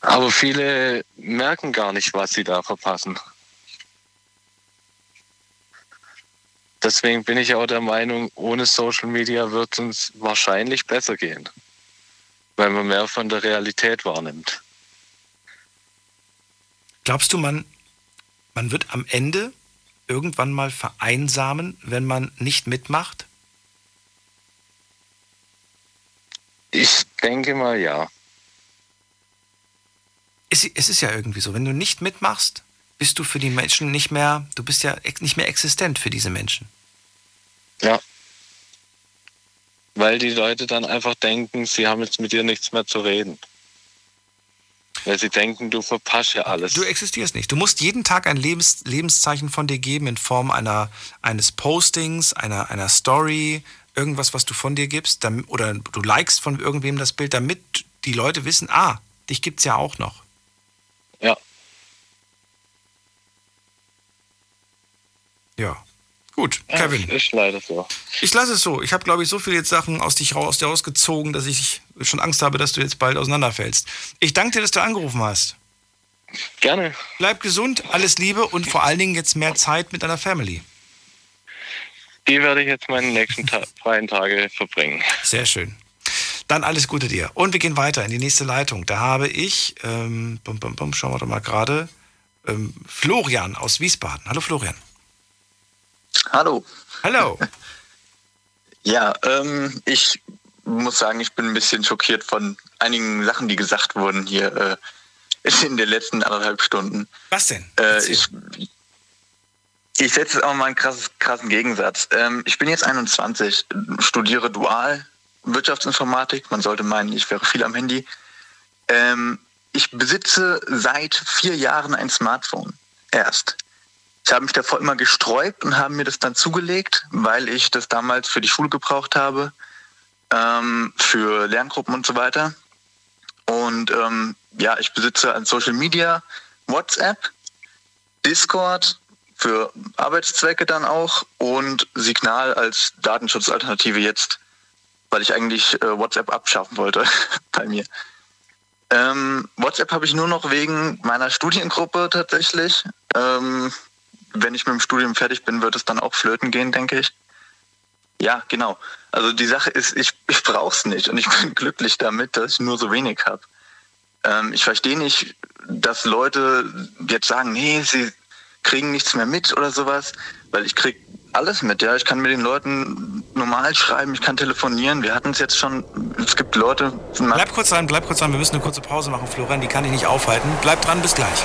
Aber viele merken gar nicht, was sie da verpassen. deswegen bin ich auch der Meinung, ohne Social Media wird es uns wahrscheinlich besser gehen. Weil man mehr von der Realität wahrnimmt. Glaubst du, man, man wird am Ende irgendwann mal vereinsamen, wenn man nicht mitmacht? Ich denke mal ja. Es, es ist ja irgendwie so, wenn du nicht mitmachst, bist du für die Menschen nicht mehr, du bist ja nicht mehr existent für diese Menschen. Ja. Weil die Leute dann einfach denken, sie haben jetzt mit dir nichts mehr zu reden. Weil sie denken, du verpasst ja alles. Du existierst nicht. Du musst jeden Tag ein Lebens, Lebenszeichen von dir geben in Form einer, eines Postings, einer, einer Story, irgendwas, was du von dir gibst, damit, oder du likest von irgendwem das Bild, damit die Leute wissen, ah, dich gibt es ja auch noch. Ja. Ja. Gut, Ja, Kevin. ist leider so. Ich lasse es so. Ich habe, glaube ich, so viele jetzt Sachen aus dich aus dir rausgezogen, dass ich schon Angst habe, dass du jetzt bald auseinanderfällst. Ich danke dir, dass du angerufen hast. Gerne. Bleib gesund, alles Liebe und vor allen Dingen jetzt mehr Zeit mit deiner Family. Die werde ich jetzt meine nächsten Ta freien Tage verbringen. Sehr schön. Dann alles Gute dir. Und wir gehen weiter in die nächste Leitung. Da habe ich, ähm, bum, bum, bum, schauen wir doch mal gerade, ähm, Florian aus Wiesbaden. Hallo Florian. Hallo. Hallo. Ja, ähm, ich muss sagen, ich bin ein bisschen schockiert von einigen Sachen, die gesagt wurden hier äh, in den letzten anderthalb Stunden. Was denn? Äh, ich ich setze jetzt auch mal einen krasses, krassen Gegensatz. Ähm, ich bin jetzt 21, studiere dual Wirtschaftsinformatik. Man sollte meinen, ich wäre viel am Handy. Ähm, ich besitze seit vier Jahren ein Smartphone. Erst. Ich habe mich davor immer gesträubt und habe mir das dann zugelegt, weil ich das damals für die Schule gebraucht habe, ähm, für Lerngruppen und so weiter. Und ähm, ja, ich besitze an Social Media WhatsApp, Discord für Arbeitszwecke dann auch und Signal als Datenschutzalternative jetzt, weil ich eigentlich äh, WhatsApp abschaffen wollte bei mir. Ähm, WhatsApp habe ich nur noch wegen meiner Studiengruppe tatsächlich. Ähm, wenn ich mit dem Studium fertig bin, wird es dann auch flöten gehen, denke ich. Ja, genau. Also die Sache ist, ich, ich brauche es nicht und ich bin glücklich damit, dass ich nur so wenig habe. Ähm, ich verstehe nicht, dass Leute jetzt sagen, nee, sie kriegen nichts mehr mit oder sowas, weil ich krieg alles mit. Ja, ich kann mit den Leuten normal schreiben, ich kann telefonieren. Wir hatten es jetzt schon. Es gibt Leute. Bleib kurz dran, bleib kurz dran. Wir müssen eine kurze Pause machen, Florian. Die kann ich nicht aufhalten. Bleib dran, bis gleich.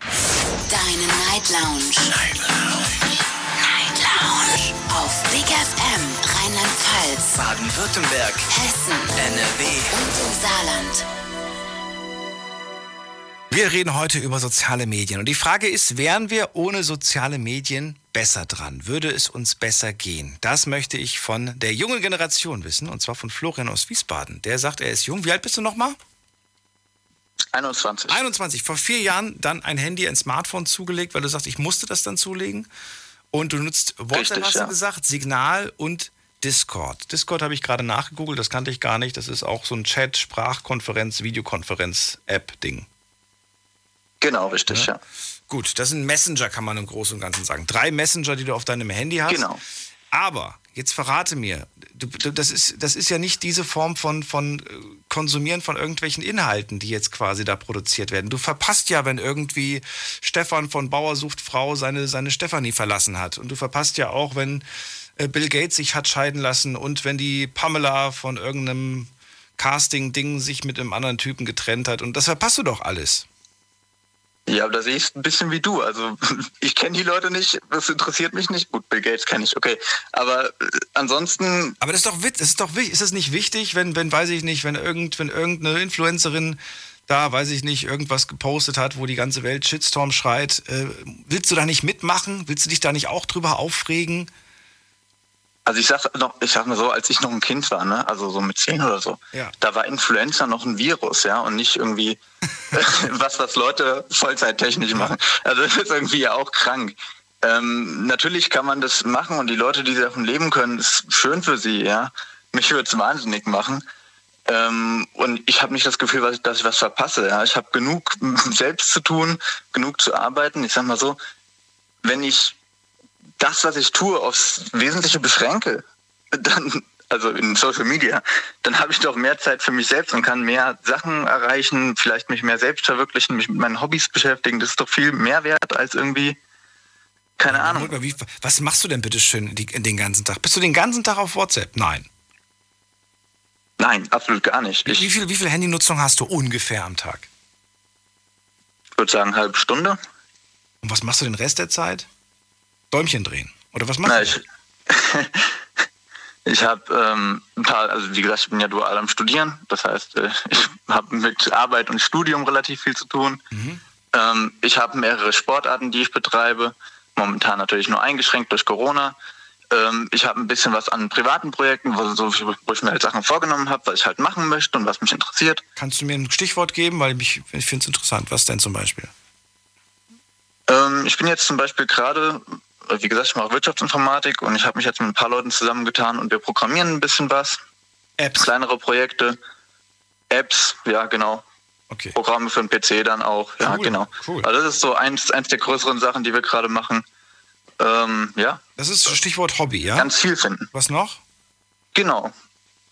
Deine Night Lounge. Night Lounge. Night Lounge. Auf Big FM Rheinland-Pfalz, Baden-Württemberg. Hessen, NRW. und im Saarland. Wir reden heute über soziale Medien. Und die Frage ist, wären wir ohne soziale Medien besser dran? Würde es uns besser gehen? Das möchte ich von der jungen Generation wissen, und zwar von Florian aus Wiesbaden. Der sagt, er ist jung. Wie alt bist du nochmal? 21. 21. Vor vier Jahren dann ein Handy, ein Smartphone zugelegt, weil du sagst, ich musste das dann zulegen. Und du nutzt WhatsApp, Richtig, hast ja. du gesagt, Signal und Discord. Discord habe ich gerade nachgegoogelt, das kannte ich gar nicht. Das ist auch so ein Chat, Sprachkonferenz, Videokonferenz-App-Ding. Genau, richtig, ja. Gut, das sind Messenger, kann man im Großen und Ganzen sagen. Drei Messenger, die du auf deinem Handy hast. Genau. Aber, jetzt verrate mir, du, das, ist, das ist ja nicht diese Form von, von äh, Konsumieren von irgendwelchen Inhalten, die jetzt quasi da produziert werden. Du verpasst ja, wenn irgendwie Stefan von Bauer sucht Frau seine, seine Stefanie verlassen hat. Und du verpasst ja auch, wenn äh, Bill Gates sich hat scheiden lassen und wenn die Pamela von irgendeinem Casting-Ding sich mit einem anderen Typen getrennt hat. Und das verpasst du doch alles. Ja, aber da sehe ich es ein bisschen wie du. Also ich kenne die Leute nicht, das interessiert mich nicht. Gut, Bill Gates kenne ich, okay. Aber äh, ansonsten. Aber das ist doch wit- das ist doch wichtig. Ist es nicht wichtig, wenn, wenn, weiß ich nicht, wenn irgend, wenn irgendeine Influencerin da, weiß ich nicht, irgendwas gepostet hat, wo die ganze Welt Shitstorm schreit. Äh, willst du da nicht mitmachen? Willst du dich da nicht auch drüber aufregen? Also ich sag noch, ich sag mal so, als ich noch ein Kind war, ne, also so mit zehn oder so, Ja. da war Influenza noch ein Virus, ja, und nicht irgendwie was, was Leute vollzeittechnisch machen. Also das ist irgendwie ja auch krank. Ähm, natürlich kann man das machen und die Leute, die davon leben können, ist schön für sie, ja. Mich würde es wahnsinnig machen. Ähm, und ich habe nicht das Gefühl, dass ich was verpasse. Ja. Ich habe genug selbst zu tun, genug zu arbeiten. Ich sag mal so, wenn ich das, was ich tue, aufs Wesentliche beschränke, dann, also in Social Media, dann habe ich doch mehr Zeit für mich selbst und kann mehr Sachen erreichen, vielleicht mich mehr selbst verwirklichen, mich mit meinen Hobbys beschäftigen. Das ist doch viel mehr wert als irgendwie, keine Ahnung. Wie, was machst du denn bitte schön die, den ganzen Tag? Bist du den ganzen Tag auf WhatsApp? Nein. Nein, absolut gar nicht. wie, viel, wie viel Handynutzung hast du ungefähr am Tag? Ich würde sagen, eine halbe Stunde. Und was machst du den Rest der Zeit? Däumchen drehen. Oder was machst Na, du? ich ich habe ähm, ein paar, also wie gesagt, ich bin ja dual am Studieren. Das heißt, äh, ich habe mit Arbeit und Studium relativ viel zu tun. Ähm, ich habe mehrere Sportarten, die ich betreibe. Momentan natürlich nur eingeschränkt durch Corona. Ähm, ich habe ein bisschen was an privaten Projekten, wo, so, wo ich mir halt Sachen vorgenommen habe, was ich halt machen möchte und was mich interessiert. Kannst du mir ein Stichwort geben? Weil mich, ich finde es interessant. Was denn zum Beispiel? Ähm, ich bin jetzt zum Beispiel gerade, wie gesagt, ich mache Wirtschaftsinformatik und ich habe mich jetzt mit ein paar Leuten zusammengetan und wir programmieren ein bisschen was. Apps. Kleinere Projekte. Apps, ja, genau. Okay. Programme für den PC dann auch, ja, Cool, genau. cool. Also das ist so eins, eins der größeren Sachen, die wir gerade machen. Ähm, ja. Das ist Stichwort Hobby, ja? Ganz viel finden. Was noch? Genau.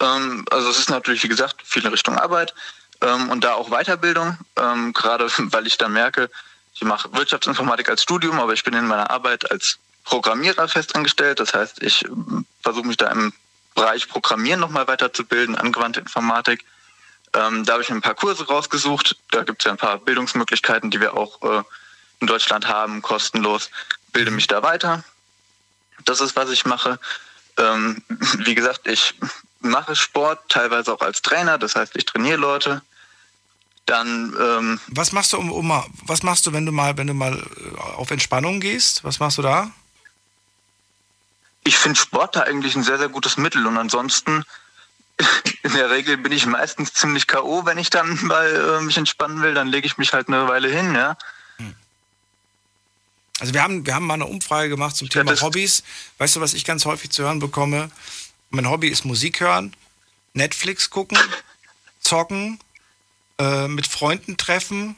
Ähm, also es ist natürlich, wie gesagt, viel in Richtung Arbeit ähm, und da auch Weiterbildung, ähm, gerade weil ich dann merke, ich mache Wirtschaftsinformatik als Studium, aber ich bin in meiner Arbeit als Programmierer festangestellt. Das heißt, ich ähm, versuche mich da im Bereich Programmieren nochmal weiterzubilden, angewandte Informatik. Ähm, da habe ich mir ein paar Kurse rausgesucht. Da gibt es ja ein paar Bildungsmöglichkeiten, die wir auch äh, in Deutschland haben, kostenlos. Bilde mich da weiter. Das ist, was ich mache. Ähm, wie gesagt, ich mache Sport, teilweise auch als Trainer. Das heißt, ich trainiere Leute. Dann ähm, Was machst du, um, um was machst du, wenn du mal, wenn du mal äh, auf Entspannung gehst? Was machst du da? Ich finde Sport da eigentlich ein sehr, sehr gutes Mittel. Und ansonsten, in der Regel bin ich meistens ziemlich K.O., wenn ich dann mal äh, mich entspannen will. Dann lege ich mich halt eine Weile hin, ja. Also wir haben, wir haben mal eine Umfrage gemacht zum Thema Hobbys. Weißt du, was ich ganz häufig zu hören bekomme? Mein Hobby ist Musik hören, Netflix gucken, zocken, äh, mit Freunden treffen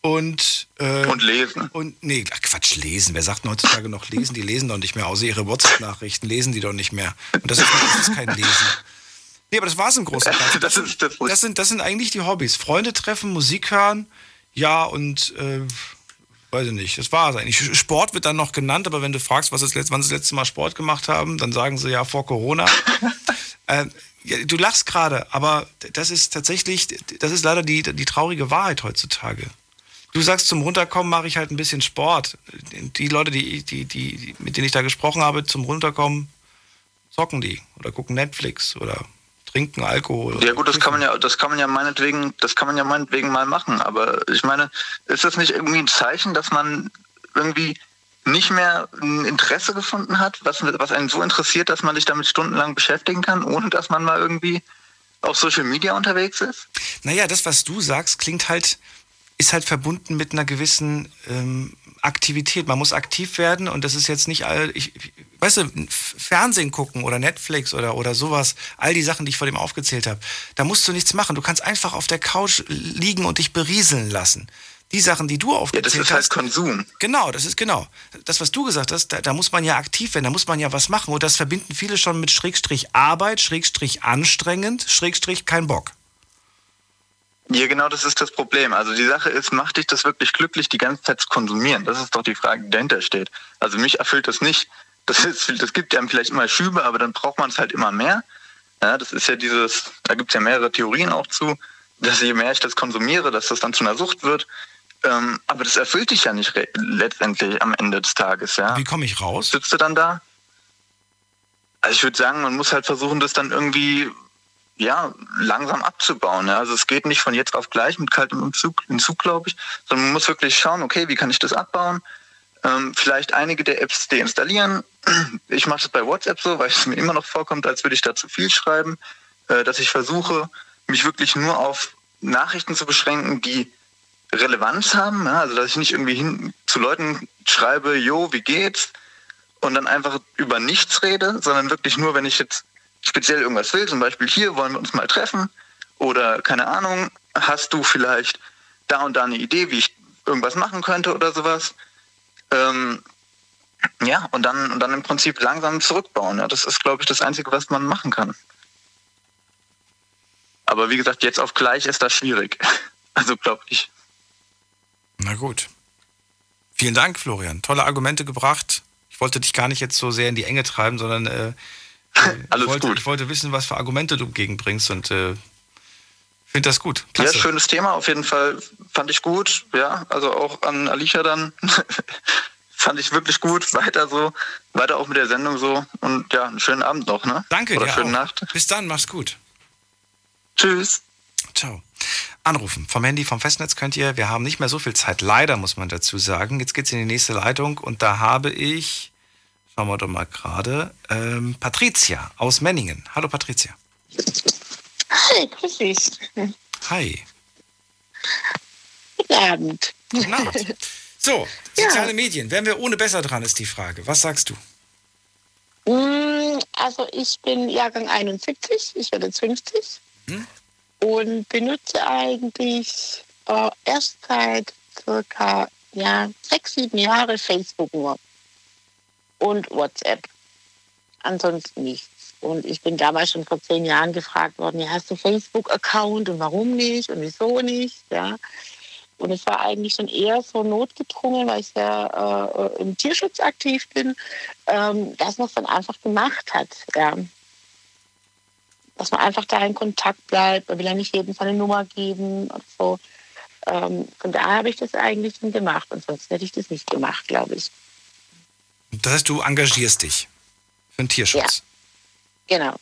und äh, Und lesen. Und nee, Quatsch, lesen. Wer sagt denn heutzutage noch lesen? Die lesen doch nicht mehr, außer ihre WhatsApp-Nachrichten lesen die doch nicht mehr. Und das ist, das ist kein Lesen. Nee, aber das war es im Großen und Ganzen. Das, sind, das, sind, das sind eigentlich die Hobbys. Freunde treffen, Musik hören, ja, und äh, weiß ich nicht, das war es eigentlich. Sport wird dann noch genannt, aber wenn du fragst, was das letzte, wann sie das letzte Mal Sport gemacht haben, dann sagen sie ja vor Corona. äh, ja, du lachst gerade, aber das ist tatsächlich, das ist leider die, die traurige Wahrheit heutzutage. Du sagst, zum Runterkommen mache ich halt ein bisschen Sport. Die Leute, die, die, die, mit denen ich da gesprochen habe, zum Runterkommen, zocken die oder gucken Netflix oder trinken Alkohol. Ja gut, das kann man ja, das kann man ja meinetwegen, das kann man ja meinetwegen mal machen. Aber ich meine, ist das nicht irgendwie ein Zeichen, dass man irgendwie nicht mehr ein Interesse gefunden hat, was, was einen so interessiert, dass man sich damit stundenlang beschäftigen kann, ohne dass man mal irgendwie auf Social Media unterwegs ist? Naja, das, was du sagst, klingt halt, ist halt verbunden mit einer gewissen ähm, Aktivität. Man muss aktiv werden und das ist jetzt nicht all, ich, ich weißt du, Fernsehen gucken oder Netflix oder, oder sowas, all die Sachen, die ich vor dem aufgezählt habe, da musst du nichts machen. Du kannst einfach auf der Couch liegen und dich berieseln lassen. Die Sachen, die du Ja, aufgezählt das ist hast. halt Konsum. Genau, das ist genau. Das, was du gesagt hast, da, da muss man ja aktiv werden, da muss man ja was machen. Und das verbinden viele schon mit Schrägstrich Arbeit, Schrägstrich anstrengend, Schrägstrich kein Bock. Ja, genau, das ist das Problem. Also die Sache ist, macht dich das wirklich glücklich, die ganze Zeit zu konsumieren? Das ist doch die Frage, die dahinter steht. Also mich erfüllt das nicht. Das, ist, das gibt einem vielleicht immer Schübe, aber dann braucht man es halt immer mehr. Ja, das ist ja dieses, da gibt es ja mehrere Theorien auch zu, dass je mehr ich das konsumiere, dass das dann zu einer Sucht wird. Ähm, aber das erfüllt dich ja nicht letztendlich am Ende des Tages. Ja. Wie komme ich raus? Sitzt du dann da? Also ich würde sagen, man muss halt versuchen, das dann irgendwie ja, langsam abzubauen. Ja. Also es geht nicht von jetzt auf gleich mit kaltem Entzug, Entzug glaube ich, sondern man muss wirklich schauen, okay, wie kann ich das abbauen? Ähm, vielleicht einige der Apps deinstallieren. Ich mache das bei WhatsApp so, weil es mir immer noch vorkommt, als würde ich da zu viel schreiben, äh, dass ich versuche, mich wirklich nur auf Nachrichten zu beschränken, die Relevanz haben. Ja? Also dass ich nicht irgendwie hin zu Leuten schreibe, jo, wie geht's? Und dann einfach über nichts rede, sondern wirklich nur, wenn ich jetzt speziell irgendwas will, zum Beispiel hier wollen wir uns mal treffen oder keine Ahnung, hast du vielleicht da und da eine Idee, wie ich irgendwas machen könnte oder sowas. Ähm, ja, und dann, und dann im Prinzip langsam zurückbauen. Ja, das ist, glaube ich, das Einzige, was man machen kann. Aber wie gesagt, jetzt auf gleich ist das schwierig. Also glaube ich. Na gut. Vielen Dank, Florian. Tolle Argumente gebracht. Ich wollte dich gar nicht jetzt so sehr in die Enge treiben, sondern äh, Alles ich, wollte, gut. ich wollte wissen, was für Argumente du gegenbringst und äh, finde das gut. Ja, Klasse. schönes Thema auf jeden Fall. Fand ich gut. Ja, also auch an Alicia dann. Fand ich wirklich gut. Weiter so. Weiter auch mit der Sendung so. Und ja, einen schönen Abend noch, ne? Danke Oder dir schöne auch. Nacht. Bis dann, mach's gut. Tschüss. Ciao. Anrufen vom Handy, vom Festnetz könnt ihr. Wir haben nicht mehr so viel Zeit, leider muss man dazu sagen. Jetzt geht's in die nächste Leitung und da habe ich, schauen wir doch mal gerade, ähm, Patricia aus Menningen. Hallo Patricia. Hi, grüß dich. Hi. Guten Abend. Guten Abend. So, soziale Medien. Wären wir ohne besser dran, ist die Frage. Was sagst du? Mm, Also ich bin Jahrgang 71, ich werde jetzt 50 Hm? und benutze eigentlich äh, erst seit circa ja, sechs, sieben Jahre Facebook nur und WhatsApp. Ansonsten nichts. Und ich bin damals schon vor zehn Jahren gefragt worden, ja, hast du Facebook-Account und warum nicht und wieso nicht, ja. Und es war eigentlich schon eher so notgedrungen, weil ich ja äh, im Tierschutz aktiv bin, ähm, dass man es dann einfach gemacht hat. Ja. Dass man einfach da in Kontakt bleibt. Man will ja nicht jedem seine Nummer geben und so. Ähm, von daher habe ich das eigentlich schon gemacht. Ansonsten hätte ich das nicht gemacht, glaube ich. Das heißt, du engagierst dich für den Tierschutz. Genau.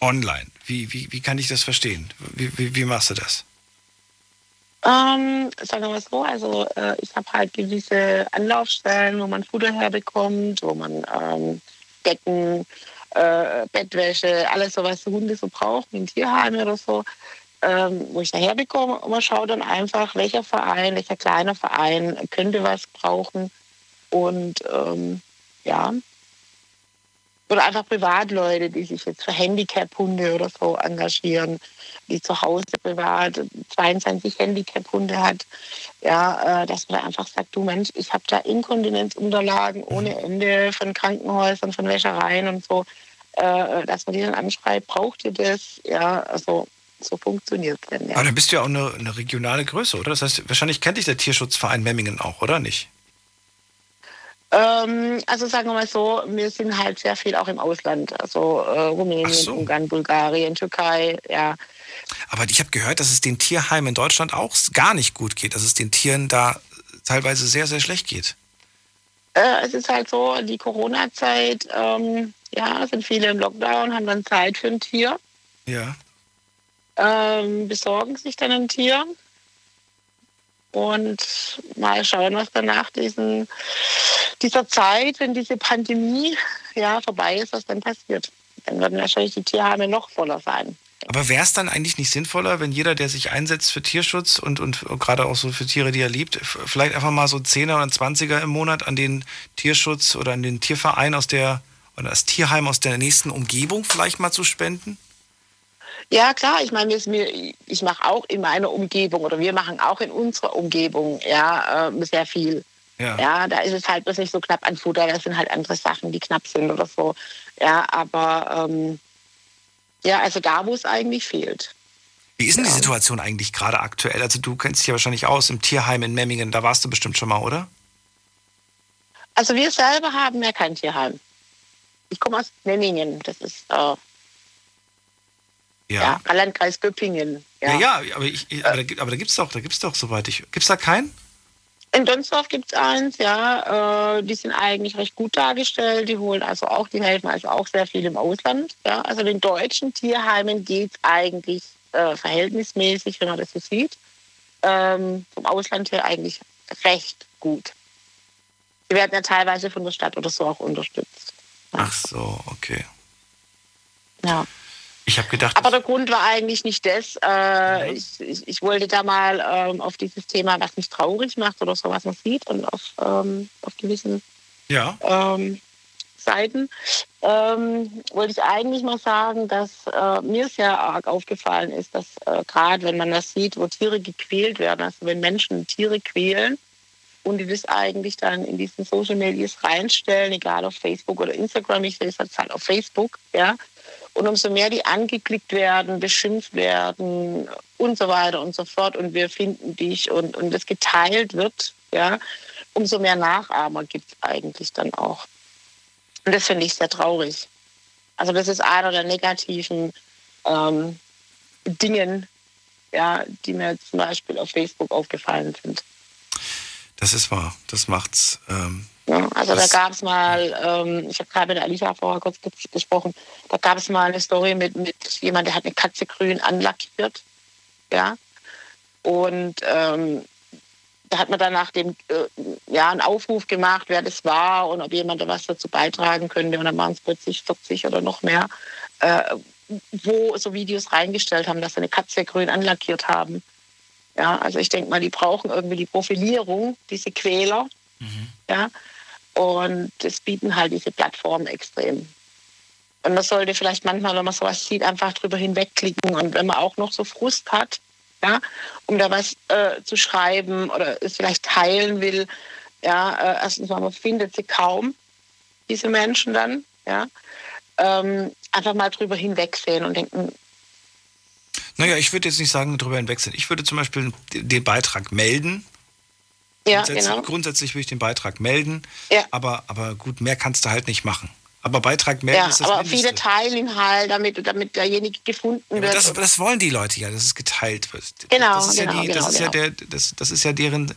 Online. Wie, wie, wie kann ich das verstehen? Wie, wie, wie machst du das? Ähm, sagen wir mal so, also äh, ich habe halt gewisse Anlaufstellen, wo man Futter herbekommt, wo man ähm, Decken, äh, Bettwäsche, alles so, was die Hunde so brauchen, in Tierheime oder so, ähm, wo ich daher bekomme. Und man schaut dann einfach, welcher Verein, welcher kleiner Verein könnte was brauchen. Und ähm, ja, oder einfach Privatleute, die sich jetzt für Handicap-Hunde oder so engagieren, die zu Hause privat 22 Handicap-Hunde hat. Ja, äh, dass man da einfach sagt, du Mensch, ich habe da Inkontinenzunterlagen ohne Ende von Krankenhäusern, von Wäschereien und so, äh, dass man die dann anschreibt, braucht ihr das? Ja, also so funktioniert es dann. Ja. Aber dann bist du ja auch eine, eine regionale Größe, oder? Das heißt, wahrscheinlich kennt dich der Tierschutzverein Memmingen auch, oder nicht? Ähm, also sagen wir mal so, wir sind halt sehr viel auch im Ausland, also äh, Rumänien, so. Ungarn, Bulgarien, Türkei, ja. Aber ich habe gehört, dass es den Tierheimen in Deutschland auch gar nicht gut geht, dass es den Tieren da teilweise sehr, sehr schlecht geht. Äh, es ist halt so, die Corona-Zeit, ähm, ja, sind viele im Lockdown, haben dann Zeit für ein Tier, Ja. ähm, besorgen sich dann ein Tier und mal schauen, was dann nach dieser Zeit, wenn diese Pandemie ja, vorbei ist, was dann passiert. Dann werden wahrscheinlich die Tierheime noch voller sein. Aber wäre es dann eigentlich nicht sinnvoller, wenn jeder, der sich einsetzt für Tierschutz und, und gerade auch so für Tiere, die er liebt, vielleicht einfach mal so 10er oder 20er im Monat an den Tierschutz oder an den Tierverein aus der, oder das Tierheim aus der nächsten Umgebung vielleicht mal zu spenden? Ja, klar, ich meine, ich mache auch in meiner Umgebung oder wir machen auch in unserer Umgebung ja, äh, sehr viel. Ja. Ja, da ist es halt bloß nicht so knapp an Futter, das sind halt andere Sachen, die knapp sind oder so. Ja, aber ähm, ja, also da, wo es eigentlich fehlt. Wie ist denn die Situation eigentlich gerade aktuell? Also du kennst dich ja wahrscheinlich aus im Tierheim in Memmingen, da warst du bestimmt schon mal, oder? Also wir selber haben ja kein Tierheim. Ich komme aus Memmingen, das ist äh, ja. Landkreis Göppingen. Ja, ja, aber, ich, aber da, gibt- aber da gibt's doch, da gibt's doch, soweit ich. Gibt's da keinen? In Donsdorf gibt es eins, ja. Äh, die sind eigentlich recht gut dargestellt. Die holen also auch, die helfen also auch sehr viel im Ausland. Ja. Also den deutschen Tierheimen geht es eigentlich äh, verhältnismäßig, wenn man das so sieht. Ähm, vom Ausland her eigentlich recht gut. Die werden ja teilweise von der Stadt oder so auch unterstützt. Ach so, okay. Ja. Ich habe gedacht. Aber der Grund war eigentlich nicht das. Äh, ich, ich, ich, wollte da mal ähm, auf dieses Thema, was mich traurig macht oder so, was man sieht und auf, ähm, auf gewissen ja. ähm, Seiten, ähm, wollte ich eigentlich mal sagen, dass äh, mir sehr arg aufgefallen ist, dass äh, gerade wenn man das sieht, wo Tiere gequält werden, also wenn Menschen Tiere quälen und die das eigentlich dann in diesen Social Medias reinstellen, egal auf Facebook oder Instagram, ich sehe es halt auf Facebook, ja, und umso mehr die angeklickt werden, beschimpft werden und so weiter und so fort und wir finden dich und, und das geteilt wird, ja, umso mehr Nachahmer gibt es eigentlich dann auch. Und das finde ich sehr traurig. Also das ist einer der negativen ähm, Dingen, ja, die mir zum Beispiel auf Facebook aufgefallen sind. Das ist wahr. Das macht's. Ähm, ja, also da gab es mal, ähm, ich habe gerade mit Alicia vorher kurz gesprochen, da gab es mal eine Story mit, mit jemand, der hat eine Katze grün anlackiert. Ja. Und ähm, da hat man dann nach dem äh, ja, einen Aufruf gemacht, wer das war und ob jemand da was dazu beitragen könnte. Und dann waren es plötzlich 40 oder noch mehr, äh, wo so Videos reingestellt haben, dass sie eine Katze grün anlackiert haben. Ja, also ich denke mal, die brauchen irgendwie die Profilierung, diese Quäler. Mhm. Ja, und das bieten halt diese Plattformen extrem. Und man sollte vielleicht manchmal, wenn man sowas sieht, einfach drüber hinwegklicken. Und wenn man auch noch so Frust hat, ja, um da was äh, zu schreiben oder es vielleicht teilen will, ja, äh, erstens mal, man findet sie kaum, diese Menschen dann, ja, ähm, einfach mal drüber hinwegsehen und denken, naja, ich würde jetzt nicht sagen, drüber hinwegsehen. Ich würde zum Beispiel den Beitrag melden. Ja, grundsätzlich, genau. grundsätzlich würde ich den Beitrag melden, ja. aber, aber gut, mehr kannst du halt nicht machen. Aber Beitrag melden ja, ist das aber Mindeste. viele teilen ihn halt, damit, damit derjenige gefunden Ja, wird. das, das wollen die Leute ja, dass es geteilt wird. Genau, das ist genau, ja die, genau, das ist ja genau. der, das, das ist ja deren,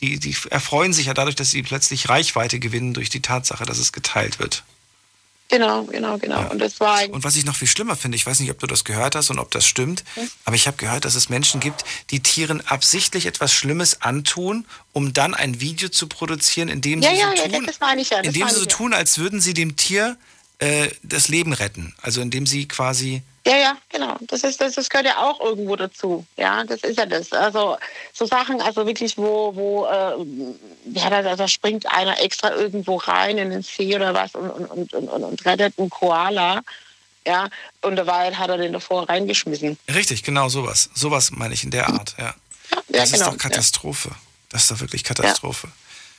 die, die erfreuen sich ja dadurch, dass sie plötzlich Reichweite gewinnen durch die Tatsache, dass es geteilt wird. Genau, genau, genau. Und das war Und was ich noch viel schlimmer finde, ich weiß nicht, ob du das gehört hast und ob das stimmt, aber ich habe gehört, dass es Menschen gibt, die Tieren absichtlich etwas Schlimmes antun, um dann ein Video zu produzieren, in dem ja, sie ja, so ja, tun, ja. In dem sie so ja. tun, als würden sie dem Tier äh, das Leben retten. Also indem sie quasi Ja, ja, genau. Das ist das, das gehört ja auch irgendwo dazu. Ja, das ist ja das. Also so Sachen, also wirklich, wo, wo äh, ja, da, da springt einer extra irgendwo rein in den See oder was und, und, und, und, und, rettet einen Koala. Ja, und derweil hat er den davor reingeschmissen. Richtig, genau sowas. Sowas meine ich in der Art, ja. Ja, das ist genau, doch Katastrophe. Das ist doch wirklich Katastrophe.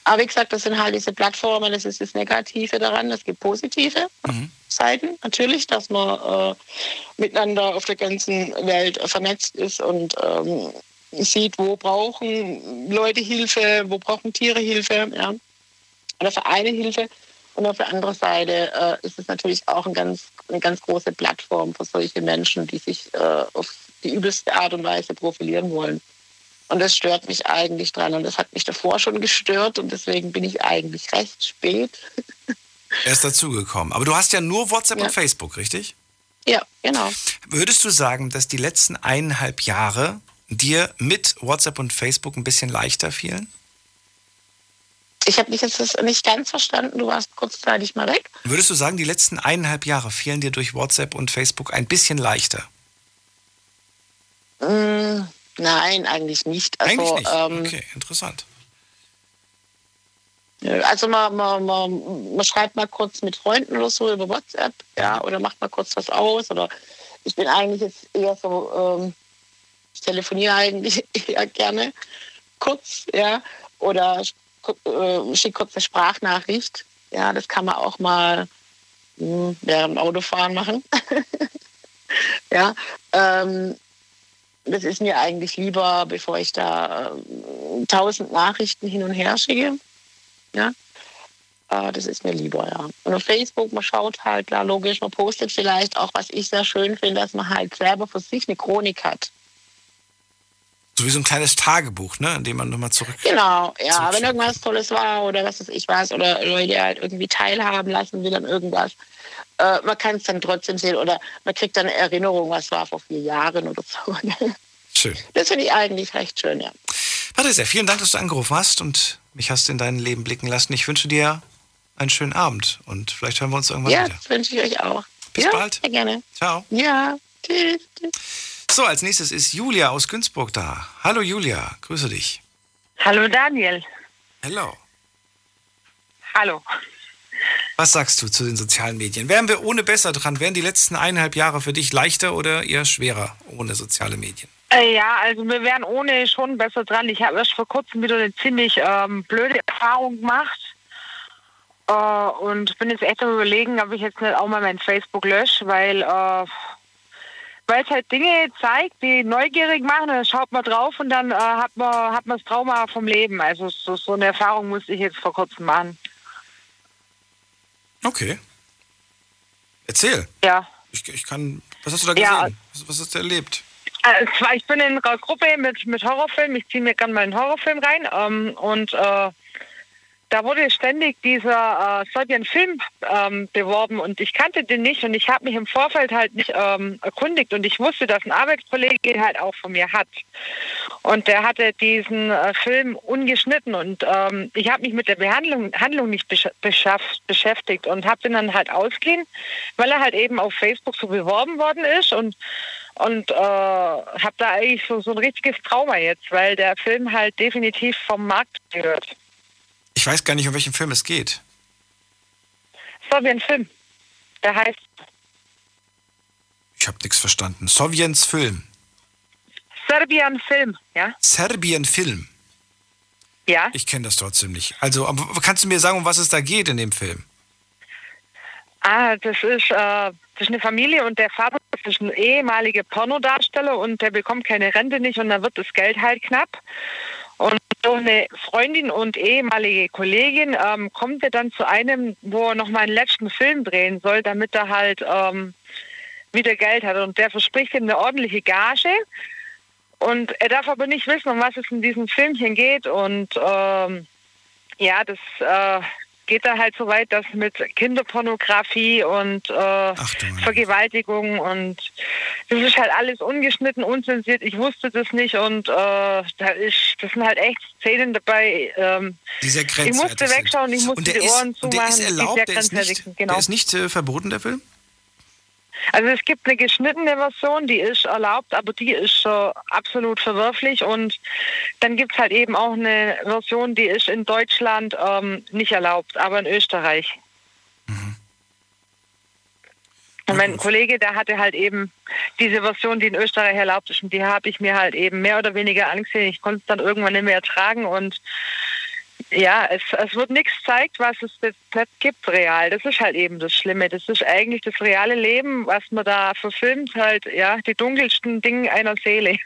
Aber wie gesagt, das sind halt diese Plattformen, das ist das Negative daran. Es gibt positive Mhm. Seiten, natürlich, dass man äh, miteinander auf der ganzen Welt vernetzt ist und ähm, sieht, wo brauchen Leute Hilfe, wo brauchen Tiere Hilfe, ja. Oder Vereine Hilfe. Und auf der anderen Seite äh, ist es natürlich auch ein ganz, eine ganz große Plattform für solche Menschen, die sich äh, auf die übelste Art und Weise profilieren wollen. Und das stört mich eigentlich dran. Und das hat mich davor schon gestört. Und deswegen bin ich eigentlich recht spät. Er ist dazugekommen. Aber du hast ja nur WhatsApp Ja. und Facebook, richtig? Ja, genau. Würdest du sagen, dass die letzten eineinhalb Jahre dir mit WhatsApp und Facebook ein bisschen leichter fielen? Ich habe dich jetzt nicht ganz verstanden. Du warst kurzzeitig mal weg. Würdest du sagen, die letzten eineinhalb Jahre fielen dir durch WhatsApp und Facebook ein bisschen leichter? Mm, nein, eigentlich nicht. Also, Eigentlich nicht. Ähm, okay, interessant. Also man, man, man, man schreibt mal kurz mit Freunden oder so über WhatsApp, ja, oder macht mal kurz was aus. Oder ich bin eigentlich jetzt eher so, ähm, ich telefoniere eigentlich eher gerne kurz, ja, oder äh, schicke kurz eine Sprachnachricht. Ja, das kann man auch mal mh, während dem Autofahren machen. ja, ähm, das ist mir eigentlich lieber, bevor ich da äh, tausend Nachrichten hin und her schicke. Ja, äh, das ist mir lieber, ja. Und auf Facebook, man schaut halt, klar, logisch, man postet vielleicht auch, was ich sehr schön finde, dass man halt selber für sich eine Chronik hat. So wie so ein kleines Tagebuch, ne? in dem man nochmal zurück. Genau, ja, wenn irgendwas Tolles war oder was weiß ich was oder Leute halt irgendwie teilhaben lassen will an irgendwas. Äh, man kann es dann trotzdem sehen oder man kriegt dann eine Erinnerung, was war vor vier Jahren oder so. Schön. Das finde ich eigentlich recht schön, ja. Patricia, vielen Dank, dass du angerufen hast und mich hast in dein Leben blicken lassen. Ich wünsche dir einen schönen Abend und vielleicht hören wir uns irgendwann Ja, wieder. das wünsche ich euch auch. Bis ja, bald. Sehr gerne. Ciao. Ja, tschüss. So, als nächstes ist Julia aus Günzburg da. Hallo Julia, grüße dich. Hallo Daniel. Hello. Hallo. Was sagst du zu den sozialen Medien? Wären wir ohne besser dran? Wären die letzten eineinhalb Jahre für dich leichter oder eher schwerer ohne soziale Medien? Äh, ja, also wir wären ohne schon besser dran. Ich habe erst vor kurzem wieder eine ziemlich ähm, blöde Erfahrung gemacht. Äh, und bin jetzt echt am überlegen, ob ich jetzt nicht auch mal mein Facebook lösche, weil äh, weil es halt Dinge zeigt, die neugierig machen, dann schaut man drauf und dann äh, hat man hat man das Trauma vom Leben. Also so, so eine Erfahrung musste ich jetzt vor kurzem machen. Okay. Erzähl. Ja. Ich, ich kann. Was hast du da gesehen? Ja. Was, was hast du erlebt? Äh, ich bin in einer Gruppe mit, mit Horrorfilmen, ich ziehe mir gerne mal einen Horrorfilm rein ähm, und äh, da wurde ständig dieser äh, Serbian Film ähm, beworben und ich kannte den nicht und ich habe mich im Vorfeld halt nicht ähm, erkundigt und ich wusste, dass ein Arbeitskollege halt auch von mir hat und der hatte diesen äh, Film ungeschnitten und ähm, ich habe mich mit der Behandlung Handlung nicht besch beschäftigt und habe den dann halt ausgeliehen, weil er halt eben auf Facebook so beworben worden ist und und äh, habe da eigentlich so, so ein richtiges Trauma jetzt, weil der Film halt definitiv vom Markt gehört. Ich weiß gar nicht, um welchen Film es geht. Serbian Film. Der heißt Ich habe nichts verstanden. Sowjens Film. Serbian Film, ja? Serbien Film. Ja. Ich kenne das trotzdem nicht. Also, kannst du mir sagen, um was es da geht in dem Film? Ah, das ist, äh, das ist eine Familie und der Vater ist ein ehemaliger Pornodarsteller und der bekommt keine Rente nicht und dann wird das Geld halt knapp. Und so eine Freundin und ehemalige Kollegin ähm, kommt er dann zu einem, wo er nochmal einen letzten Film drehen soll, damit er halt ähm, wieder Geld hat. Und der verspricht ihm eine ordentliche Gage. Und er darf aber nicht wissen, um was es in diesem Filmchen geht. Und ähm, ja, das äh, geht da halt so weit, dass mit Kinderpornografie und äh, Vergewaltigung und das ist halt alles ungeschnitten, unzensiert. Ich wusste das nicht und äh, da ist, das sind halt echt Szenen dabei. Ähm, Die sehr ich musste wegschauen, ich musste die ist- Ohren und zumachen. der ist erlaubt, der ist nicht, genau. der ist nicht äh, verboten, der Film? Also es gibt eine geschnittene Version, die ist erlaubt, aber die ist äh, absolut verwerflich. Und dann gibt es halt eben auch eine Version, die ist in Deutschland ähm, nicht erlaubt, aber in Österreich. Und mein Kollege, der hatte halt eben diese Version, die in Österreich erlaubt ist, und die habe ich mir halt eben mehr oder weniger angesehen. Ich konnte es dann irgendwann nicht mehr ertragen und ja, es, es wird nichts gezeigt, was es jetzt gibt real. Das ist halt eben das Schlimme. Das ist eigentlich das reale Leben, was man da verfilmt, halt, ja, die dunkelsten Dinge einer Seele.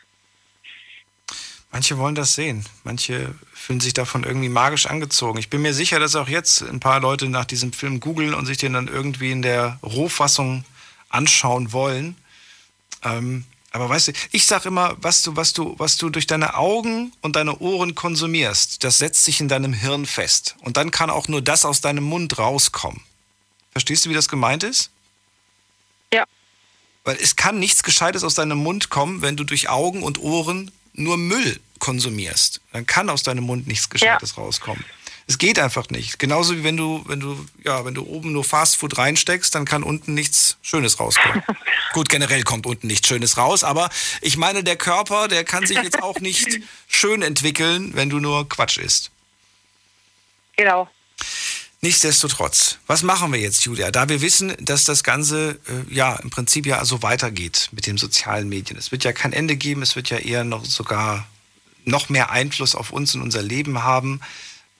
Manche wollen das sehen. Manche fühlen sich davon irgendwie magisch angezogen. Ich bin mir sicher, dass auch jetzt ein paar Leute nach diesem Film googeln und sich den dann irgendwie in der Rohfassung anschauen wollen. Ähm, aber weißt du, ich sag immer, was du, was du, was du durch deine Augen und deine Ohren konsumierst, das setzt sich in deinem Hirn fest. Und dann kann auch nur das aus deinem Mund rauskommen. Verstehst du, wie das gemeint ist? Ja. Weil es kann nichts Gescheites aus deinem Mund kommen, wenn du durch Augen und Ohren nur Müll konsumierst. Dann kann aus deinem Mund nichts Gescheites rauskommen. Es geht einfach nicht. Genauso wie wenn du, wenn du, ja, wenn du oben nur Fastfood reinsteckst, dann kann unten nichts Schönes rauskommen. Gut, generell kommt unten nichts Schönes raus, aber ich meine, der Körper, der kann sich jetzt auch nicht schön entwickeln, wenn du nur Quatsch isst. Genau. Nichtsdestotrotz, was machen wir jetzt, Julia? Da wir wissen, dass das Ganze äh, ja im Prinzip ja so weitergeht mit den sozialen Medien. Es wird ja kein Ende geben, es wird ja eher noch sogar noch mehr Einfluss auf uns und unser Leben haben.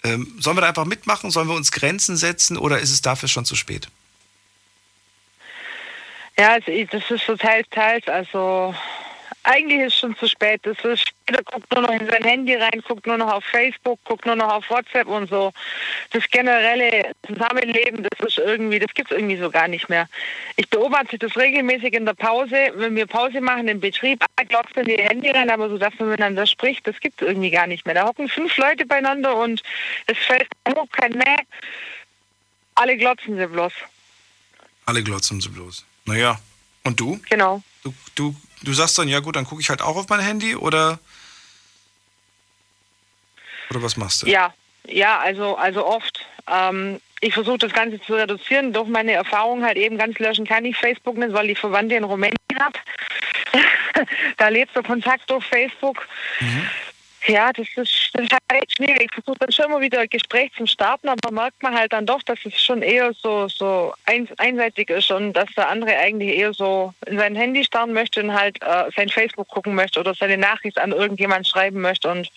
Ähm, sollen wir da einfach mitmachen? Sollen wir uns Grenzen setzen oder ist es dafür schon zu spät? Ja, das ist so teils, teils. Also eigentlich ist schon zu spät. Das ist jeder guckt nur noch in sein Handy rein, guckt nur noch auf Facebook, guckt nur noch auf WhatsApp und so. Das generelle Zusammenleben, das ist irgendwie, das gibt es irgendwie so gar nicht mehr. Ich beobachte das regelmäßig in der Pause, wenn wir Pause machen im Betrieb, alle glotzen in ihr Handy rein, aber so, dass man miteinander spricht, das gibt es irgendwie gar nicht mehr. Da hocken fünf Leute beieinander und es fällt hoch kein Mäh. Alle glotzen sie bloß. Alle glotzen sie bloß. Naja, und du? Genau. Du, du, du sagst dann, ja gut, dann gucke ich halt auch auf mein Handy oder oder was machst du? Ja, ja, also, also oft. Ähm, ich versuche das Ganze zu reduzieren. Durch meine Erfahrung halt eben ganz löschen kann ich Facebook nicht, weil ich Verwandte in Rumänien habe. da lebt der Kontakt durch Facebook. Mhm. Ja, das ist, das ist halt schwierig. Ich versuche dann schon immer wieder ein Gespräch zu starten, aber merkt man halt dann doch, dass es schon eher so, so ein, einseitig ist und dass der andere eigentlich eher so in sein Handy starren möchte und halt äh, sein Facebook gucken möchte oder seine Nachricht an irgendjemand schreiben möchte und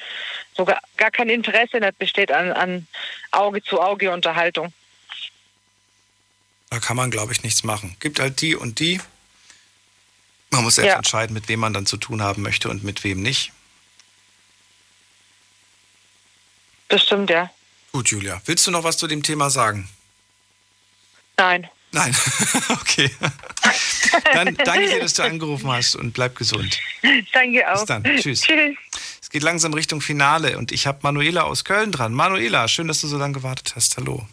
sogar gar kein Interesse nicht besteht an, an Auge-zu-Auge-Unterhaltung. Da kann man, glaube ich, nichts machen. Gibt halt die und die. Man muss selbst Ja. entscheiden, mit wem man dann zu tun haben möchte und mit wem nicht. Das stimmt, ja. Gut, Julia. Willst du noch was zu dem Thema sagen? Nein. Nein. okay. Dann danke dir, dass du angerufen hast und bleib gesund. Danke auch. Bis dann. Tschüss. Tschüss. Es geht langsam Richtung Finale und ich habe Manuela aus Köln dran. Manuela, schön, dass du so lange gewartet hast. Hallo.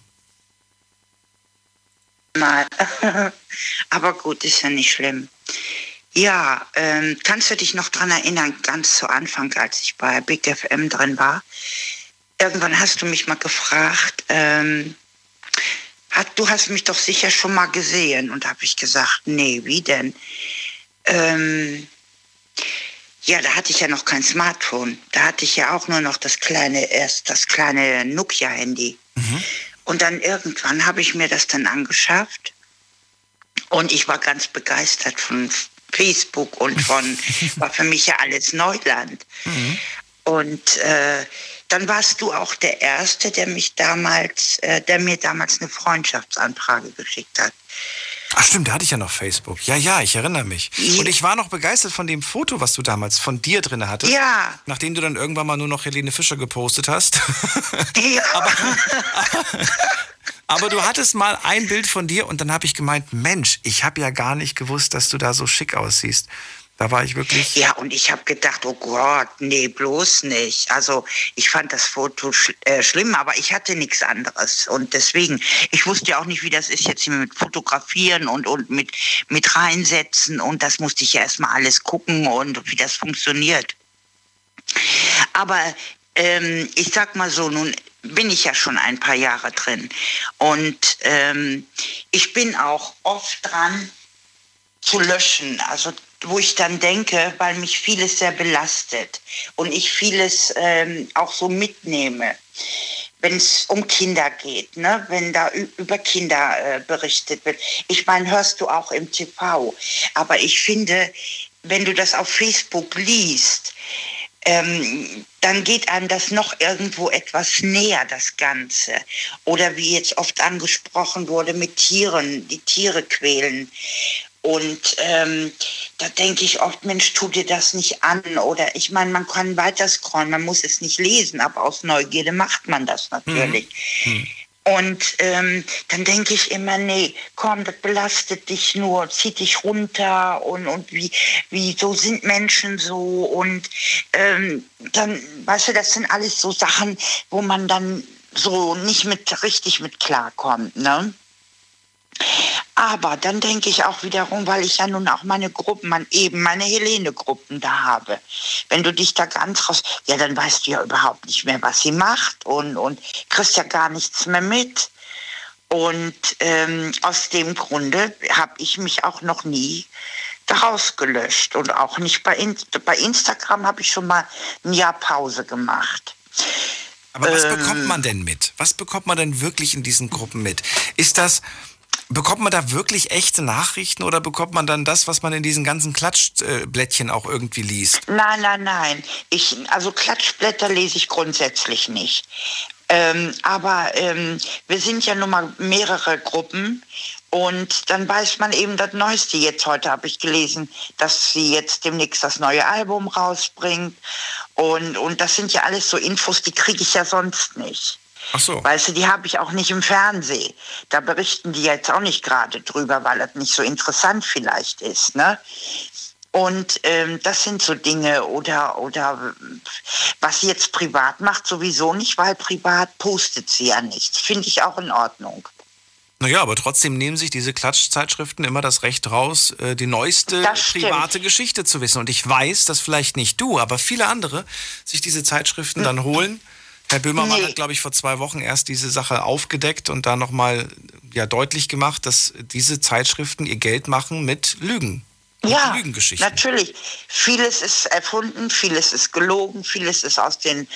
Mal. Aber gut, ist ja nicht schlimm. Ja, ähm, kannst du dich noch dran erinnern, ganz zu Anfang, als ich bei Big FM drin war? Irgendwann hast du mich mal gefragt, ähm, hat, du hast mich doch sicher schon mal gesehen. Und habe ich gesagt, nee, wie denn? Ähm, ja, da hatte ich ja noch kein Smartphone. Da hatte ich ja auch nur noch das kleine, erst das kleine Nokia-Handy. Und dann irgendwann habe ich mir das dann angeschafft. Und ich war ganz begeistert von Facebook und von, war für mich ja alles Neuland. Und äh, dann warst du auch der Erste, der mich damals, äh, der mir damals eine Freundschaftsanfrage geschickt hat. Ach stimmt, da hatte ich ja noch Facebook. Ja, ja, ich erinnere mich. Und ich war noch begeistert von dem Foto, was du damals von dir drin hattest. Ja. Nachdem du dann irgendwann mal nur noch Helene Fischer gepostet hast. Ja. aber, aber du hattest mal ein Bild von dir und dann habe ich gemeint, Mensch, ich habe ja gar nicht gewusst, dass du da so schick aussiehst. Da war ich wirklich. Ja, und ich habe gedacht, oh Gott, nee, bloß nicht. Also ich fand das Foto sch äh, schlimm, aber ich hatte nichts anderes. Und deswegen, ich wusste ja auch nicht, wie das ist jetzt mit Fotografieren und, und mit, mit reinsetzen. Und das musste ich ja erstmal alles gucken und wie das funktioniert. Aber ähm, ich sag mal so, nun bin ich ja schon ein paar Jahre drin. Und ähm, ich bin auch oft dran zu löschen. Also wo ich dann denke, weil mich vieles sehr belastet und ich vieles ähm, auch so mitnehme, wenn es um Kinder geht, ne? wenn da über Kinder äh, berichtet wird. Ich meine, hörst du auch im TV. Aber ich finde, wenn du das auf Facebook liest, ähm, dann geht einem das noch irgendwo etwas näher, das Ganze. Oder wie jetzt oft angesprochen wurde, mit Tieren, die Tiere quälen. Und ähm, da denke ich oft, Mensch, tu dir das nicht an. Oder ich meine, man kann weiter scrollen, man muss es nicht lesen, aber aus Neugierde macht man das natürlich. Und ähm, dann denke ich immer, nee, komm, das belastet dich nur, zieht dich runter und, und wie, wie so sind Menschen so. Und ähm, dann, weißt du, das sind alles so Sachen, wo man dann so nicht mit richtig mit klarkommt. Ne? Aber dann denke ich auch wiederum, weil ich ja nun auch meine Gruppen, mein, eben meine Helene-Gruppen da habe. Wenn du dich da ganz raus, ja, dann weißt du ja überhaupt nicht mehr, was sie macht und, und kriegst ja gar nichts mehr mit. Und ähm, aus dem Grunde habe ich mich auch noch nie daraus gelöscht und auch nicht bei, Inst bei Instagram habe ich schon mal ein Jahr Pause gemacht. Aber was Ähm. bekommt man denn mit? Was bekommt man denn wirklich in diesen Gruppen mit? Ist das, bekommt man da wirklich echte Nachrichten oder bekommt man dann das, was man in diesen ganzen Klatschblättchen auch irgendwie liest? Nein, nein, nein. Ich, also Klatschblätter lese ich grundsätzlich nicht. Ähm, aber ähm, wir sind ja nun mal mehrere Gruppen Und dann weiß man eben das Neueste. Jetzt heute habe ich gelesen, dass sie jetzt demnächst das neue Album rausbringt. Und, und das sind ja alles so Infos, die kriege ich ja sonst nicht. Ach so. Weißt du, die habe ich auch nicht im Fernsehen. Da berichten die jetzt auch nicht gerade drüber, weil das nicht so interessant vielleicht ist. Ne? Und ähm, das sind so Dinge oder, oder was sie jetzt privat macht, sowieso nicht, weil privat postet sie ja nichts. Finde ich auch in Ordnung. Naja, aber trotzdem nehmen sich diese Klatschzeitschriften immer das Recht raus, äh, die neueste private Geschichte zu wissen. Und ich weiß, dass vielleicht nicht du, aber viele andere sich diese Zeitschriften dann holen. Herr Böhmermann Nee. hat, glaube ich, vor zwei Wochen erst diese Sache aufgedeckt und da nochmal ja, deutlich gemacht, dass diese Zeitschriften ihr Geld machen mit Lügen. Ja, Lügengeschichten. natürlich. Vieles ist erfunden, vieles ist gelogen, vieles ist aus den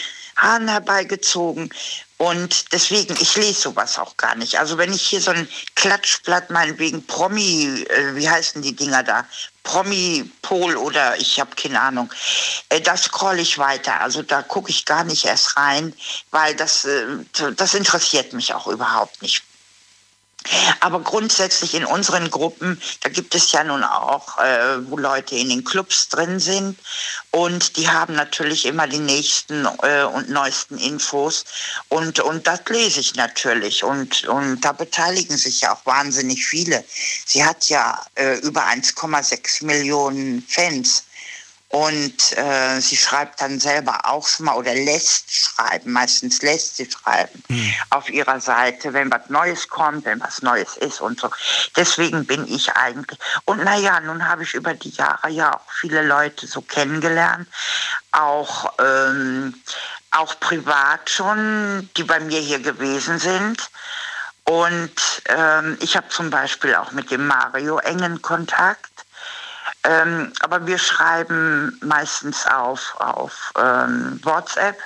Haaren herbeigezogen. Und deswegen, ich lese sowas auch gar nicht. Also wenn ich hier so ein Klatschblatt meinetwegen Promi, äh, wie heißen die Dinger da? Promi-Pol oder ich habe keine Ahnung. Äh, da scroll ich weiter. Also da gucke ich gar nicht erst rein, weil das, äh, das interessiert mich auch überhaupt nicht. Aber grundsätzlich in unseren Gruppen, da gibt es ja nun auch, äh, wo Leute in den Clubs drin sind und die haben natürlich immer die nächsten äh, und neuesten Infos und, und das lese ich natürlich und, und da beteiligen sich ja auch wahnsinnig viele. Sie hat ja äh, über 1,6 Millionen Fans. Und äh, sie schreibt dann selber auch schon mal oder lässt schreiben, meistens lässt sie schreiben auf ihrer Seite, wenn was Neues kommt, wenn was Neues ist und so. Deswegen bin ich eigentlich. Und naja, nun habe ich über die Jahre ja auch viele Leute so kennengelernt, auch, ähm, auch privat schon, die bei mir hier gewesen sind. Und ähm, ich habe zum Beispiel auch mit dem Mario engen Kontakt. Ähm, aber wir schreiben meistens auf, auf ähm, WhatsApp.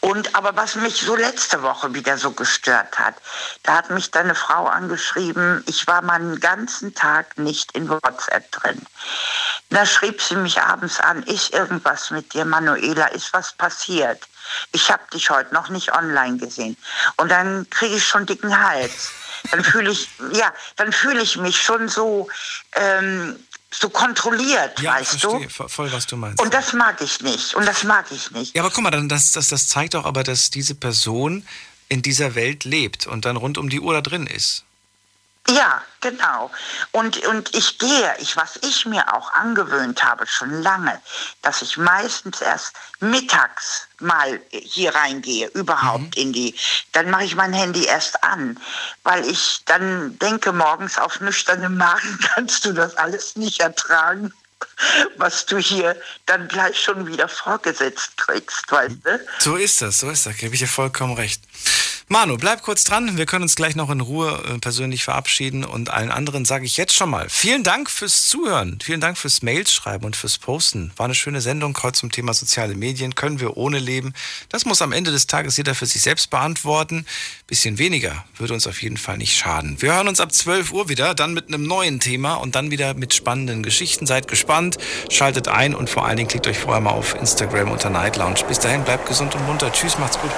Und aber was mich so letzte Woche wieder so gestört hat, da hat mich deine Frau angeschrieben, ich war meinen ganzen Tag nicht in WhatsApp drin. Da schrieb sie mich abends an, ist irgendwas mit dir, Manuela, ist was passiert? Ich habe dich heute noch nicht online gesehen. Und dann kriege ich schon dicken Hals. Dann fühle ich, ja, dann fühle ich mich schon so, ähm, so kontrolliert, Ja, weißt verstehe du? vo- voll, was du meinst. Und das mag ich nicht. Und das mag ich nicht. Ja, aber guck mal, dann, das, das, das zeigt doch aber, dass diese Person in dieser Welt lebt und dann rund um die Uhr da drin ist. Ja, genau. Und, und ich gehe, ich, was ich mir auch angewöhnt habe, schon lange, dass ich meistens erst mittags mal hier reingehe, überhaupt in die, dann mache ich mein Handy erst an, weil ich dann denke, morgens auf nüchternem Magen kannst du das alles nicht ertragen, was du hier dann gleich schon wieder vorgesetzt kriegst, weißt du? So ist das, so ist das, gebe ich dir vollkommen recht. Manu, bleib kurz dran. Wir können uns gleich noch in Ruhe äh, persönlich verabschieden und allen anderen sage ich jetzt schon mal vielen Dank fürs Zuhören, vielen Dank fürs Mails schreiben und fürs Posten. War eine schöne Sendung heute zum Thema soziale Medien. Können wir ohne leben? Das muss am Ende des Tages jeder für sich selbst beantworten. Bisschen weniger würde uns auf jeden Fall nicht schaden. Wir hören uns ab 12 Uhr wieder, dann mit einem neuen Thema und dann wieder mit spannenden Geschichten. Seid gespannt, schaltet ein und vor allen Dingen klickt euch vorher mal auf Instagram unter Night Lounge. Bis dahin, bleibt gesund und munter. Tschüss, macht's gut.